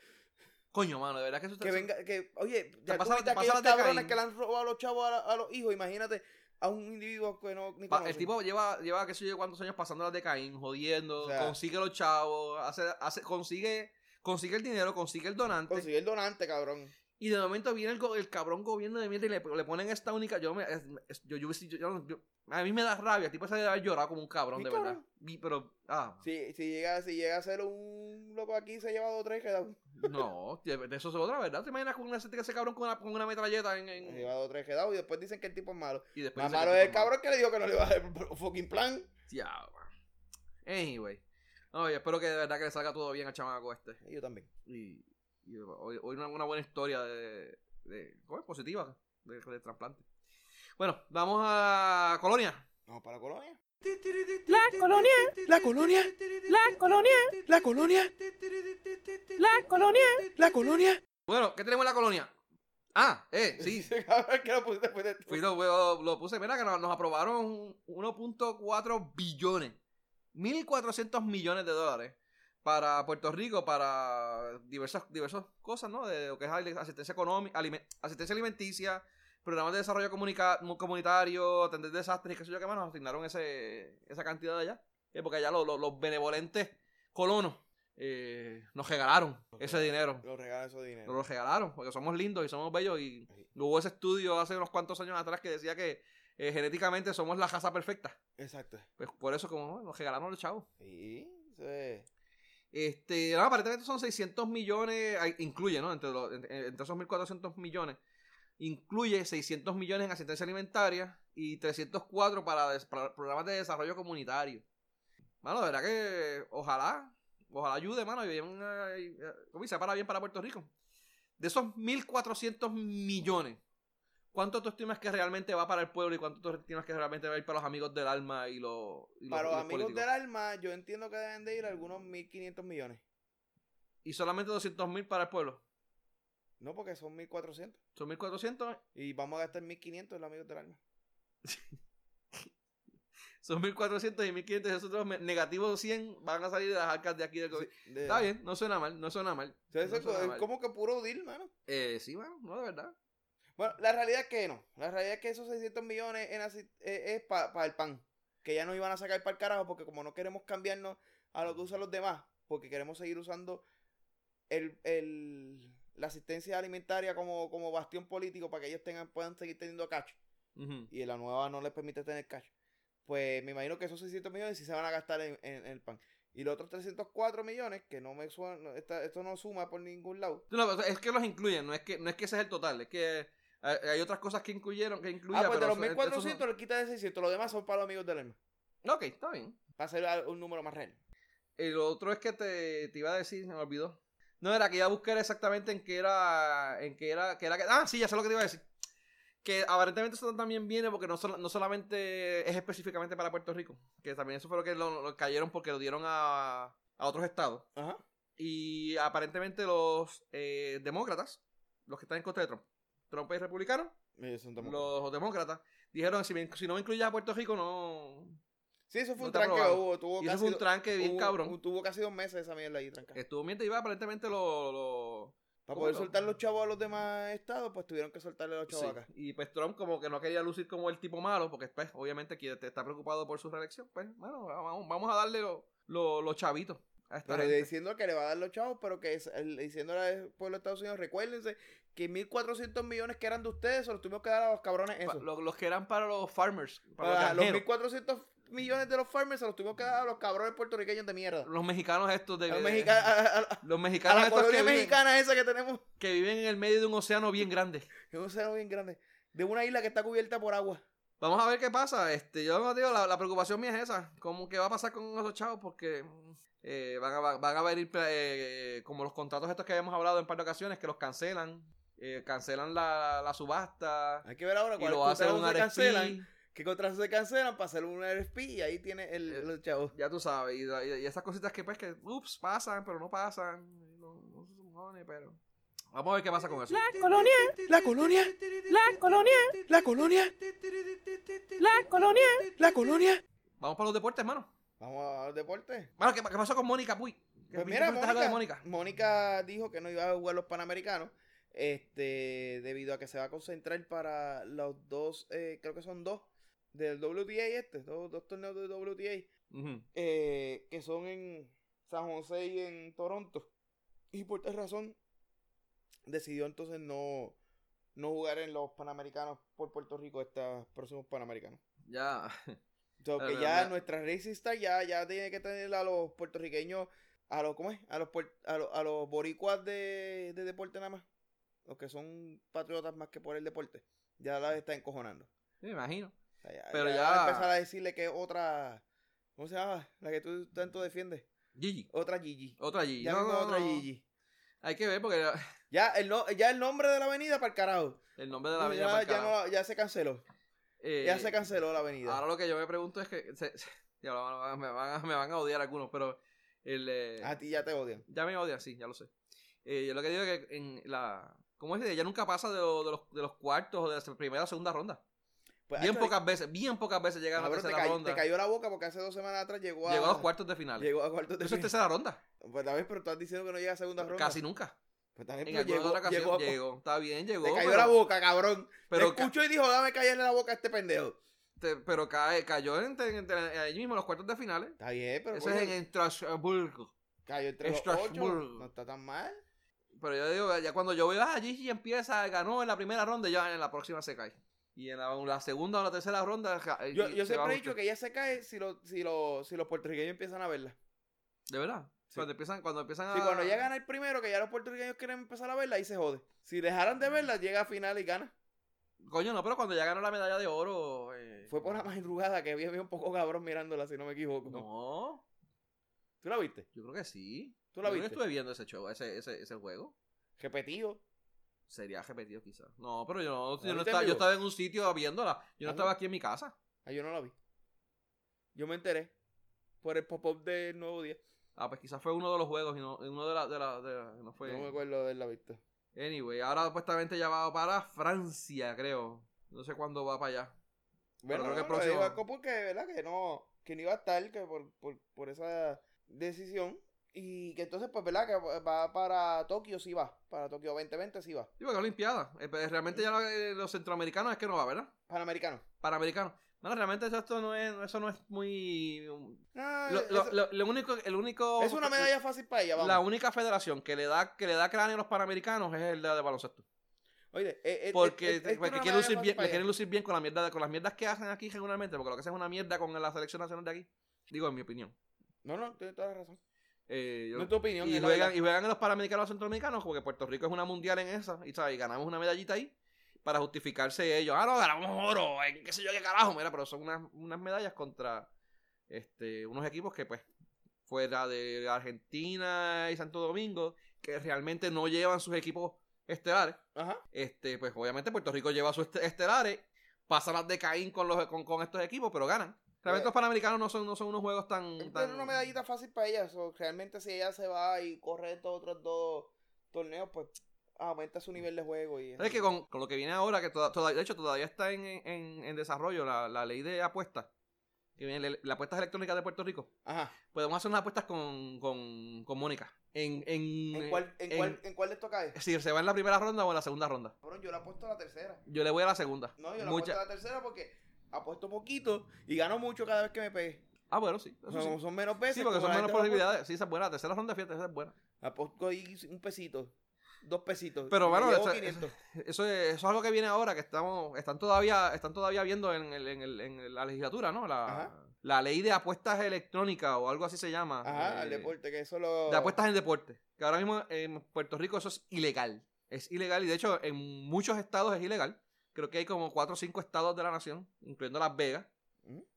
Coño, mano, de verdad que eso está... Que venga, que, oye, ya pasa- pasa aquellos cabrones que le han robado a los chavos a, la- a los hijos, imagínate a un individuo que no ni el tipo lleva, lleva qué sé yo cuántos años pasando las de Caín, jodiendo, O sea- consigue los chavos, hace, hace, consigue, consigue el dinero, consigue el donante. Consiguió el donante, cabrón. Y de momento viene el, go- el cabrón gobierno de mierda y le, le ponen esta única. Yo, me, es- es- yo, yo, yo- yo- yo- a mí me da rabia. El tipo se debe haber llorado como un cabrón, de cabrón. verdad. Pero, ah, Si, si, llega, si llega a ser un loco aquí, se ha llevado tres, queda, no, de de eso es otra, ¿verdad? ¿Te imaginas con una, ese cabrón con una, con una metralleta en, se ha en- llevado tres quedados y después dicen que el tipo es malo. y después Más malo es el cabrón que le dijo que no le iba a dar el fucking plan. Ya. Anyway. Oye, espero que de verdad que le salga todo bien al chamaco este. Y yo también. Y, y hoy, hoy una, una buena historia de, de ¿cómo es? positiva de, de trasplante. Bueno, vamos a Colonia. Vamos para la colonia. La colonia, La colonia, la colonia, la colonia, la colonia. la colonia. Bueno, ¿qué tenemos en la colonia? Ah, eh, sí. Que lo pusiste después de Fui, lo, lo- lo puse, mira que nos, nos aprobaron 1.4 billones, 1.400 millones de dólares para Puerto Rico, para diversas, diversas cosas, ¿no? De lo que es asistencia económica, alime- asistencia alimenticia, programas de desarrollo comunitario, atender desastres y qué sé yo qué más, nos asignaron ese, esa cantidad de allá. Eh, porque allá los, los- los benevolentes colonos eh, nos regalaron ese dinero. Los regalos esos Nos dinero. lo regalaron, porque somos lindos y somos bellos. Y hubo ese estudio hace unos cuantos años atrás que decía que eh, genéticamente somos la raza perfecta. Exacto. Pues por eso, como nos regalaron los chavos. Sí, es. Este, aparentemente son 600 millones, incluye, ¿no? Entre, los, entre, esos 1.400 millones, incluye 600 millones en asistencia alimentaria y 304 para, para programas de desarrollo comunitario. Mano, de verdad que ojalá, ojalá ayude, mano, y ¿cómo dice? Para bien para Puerto Rico. De esos 1.400 millones, ¿cuánto tú estimas que realmente va para el pueblo y cuánto tú estimas que realmente va a ir para los amigos del alma y los, y Para los amigos políticos? del alma, yo entiendo que deben de ir algunos 1.500 millones. Y solamente 200 mil para el pueblo. No, porque son 1.400. Son 1.400 Y vamos a gastar 1.500 los amigos del alma. Son 1400 y 1500 y esos otros me- negativos 100 van a salir de las arcas de aquí del. Sí, de- Está bien, no suena mal, no suena mal. O sea, eso No es, suena es mal. como que puro deal, mano. Eh, sí, bueno, no, de verdad. Bueno, la realidad es que no. La realidad es que esos 600 millones en eh, es para el pan. Que ya nos iban a sacar para el carajo porque como no queremos cambiarnos a lo que usan los demás, porque queremos seguir usando el, el- la asistencia alimentaria como, como bastión político para que ellos tengan puedan seguir teniendo cash. Ujú. y la nueva no les permite tener cash. Pues me imagino que esos 600 millones sí se van a gastar en, en- en el pan. Y los otros 304 millones, que no me suena, no, esta- esto no suma por ningún lado. No, es que los incluyen, no es que, no es que ese es el total, es que hay, otras cosas que incluyeron, que incluía, ah, pues de los eso- 1400 le quitas de 600, los demás son para los amigos del alma. Ok, está bien. Para al- un número más real. El otro es que te, te iba a decir, se me olvidó. No, era que iba a buscar exactamente en qué era, en qué era, que era que... Ah, sí, ya sé lo que te iba a decir. Que aparentemente eso también viene porque no, sol- no solamente es específicamente para Puerto Rico, que también eso fue lo que lo, lo cayeron porque lo dieron a, a otros estados. Ajá. Y aparentemente los eh, demócratas, los que están en contra de Trump, Trump es republicano, Ellos son demócratas. los demócratas dijeron si, me- si no me incluyes a Puerto Rico no... Sí, eso fue no un tranque que hubo. Tuvo Y eso fue un tranque bien hubo- cabrón. Tuvo casi dos meses esa mierda ahí tranca. Estuvo mientras iba aparentemente lo- lo Para ¿cómo poder soltar los chavos a los demás estados, pues tuvieron que soltarle a los chavos Sí, acá. Y pues Trump como que no quería lucir como el tipo malo, porque pues obviamente te está preocupado por su reelección, pues bueno, vamos, vamos a darle los lo, los chavitos Pero gente. diciendo que le va a dar los chavos, pero que es, el- diciéndole al pueblo de Estados Unidos, recuérdense que 1.400 millones que eran de ustedes, se los tuvimos que dar a los cabrones esos. lo- los que eran para los farmers, para Para los los granjeros, 1.400 millones de los farmers se los tuvimos que dar a los cabrones puertorriqueños de mierda. los mexicanos estos de... Los mexica- a- a- a- los a mexicanos la estos que colonia viven, mexicana esa que tenemos. que viven en el medio de un océano bien grande. Un océano bien grande. De una isla que está cubierta por agua. Vamos a ver qué pasa. Este, yo no digo, la, la preocupación mía es esa. ¿Cómo que va a pasar con esos chavos? Porque eh, van, a, van a venir eh, como los contratos estos que habíamos hablado en un par de ocasiones, que los cancelan. eh, cancelan la, la subasta. Hay que ver ahora cuáles contratos se cancelan. ¿Qué contratos se cancelan para hacer un RFP? Y ahí tiene el, Eh, los chavos. Ya tú sabes. Y, y- y esas cositas que, pues, que, ups, pasan, pero no pasan. No, no se supone, pero. Vamos a ver qué pasa con eso. La colonia, La colonia, la colonia, la colonia, la colonia. la colonia. Vamos para los deportes, hermano. Vamos al deporte. Mano, ¿qué, qué pasó con Mónica Puy? ¿Qué Pues mira, Mónica, Mónica? Mónica dijo que no iba a jugar los Panamericanos. Este, debido a que se va a concentrar para los dos, eh, creo que son dos, del WTA este, dos, dos torneos de WTA, eh, que son en San José y en Toronto. Y por tal razón, decidió entonces no, no jugar en los Panamericanos por Puerto Rico, estos próximos Panamericanos. Ya. O sea, Pero, que pero, ya nuestra Racing Star ya, ya tiene que tener a los puertorriqueños, a los, ¿cómo es? A los, a los, a los boricuas de, de deporte nada más. Los que son patriotas más que por el deporte. Ya la está encojonando. Me imagino. O sea, ya, Pero ya empezar a decirle que otra, ¿cómo se llama? La que tú tanto defiendes. Gigi. Otra Gigi. Otra Gigi. Ya No, no, otra no. Gigi. Hay que ver porque Ya el, no, ya el nombre de la avenida para el carajo. el nombre de la avenida ya, para el ya, carajo. no- ya se canceló. Eh, ya se canceló la avenida. Ahora lo que yo me pregunto es que. se- se- ya lo a- me, van a, me van a odiar algunos, pero. El, eh, a ti ya te odian. ya me odian, sí, ya lo sé. Eh, yo lo que digo es que en la. ¿Cómo es? Ella nunca pasa de, lo- de los, de los cuartos o de la primera o segunda ronda. Pues, bien pocas veces, bien pocas veces llega a la te, tercera cay- ronda. te cayó la boca porque hace dos semanas atrás llegó a, Llegó a los cuartos de final. Llegó a cuartos de Eso es final. tercera ronda. Pues también, pero estás diciendo que no llega a segunda ronda. Casi nunca. Pues también, En alguna llegó, otra ocasión llegó, llegó. Está bien, llegó. Te cayó pero, la boca, cabrón. pero, escuchó y dijo, dame callarle la boca a este pendejo. te- pero cae, cayó en, en- en- ahí mismo en los cuartos de finales. Está bien, pero Eso es en Estrasburgo. cayó entre Strasbourg. ocho. No está tan mal. Pero yo digo, ya cuando yo veo, ah, Gigi empieza, ganó en la primera ronda, ya en la próxima se cae. Y en la, la segunda o la tercera ronda. Yo, siempre he dicho que ella se cae si, lo, si, lo, si los puertorriqueños empiezan a verla. De verdad. Sí. Cuando empiezan, cuando empiezan a. Si cuando ella gana el primero, que ya los puertorriqueños quieren empezar a verla, ahí se jode. Si dejaran de verla, llega a final y gana. Coño, no, pero cuando ya ganó la medalla de oro. eh, Fue por la madrugada que había, había un poco cabrón mirándola, si no me equivoco. No, ¿Tú la viste? yo creo que sí. ¿Tú la Yo viste? estuve viendo ese show, ese, ese, ese juego. Repetido. Sería repetido quizás. No, pero yo no, ¿La yo no estaba, yo estaba en un sitio viéndola. Yo no Ah, estaba aquí en mi casa. Ah, yo no la vi. Yo me enteré por el pop-up del nuevo día. Ah, pues quizás fue uno de los juegos y no, uno de la, de la, de la- no fue. No me acuerdo de haberla visto. Anyway, ahora supuestamente ya va para Francia, creo. No sé cuándo va para allá. Bueno, creo que no, el próximo- porque, ¿verdad? Que no, que no iba a estar que por, por, por esa decisión. Y que entonces, pues, ¿verdad? Que va para Tokio, sí va. Para Tokio 2020 sí va. Sí, porque es Olimpiada. Eh, pues, realmente ya eh, los centroamericanos es que no va, ¿verdad? Panamericano. Panamericanos. No, realmente eso, esto no es, eso no es muy... Ah, Lo, lo- eso- lo- lo único, el único... es una medalla fácil para ella, vamos. La única federación que le da que le da cráneo a los panamericanos es el de, de baloncesto. Oye, eh, eh, Porque, eh, eh, porque quieren lucir bien, le quieren lucir bien con la mierda, con las mierdas que hacen aquí regularmente, porque lo que hacen es una mierda con la selección nacional de aquí. Digo, en mi opinión. No, no, tienes toda la razón. Eh, yo- No es tu opinión. y, juegan, y juegan en los panamericanos centroamericanos, porque Puerto Rico es una mundial en esa, y, ¿sabes? y ganamos una medallita ahí para justificarse ellos. Ah, no, ganamos oro, en qué sé yo qué carajo, mira, pero son unas, unas medallas contra este unos equipos que, pues, fuera de Argentina y Santo Domingo, que realmente no llevan sus equipos estelares. Ajá. Este, pues obviamente Puerto Rico lleva sus este- estelares, pasan las de Caín con, los, con, con estos equipos, pero ganan. Realmente Eh, los panamericanos no son, no son unos juegos tan... Esta tan- es una medallita fácil para ella. realmente, si ella se va y corre estos otros dos torneos, pues aumenta su nivel de juego. y Es que con, con lo que viene ahora, que toda, toda- de hecho todavía está en, en, en desarrollo la, la ley de apuestas, que viene la, la apuestas electrónicas de Puerto Rico, Ajá. podemos hacer unas apuestas con, con, con Mónica. En, en, ¿En cuál, en, cuál, ¿En cuál les toca eso? Si se va en la primera ronda o en la segunda ronda. Cabrón, yo le apuesto a la tercera. Yo le voy a la segunda. No, yo le Mucha- apuesto a la tercera porque apuesto poquito y gano mucho cada vez que me pegue. Ah, bueno, sí. Eso Son, sí. son menos veces. Sí, porque son menos posibilidades. Sí, esa es buena. La tercera ronda, fíjate, esa es buena. Apuesto ahí un pesito, dos pesitos. Pero bueno, eso- 500. Eso es, eso es algo que viene ahora, que estamos, están todavía, están todavía viendo en, el- en, el- en la legislatura, ¿no? La, la ley de apuestas electrónicas o algo así se llama. Ajá, eh, al deporte, que eso lo. De apuestas en deporte. Que ahora mismo en Puerto Rico eso es ilegal. Es ilegal y de hecho en muchos estados es ilegal. Creo que hay como cuatro o cinco estados de la nación, incluyendo Las Vegas.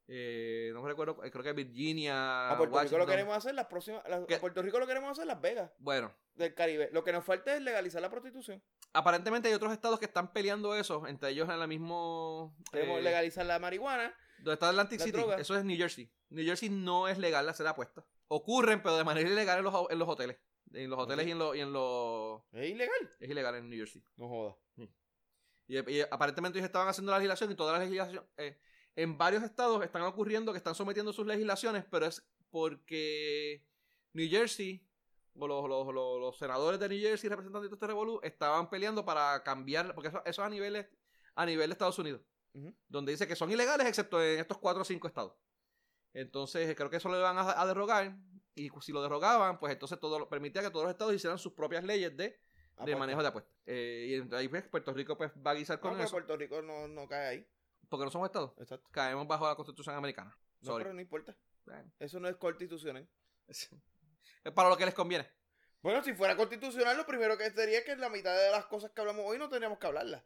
Eh, no recuerdo, creo que Virginia. A Puerto Rico lo queremos hacer las próximas. a Puerto Rico lo queremos hacer Las Vegas Bueno, del Caribe. Lo que nos falta es legalizar la prostitución. aparentemente hay otros estados que están peleando eso, entre ellos en la mismo. Queremos eh, legalizar la marihuana. Donde está Atlantic City, eso es New Jersey. New Jersey no es legal hacer apuestas. Ocurren, pero de manera ilegal en los, en los hoteles. En los hoteles y en y en los... Es ilegal. Es ilegal en New Jersey. No joda. Y, y aparentemente ellos estaban haciendo la legislación y toda la legislación... eh, en varios estados están ocurriendo que están sometiendo sus legislaciones, pero es porque New Jersey o los, los, los, los senadores de New Jersey, representantes de este revolú, estaban peleando para cambiar, porque eso, eso a nivel a nivel de Estados Unidos, donde dice que son ilegales excepto en estos cuatro o cinco estados. Entonces, creo que eso lo van a, a derrogar, y si lo derrogaban, pues entonces todo permitía que todos los estados hicieran sus propias leyes de, manejo de apuestas. Eh, y ahí, pues, Puerto Rico pues, va a guisar No, con pero eso, Puerto Rico no, no cae ahí. Porque no somos estados. Exacto. Caemos bajo la Constitución americana. No, Sorry. pero no importa. Bueno, Eso no es constitucional. es para lo que les conviene. Bueno, si fuera constitucional, lo primero que sería que la mitad de las cosas que hablamos hoy no teníamos que hablarlas.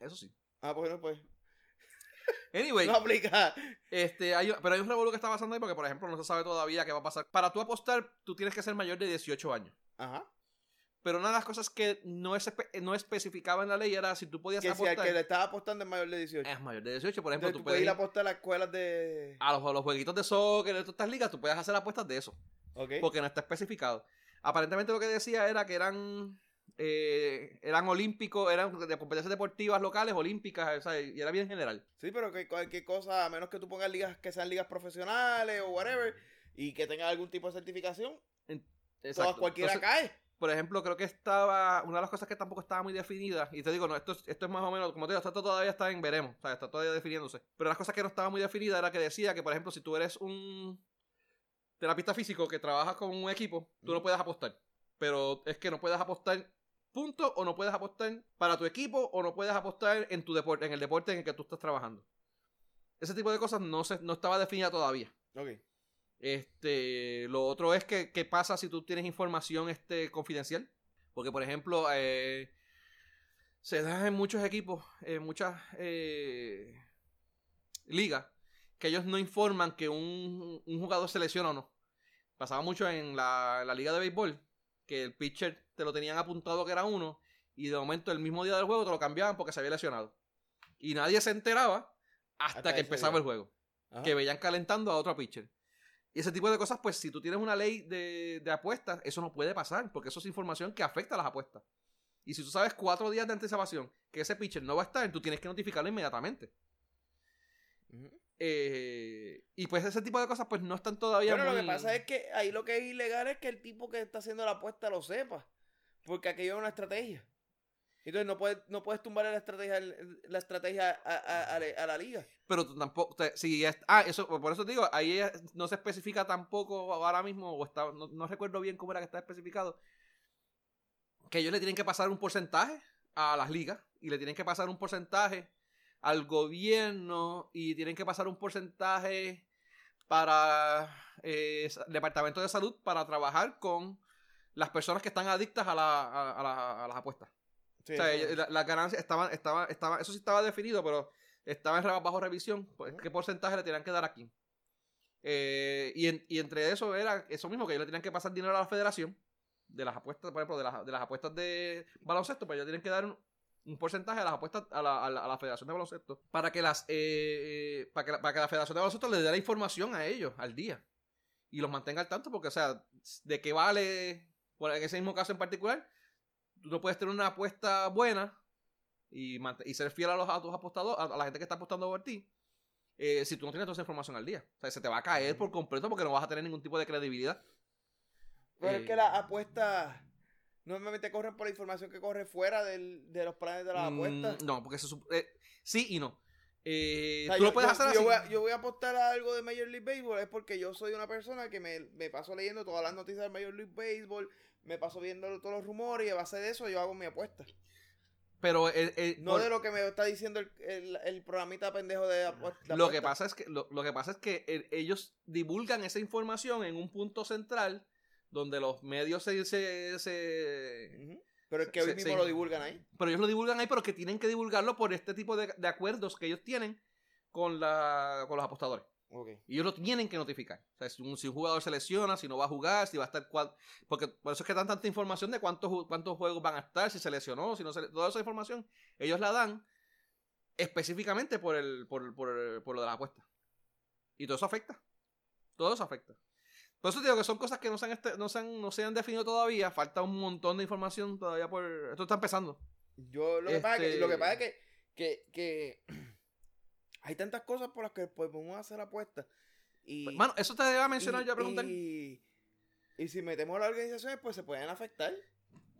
Eso sí. Ah, bueno, pues. Anyway, No aplica. este, hay, pero hay un revolú que está pasando ahí porque, por ejemplo, no se sabe todavía qué va a pasar. Para tú apostar, tú tienes que ser mayor de 18 años. Ajá. Pero una de las cosas que no, es, espe- no especificaba en la ley era si tú podías Que si al apostar. que le estaba apostando es mayor de 18. Es mayor de 18, por ejemplo, Entonces tú tú puedes ir a apostar a las escuelas de. a los, a los jueguitos de soccer, de todas estas ligas, tú puedes hacer apuestas de eso. Porque no está especificado. Aparentemente lo que decía era que eran eh, eran olímpicos, eran de competencias deportivas locales, olímpicas, o sea, y era bien general. Sí, pero que cualquier cosa, a menos que tú pongas ligas que sean ligas profesionales o whatever, y que tengan algún tipo de certificación, todas cualquiera Entonces, cae. Por ejemplo, creo que estaba, una de las cosas que tampoco estaba muy definida, y te digo, no, esto, es- esto es más o menos, como te digo, esto todavía está en veremos, o sea, está todavía definiéndose. Pero las cosas que no estaba muy definida era que decía que, por ejemplo, si tú eres un terapista físico que trabajas con un equipo, tú no puedes apostar. Pero es que no puedes apostar punto o no puedes apostar para tu equipo o no puedes apostar en tu deporte, en el deporte en el que tú estás trabajando. Ese tipo de cosas no se, no estaba definida todavía. Ok. Este, lo otro es que qué pasa si tú tienes información este, confidencial. Porque, por ejemplo, eh, se da en muchos equipos, en muchas eh, ligas, que ellos no informan que un, un jugador se lesiona o no. Pasaba mucho en la, liga de béisbol, que el pitcher te lo tenían apuntado que era uno, y de momento el mismo día del juego te lo cambiaban porque se había lesionado. Y nadie se enteraba hasta, Hasta que empezaba día. el juego Ajá. que veían calentando a otro pitcher. Y ese tipo de cosas, pues si tú tienes una ley de, de apuestas, eso no puede pasar, porque eso es información que afecta a las apuestas. Y si tú sabes cuatro días de anticipación que ese pitcher no va a estar, tú tienes que notificarlo inmediatamente. Eh, y pues ese tipo de cosas, pues no están todavía Bueno, lo que pasa es que ahí lo que es ilegal es que el tipo que está haciendo la apuesta lo sepa. Porque aquello es una estrategia. Entonces no puedes, no puedes tumbar la estrategia, la estrategia a, la- liga. Pero tú tampoco, si es, ah, eso, por eso digo, ahí no se especifica tampoco ahora mismo, o está, no, recuerdo bien cómo era que está especificado, que ellos le tienen que pasar un porcentaje a las ligas y le tienen que pasar un porcentaje al gobierno y tienen que pasar un porcentaje para eh, el departamento de salud para trabajar con las personas que están adictas a, a las apuestas. Sí, O sea, ella- la- las ganancias estaban, estaban, estaban, eso sí estaba definido, pero estaba bajo revisión. Pues, ¿Qué porcentaje le tenían que dar aquí? Eh, y, en- y entre eso era eso mismo, que ellos le tenían que pasar dinero a la federación de las apuestas, por ejemplo, de las, de las apuestas de baloncesto, pues ellos tienen que dar un, un porcentaje a las apuestas a la, a la- a la federación de baloncesto para que las eh, eh, para, que, la- para que la federación de baloncesto le dé la información a ellos al día y los mantenga al tanto, porque, o sea, de qué vale, bueno, en ese mismo caso en particular, tú no puedes tener una apuesta buena y, y ser fiel a, los, a tus apostadores, a, a la gente que está apostando por ti, eh, si tú no tienes toda esa información al día. O sea, se te va a caer por completo porque no vas a tener ningún tipo de credibilidad. Pero es Eh, que las apuestas normalmente corren por la información que corre fuera del- de los planes de las mm, apuestas. No, porque sup- eh, sí y no. Eh, O sea, tú yo, lo puedes hacer yo así. voy a, yo voy a apostar a algo de Major League Baseball es porque yo soy una persona que me, me paso leyendo todas las noticias de Major League Baseball, me paso viendo todos los rumores y a base de eso yo hago mi apuesta. Pero eh, eh, No por- de lo que me está diciendo el, el, el programita pendejo de apu- de lo que apuesta. pasa es que lo, lo que pasa es que eh, ellos divulgan esa información en un punto central donde los medios se, se- se-. Pero es que hoy mismo lo divulgan ahí. pero ellos lo divulgan ahí pero que tienen que divulgarlo por este tipo de, de acuerdos que ellos tienen con la con los apostadores Ok. y ellos lo tienen que notificar. O sea si un, si un jugador se lesiona si no va a jugar si va a estar cual- porque por eso es que dan tanta información de cuántos cuántos juegos van a estar si se lesionó si no se toda esa información ellos la dan específicamente por el por, por, por lo de las apuestas. Y todo eso afecta. Todo eso afecta. Por eso te digo que son cosas que no se han, este- no se han, no se han definido todavía. Falta un montón de información todavía por esto está empezando. Yo lo que pasa es que, Este- lo que, pasa es que, que, que hay tantas cosas por las que pues, podemos hacer apuestas. Y, Mano, eso te iba a mencionar y- yo a preguntar. y Y si metemos las organizaciones, pues se pueden afectar.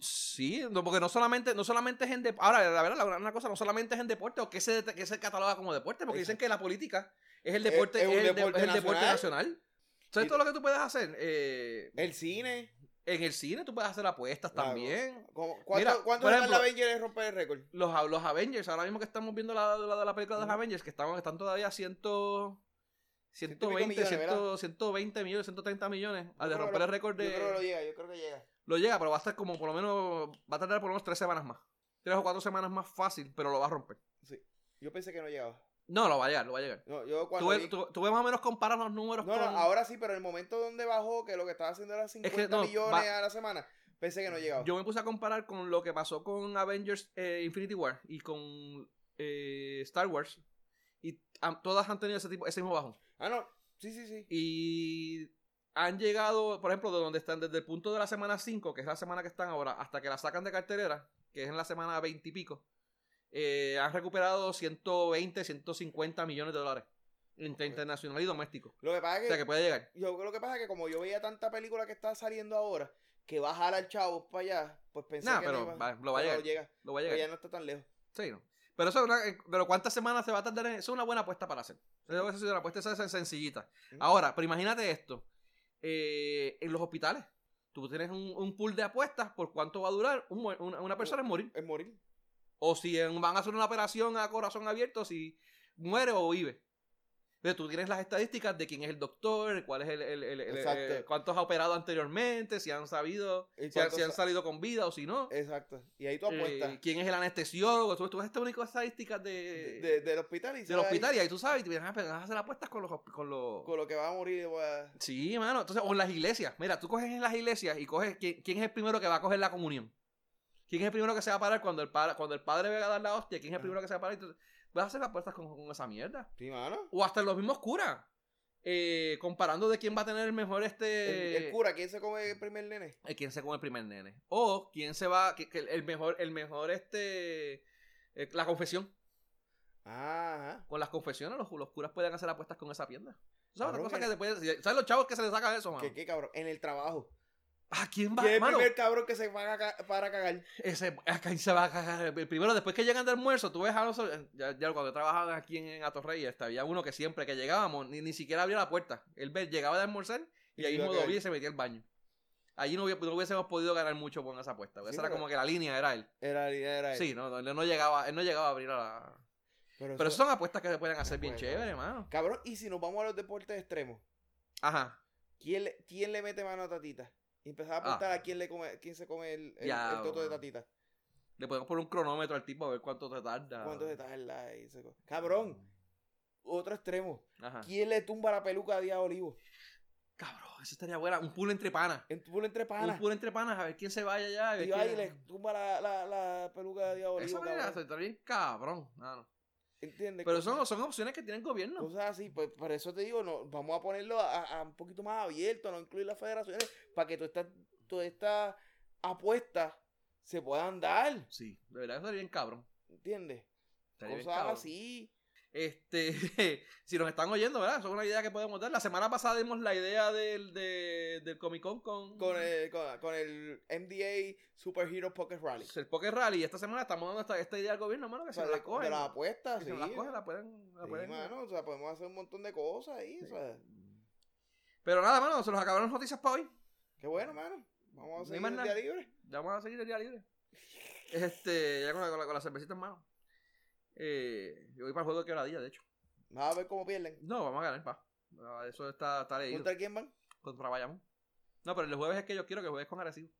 Sí, no, porque no solamente, no solamente es en deporte. Ahora, la verdad, la- una cosa, no solamente es en deporte o que se, que se cataloga como deporte, porque dicen que la política es el deporte, es el, de- deporte es el deporte nacional. nacional. ¿Sabes Y- todo lo que tú puedes hacer? Eh, El cine. En el cine tú puedes hacer apuestas Claro. también. ¿Cómo- ¿Cuánto, Mira, cuánto ejemplo- Avengers en romper el récord? Los, los Avengers, ahora mismo que estamos viendo la, la de la película de los. Avengers, que están, están todavía a ciento, Ciento y pico 120, millones, 100, ¿verdad? 120 millones, 130 millones. Al de romper el récord Yo creo que lo de... llega, yo creo que llega. Lo llega, pero va a estar como por lo menos... Va a tardar por lo menos tres semanas más. Tres o cuatro semanas más fácil, pero lo va a romper. Sí. Yo pensé que no llegaba. No, lo va a llegar, lo va a llegar. No, yo cuando vi- ves más o menos comparar los números No, no, ahora sí, pero en el momento donde bajó, que lo que estaba haciendo era 50 no, millones va- a la semana, pensé que no llegaba. Yo me puse a comparar con lo que pasó con Avengers eh, Infinity War y con eh, Star Wars. Y todas han tenido ese, tipo, ese mismo bajo. Ah, no. Sí, sí, sí. Y han llegado, por ejemplo, de donde están desde el punto de la semana 5, que es la semana que están ahora, hasta que la sacan de cartelera, que es en la semana 20 y pico, eh, han recuperado 120, 150 millones de dólares entre internacional y doméstico. Lo que pasa es O que, sea que puede llegar. yo creo que pasa es que como yo veía tanta película que está saliendo ahora, que va a jalar chavos para allá, pues pensé Nah, que pero no va- lo va a llegar. llega. Lo va a Pero llegar. ya no está tan lejos. Sí, ¿no? Pero eso es una, eh, pero ¿cuántas semanas se va a tardar en eso? Es una buena apuesta para hacer. Esa es una apuesta esa es sencillita. Ahora, pero imagínate esto. Eh, en los hospitales, tú tienes un, un pool de apuestas por cuánto va a durar un una, una persona en morir. Es morir. O si van a hacer una operación a corazón abierto, si muere o vive. Entonces tú tienes las estadísticas de quién es el doctor, cuál es el, el- el- eh, cuántos ha operado anteriormente, si han sabido, ¿Y si han, si salido con vida o si no. Exacto. Y ahí tú apuestas. Eh, quién es el anestesiólogo. Tú, tú ves estas únicas estadísticas de, de- de- del hospital y del ahí hospital y ahí tú sabes, y te a, vas a hacer apuestas con los... Con los... Con lo que va a morir. pues, Sí, mano. Entonces, o en las iglesias. Mira, tú coges en las iglesias y coges quién, quién es el primero que va a coger la comunión. ¿Quién es el primero que se va a parar cuando el padre, cuando el padre venga a dar la hostia? ¿Quién es el primero que se va a parar? Entonces, vas a hacer apuestas con, con esa mierda. Sí, mano. O hasta los mismos curas. Eh, comparando de quién va a tener el mejor este... El, el cura, ¿quién se come el primer nene? eh, quién se come el primer nene. O quién se va... que- que el mejor, el mejor este... eh, la confesión. Ajá. Con las confesiones los, los curas pueden hacer apuestas con esa pierna. ¿Sabes otra cosa que te puede- ¿Sabes los chavos que se les saca eso, mano? ¿Qué, qué cabrón? En el trabajo. ¿A quién va? ¿Quién es el primer cabrón que se va a para cagar? Ese, acá se va a cagar. Primero, después que llegan de almuerzo, tú ves a los. Ya, ya cuando trabajaba aquí en, en Atorreyes, había uno que siempre que llegábamos, ni, ni siquiera abría la puerta. Él llegaba de almorzar y Y ahí mismo dobía y se metía al baño. Allí no, hubi- no hubiésemos podido ganar mucho con esa apuesta. Sí, esa era como que la línea era él. Era, era él. Sí, no, él no llegaba, él no llegaba a abrir a la. Pero, Pero eso- son apuestas que se pueden hacer bien chévere, mano. Cabrón, y si nos vamos a los deportes extremos, Ajá. ¿quién le, quién le mete mano a Tatita? Y empezaba a Ah. apuntar a quién le come, quién se come el, el, Ya, el toto de. Tatita. Le podemos poner un cronómetro al tipo a ver cuánto te tarda. ¿Cuánto tarda? Y se Cabrón, otro extremo. Ajá. ¿Quién le tumba la peluca a Díaz Olivo? Cabrón, eso estaría buena. Un pool entre panas. En tu entre Un panas. pool entre panas, a ver quién se vaya ya. a ver Y va quién- y le tumba la, la, la peluca de Díaz Olivo. Eso cabrón. bien mano. ¿Entiendes? Pero son, son opciones que tiene el gobierno. Cosas así, pues por eso te digo, no, vamos a ponerlo a, a un poquito más abierto, no incluir las federaciones, para que todas estas todas estas apuestas se puedan dar, Sí, de verdad estaría bien cabrón. ¿entiendes? Bien Cosas cabrón. así. Este, si nos están oyendo, ¿verdad? Eso es una idea que podemos dar. La semana pasada dimos la idea del, de- del Comic Con con, Con el, con, con el MDA Superhero Pocket Rally. el Poker Rally. Y esta semana estamos dando esta, esta idea al gobierno, mano, que O se la cogen. de las apuestas, que sí. se la cogen, la pueden... la Sí, pueden- mano, o sea, podemos hacer un montón de cosas ahí, o sea, Pero nada, mano, se nos acabaron las noticias para hoy. qué bueno, mano. Vamos a seguir el día libre. Ya vamos a seguir el día libre. Este, ya con la, con la, con la cervecita en mano. Eh, yo voy para el juego de quebradilla, de hecho. Vamos a ver cómo pierden. No, vamos a ganar, pa. Ah, Eso está, está leído. ¿Contra quién van? Contra Bayamón. No, pero el jueves es que yo quiero que juegues con Arecibo.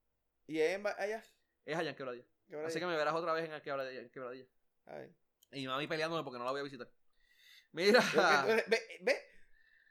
¿Y es en allá? Es allá en Quebradilla. ¿Qué hora Así que me verás otra vez en el Quebradilla. En Quebradilla. A ver. Y mi mami peleándome porque no la voy a visitar. Mira. Ve, ve,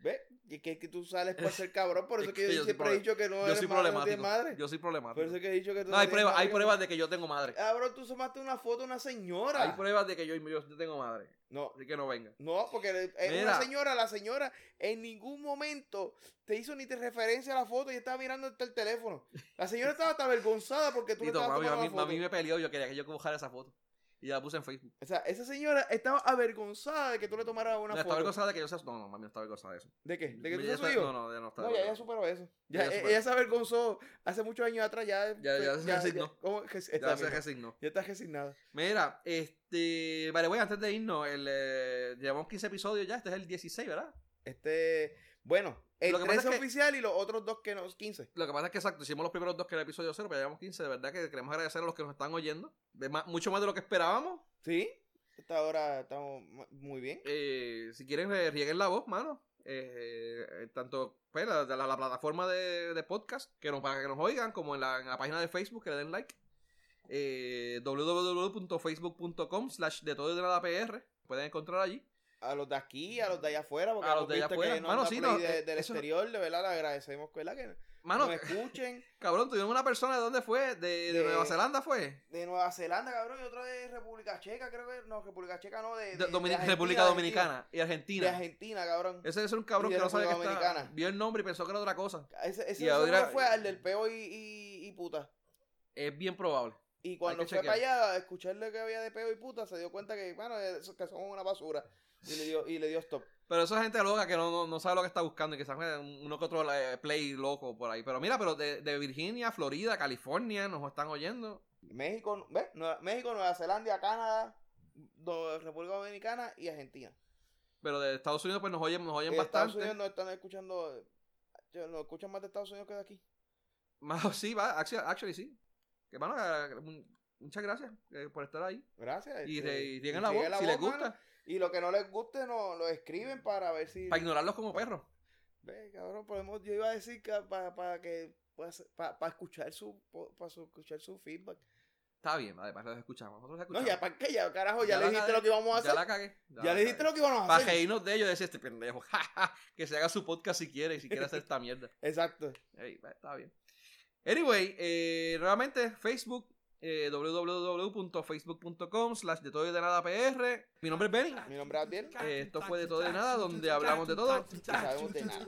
ve, y que, que tú sales por ser cabrón, por Es eso que que yo siempre he dicho que no yo eres soy madre, madre. Yo soy problemático. Por eso que he dicho que tú No, hay pruebas, hay pruebas de que yo tengo madre. Ah, bro, tú tomaste una foto de una señora. Hay pruebas de que yo, yo tengo madre. No, Así que no venga. no, porque es una señora, la señora en ningún momento te hizo ni te referencia a la foto y estaba mirando hasta el teléfono. La señora estaba hasta avergonzada porque tú le estabas tomando mami, la foto. mami me peleó. Yo quería que yo cojara esa foto. Y ya la puse en Facebook. O sea, esa señora estaba avergonzada de que tú le tomaras una No, foto. avergonzada de que yo sea. No, no, mami, no está avergonzada de eso. ¿De qué? ¿De que tú Ya seas su hijo? No, no, ya no está No, ya, ya avergonzada. superó eso. Ya Ya, ya superó. ella se avergonzó hace muchos años atrás. Ya, Ya- ya se resignó. ¿cómo? Que- está Ya se resignó. Ya está resignada. Mira, este. Vale, bueno, antes de irnos, el, eh, llevamos 15 episodios ya. Este es el 16, ¿verdad? Este, bueno, el Lo que pasa 13 es que- oficial y los otros dos que no, 15. Lo que pasa es que exacto, hicimos los primeros dos que era el episodio 0, pero ya llevamos 15. De verdad que queremos agradecer a los que nos están oyendo. De más- mucho más de lo que esperábamos. ¿Sí? Esta hora estamos mu- muy bien. Eh, si quieren, rieguen la voz, mano. Eh, eh, tanto pues, la, la- la plataforma de, de podcast que nos, para que nos oigan, como en la, en la página de Facebook, que le den like. Eh, www.facebook.com slash de todo y de nada PR. Pueden encontrar allí. A los de aquí, a los de allá afuera, porque A los de allá afuera. que nos Mano, da sí, play no, de- eh, del exterior, de verdad, le agradecemos, ¿verdad? Que Mano, nos escuchen. cabrón, tuvimos una persona de dónde fue, de, de De- Nueva Zelanda fue. De Nueva Zelanda, cabrón, y otro de República Checa, creo que. No, República Checa no, de. República Dominicana y Argentina. De Argentina, cabrón. Ese es un cabrón que no sabe que está. Vio el nombre y pensó que era otra cosa. Ese, ese Y ahora- seguro fue al del peo y, y, y puta. Es bien probable. Y cuando fue para chequear. allá a escucharle que había de peo y puta, se dio cuenta que, bueno, que son una basura. Y le dio, y le dio stop. Pero esa gente loca que no, no, no sabe lo que está buscando y que sabe uno que otro eh, play loco por ahí. Pero mira, pero de, de Virginia, Florida, California nos están oyendo. México, ¿ves? Nueva- México, Nueva Zelanda, Canadá, do- República Dominicana y Argentina. Pero de Estados Unidos pues nos oyen, nos oyen En Estados bastante. Unidos nos están escuchando, yo- nos escuchan más de Estados Unidos que de aquí. Más, sí, va, actually, actually sí. Que bueno, eh, muchas gracias eh, por estar ahí. Gracias. Y, este, de- y y digan la voz si les mano. Y lo que no les guste, no, lo escriben para ver si... Para ignorarlos como perros. Ve, cabrón, podemos, yo iba a decir que para, para que... Para, para escuchar su para escuchar su feedback. Está bien, para los escuchamos. Nosotros los No, escuchamos. ya para qué, ya carajo, ya, Ya le dijiste cagué, lo que íbamos a Ya hacer. la cagué. Ya, le dijiste lo que íbamos a Para hacer. reírnos de ellos y decir este pendejo. que se haga su podcast si quiere, si quiere hacer esta mierda. Exacto. Está bien. Anyway, eh, nuevamente Facebook, eh, www.facebook.com slash de todo y de nada PR. Mi nombre es Benny. Mi nombre es Abdiel. Eh, esto fue de todo y de nada, donde hablamos de todo. Y sabemos de nada.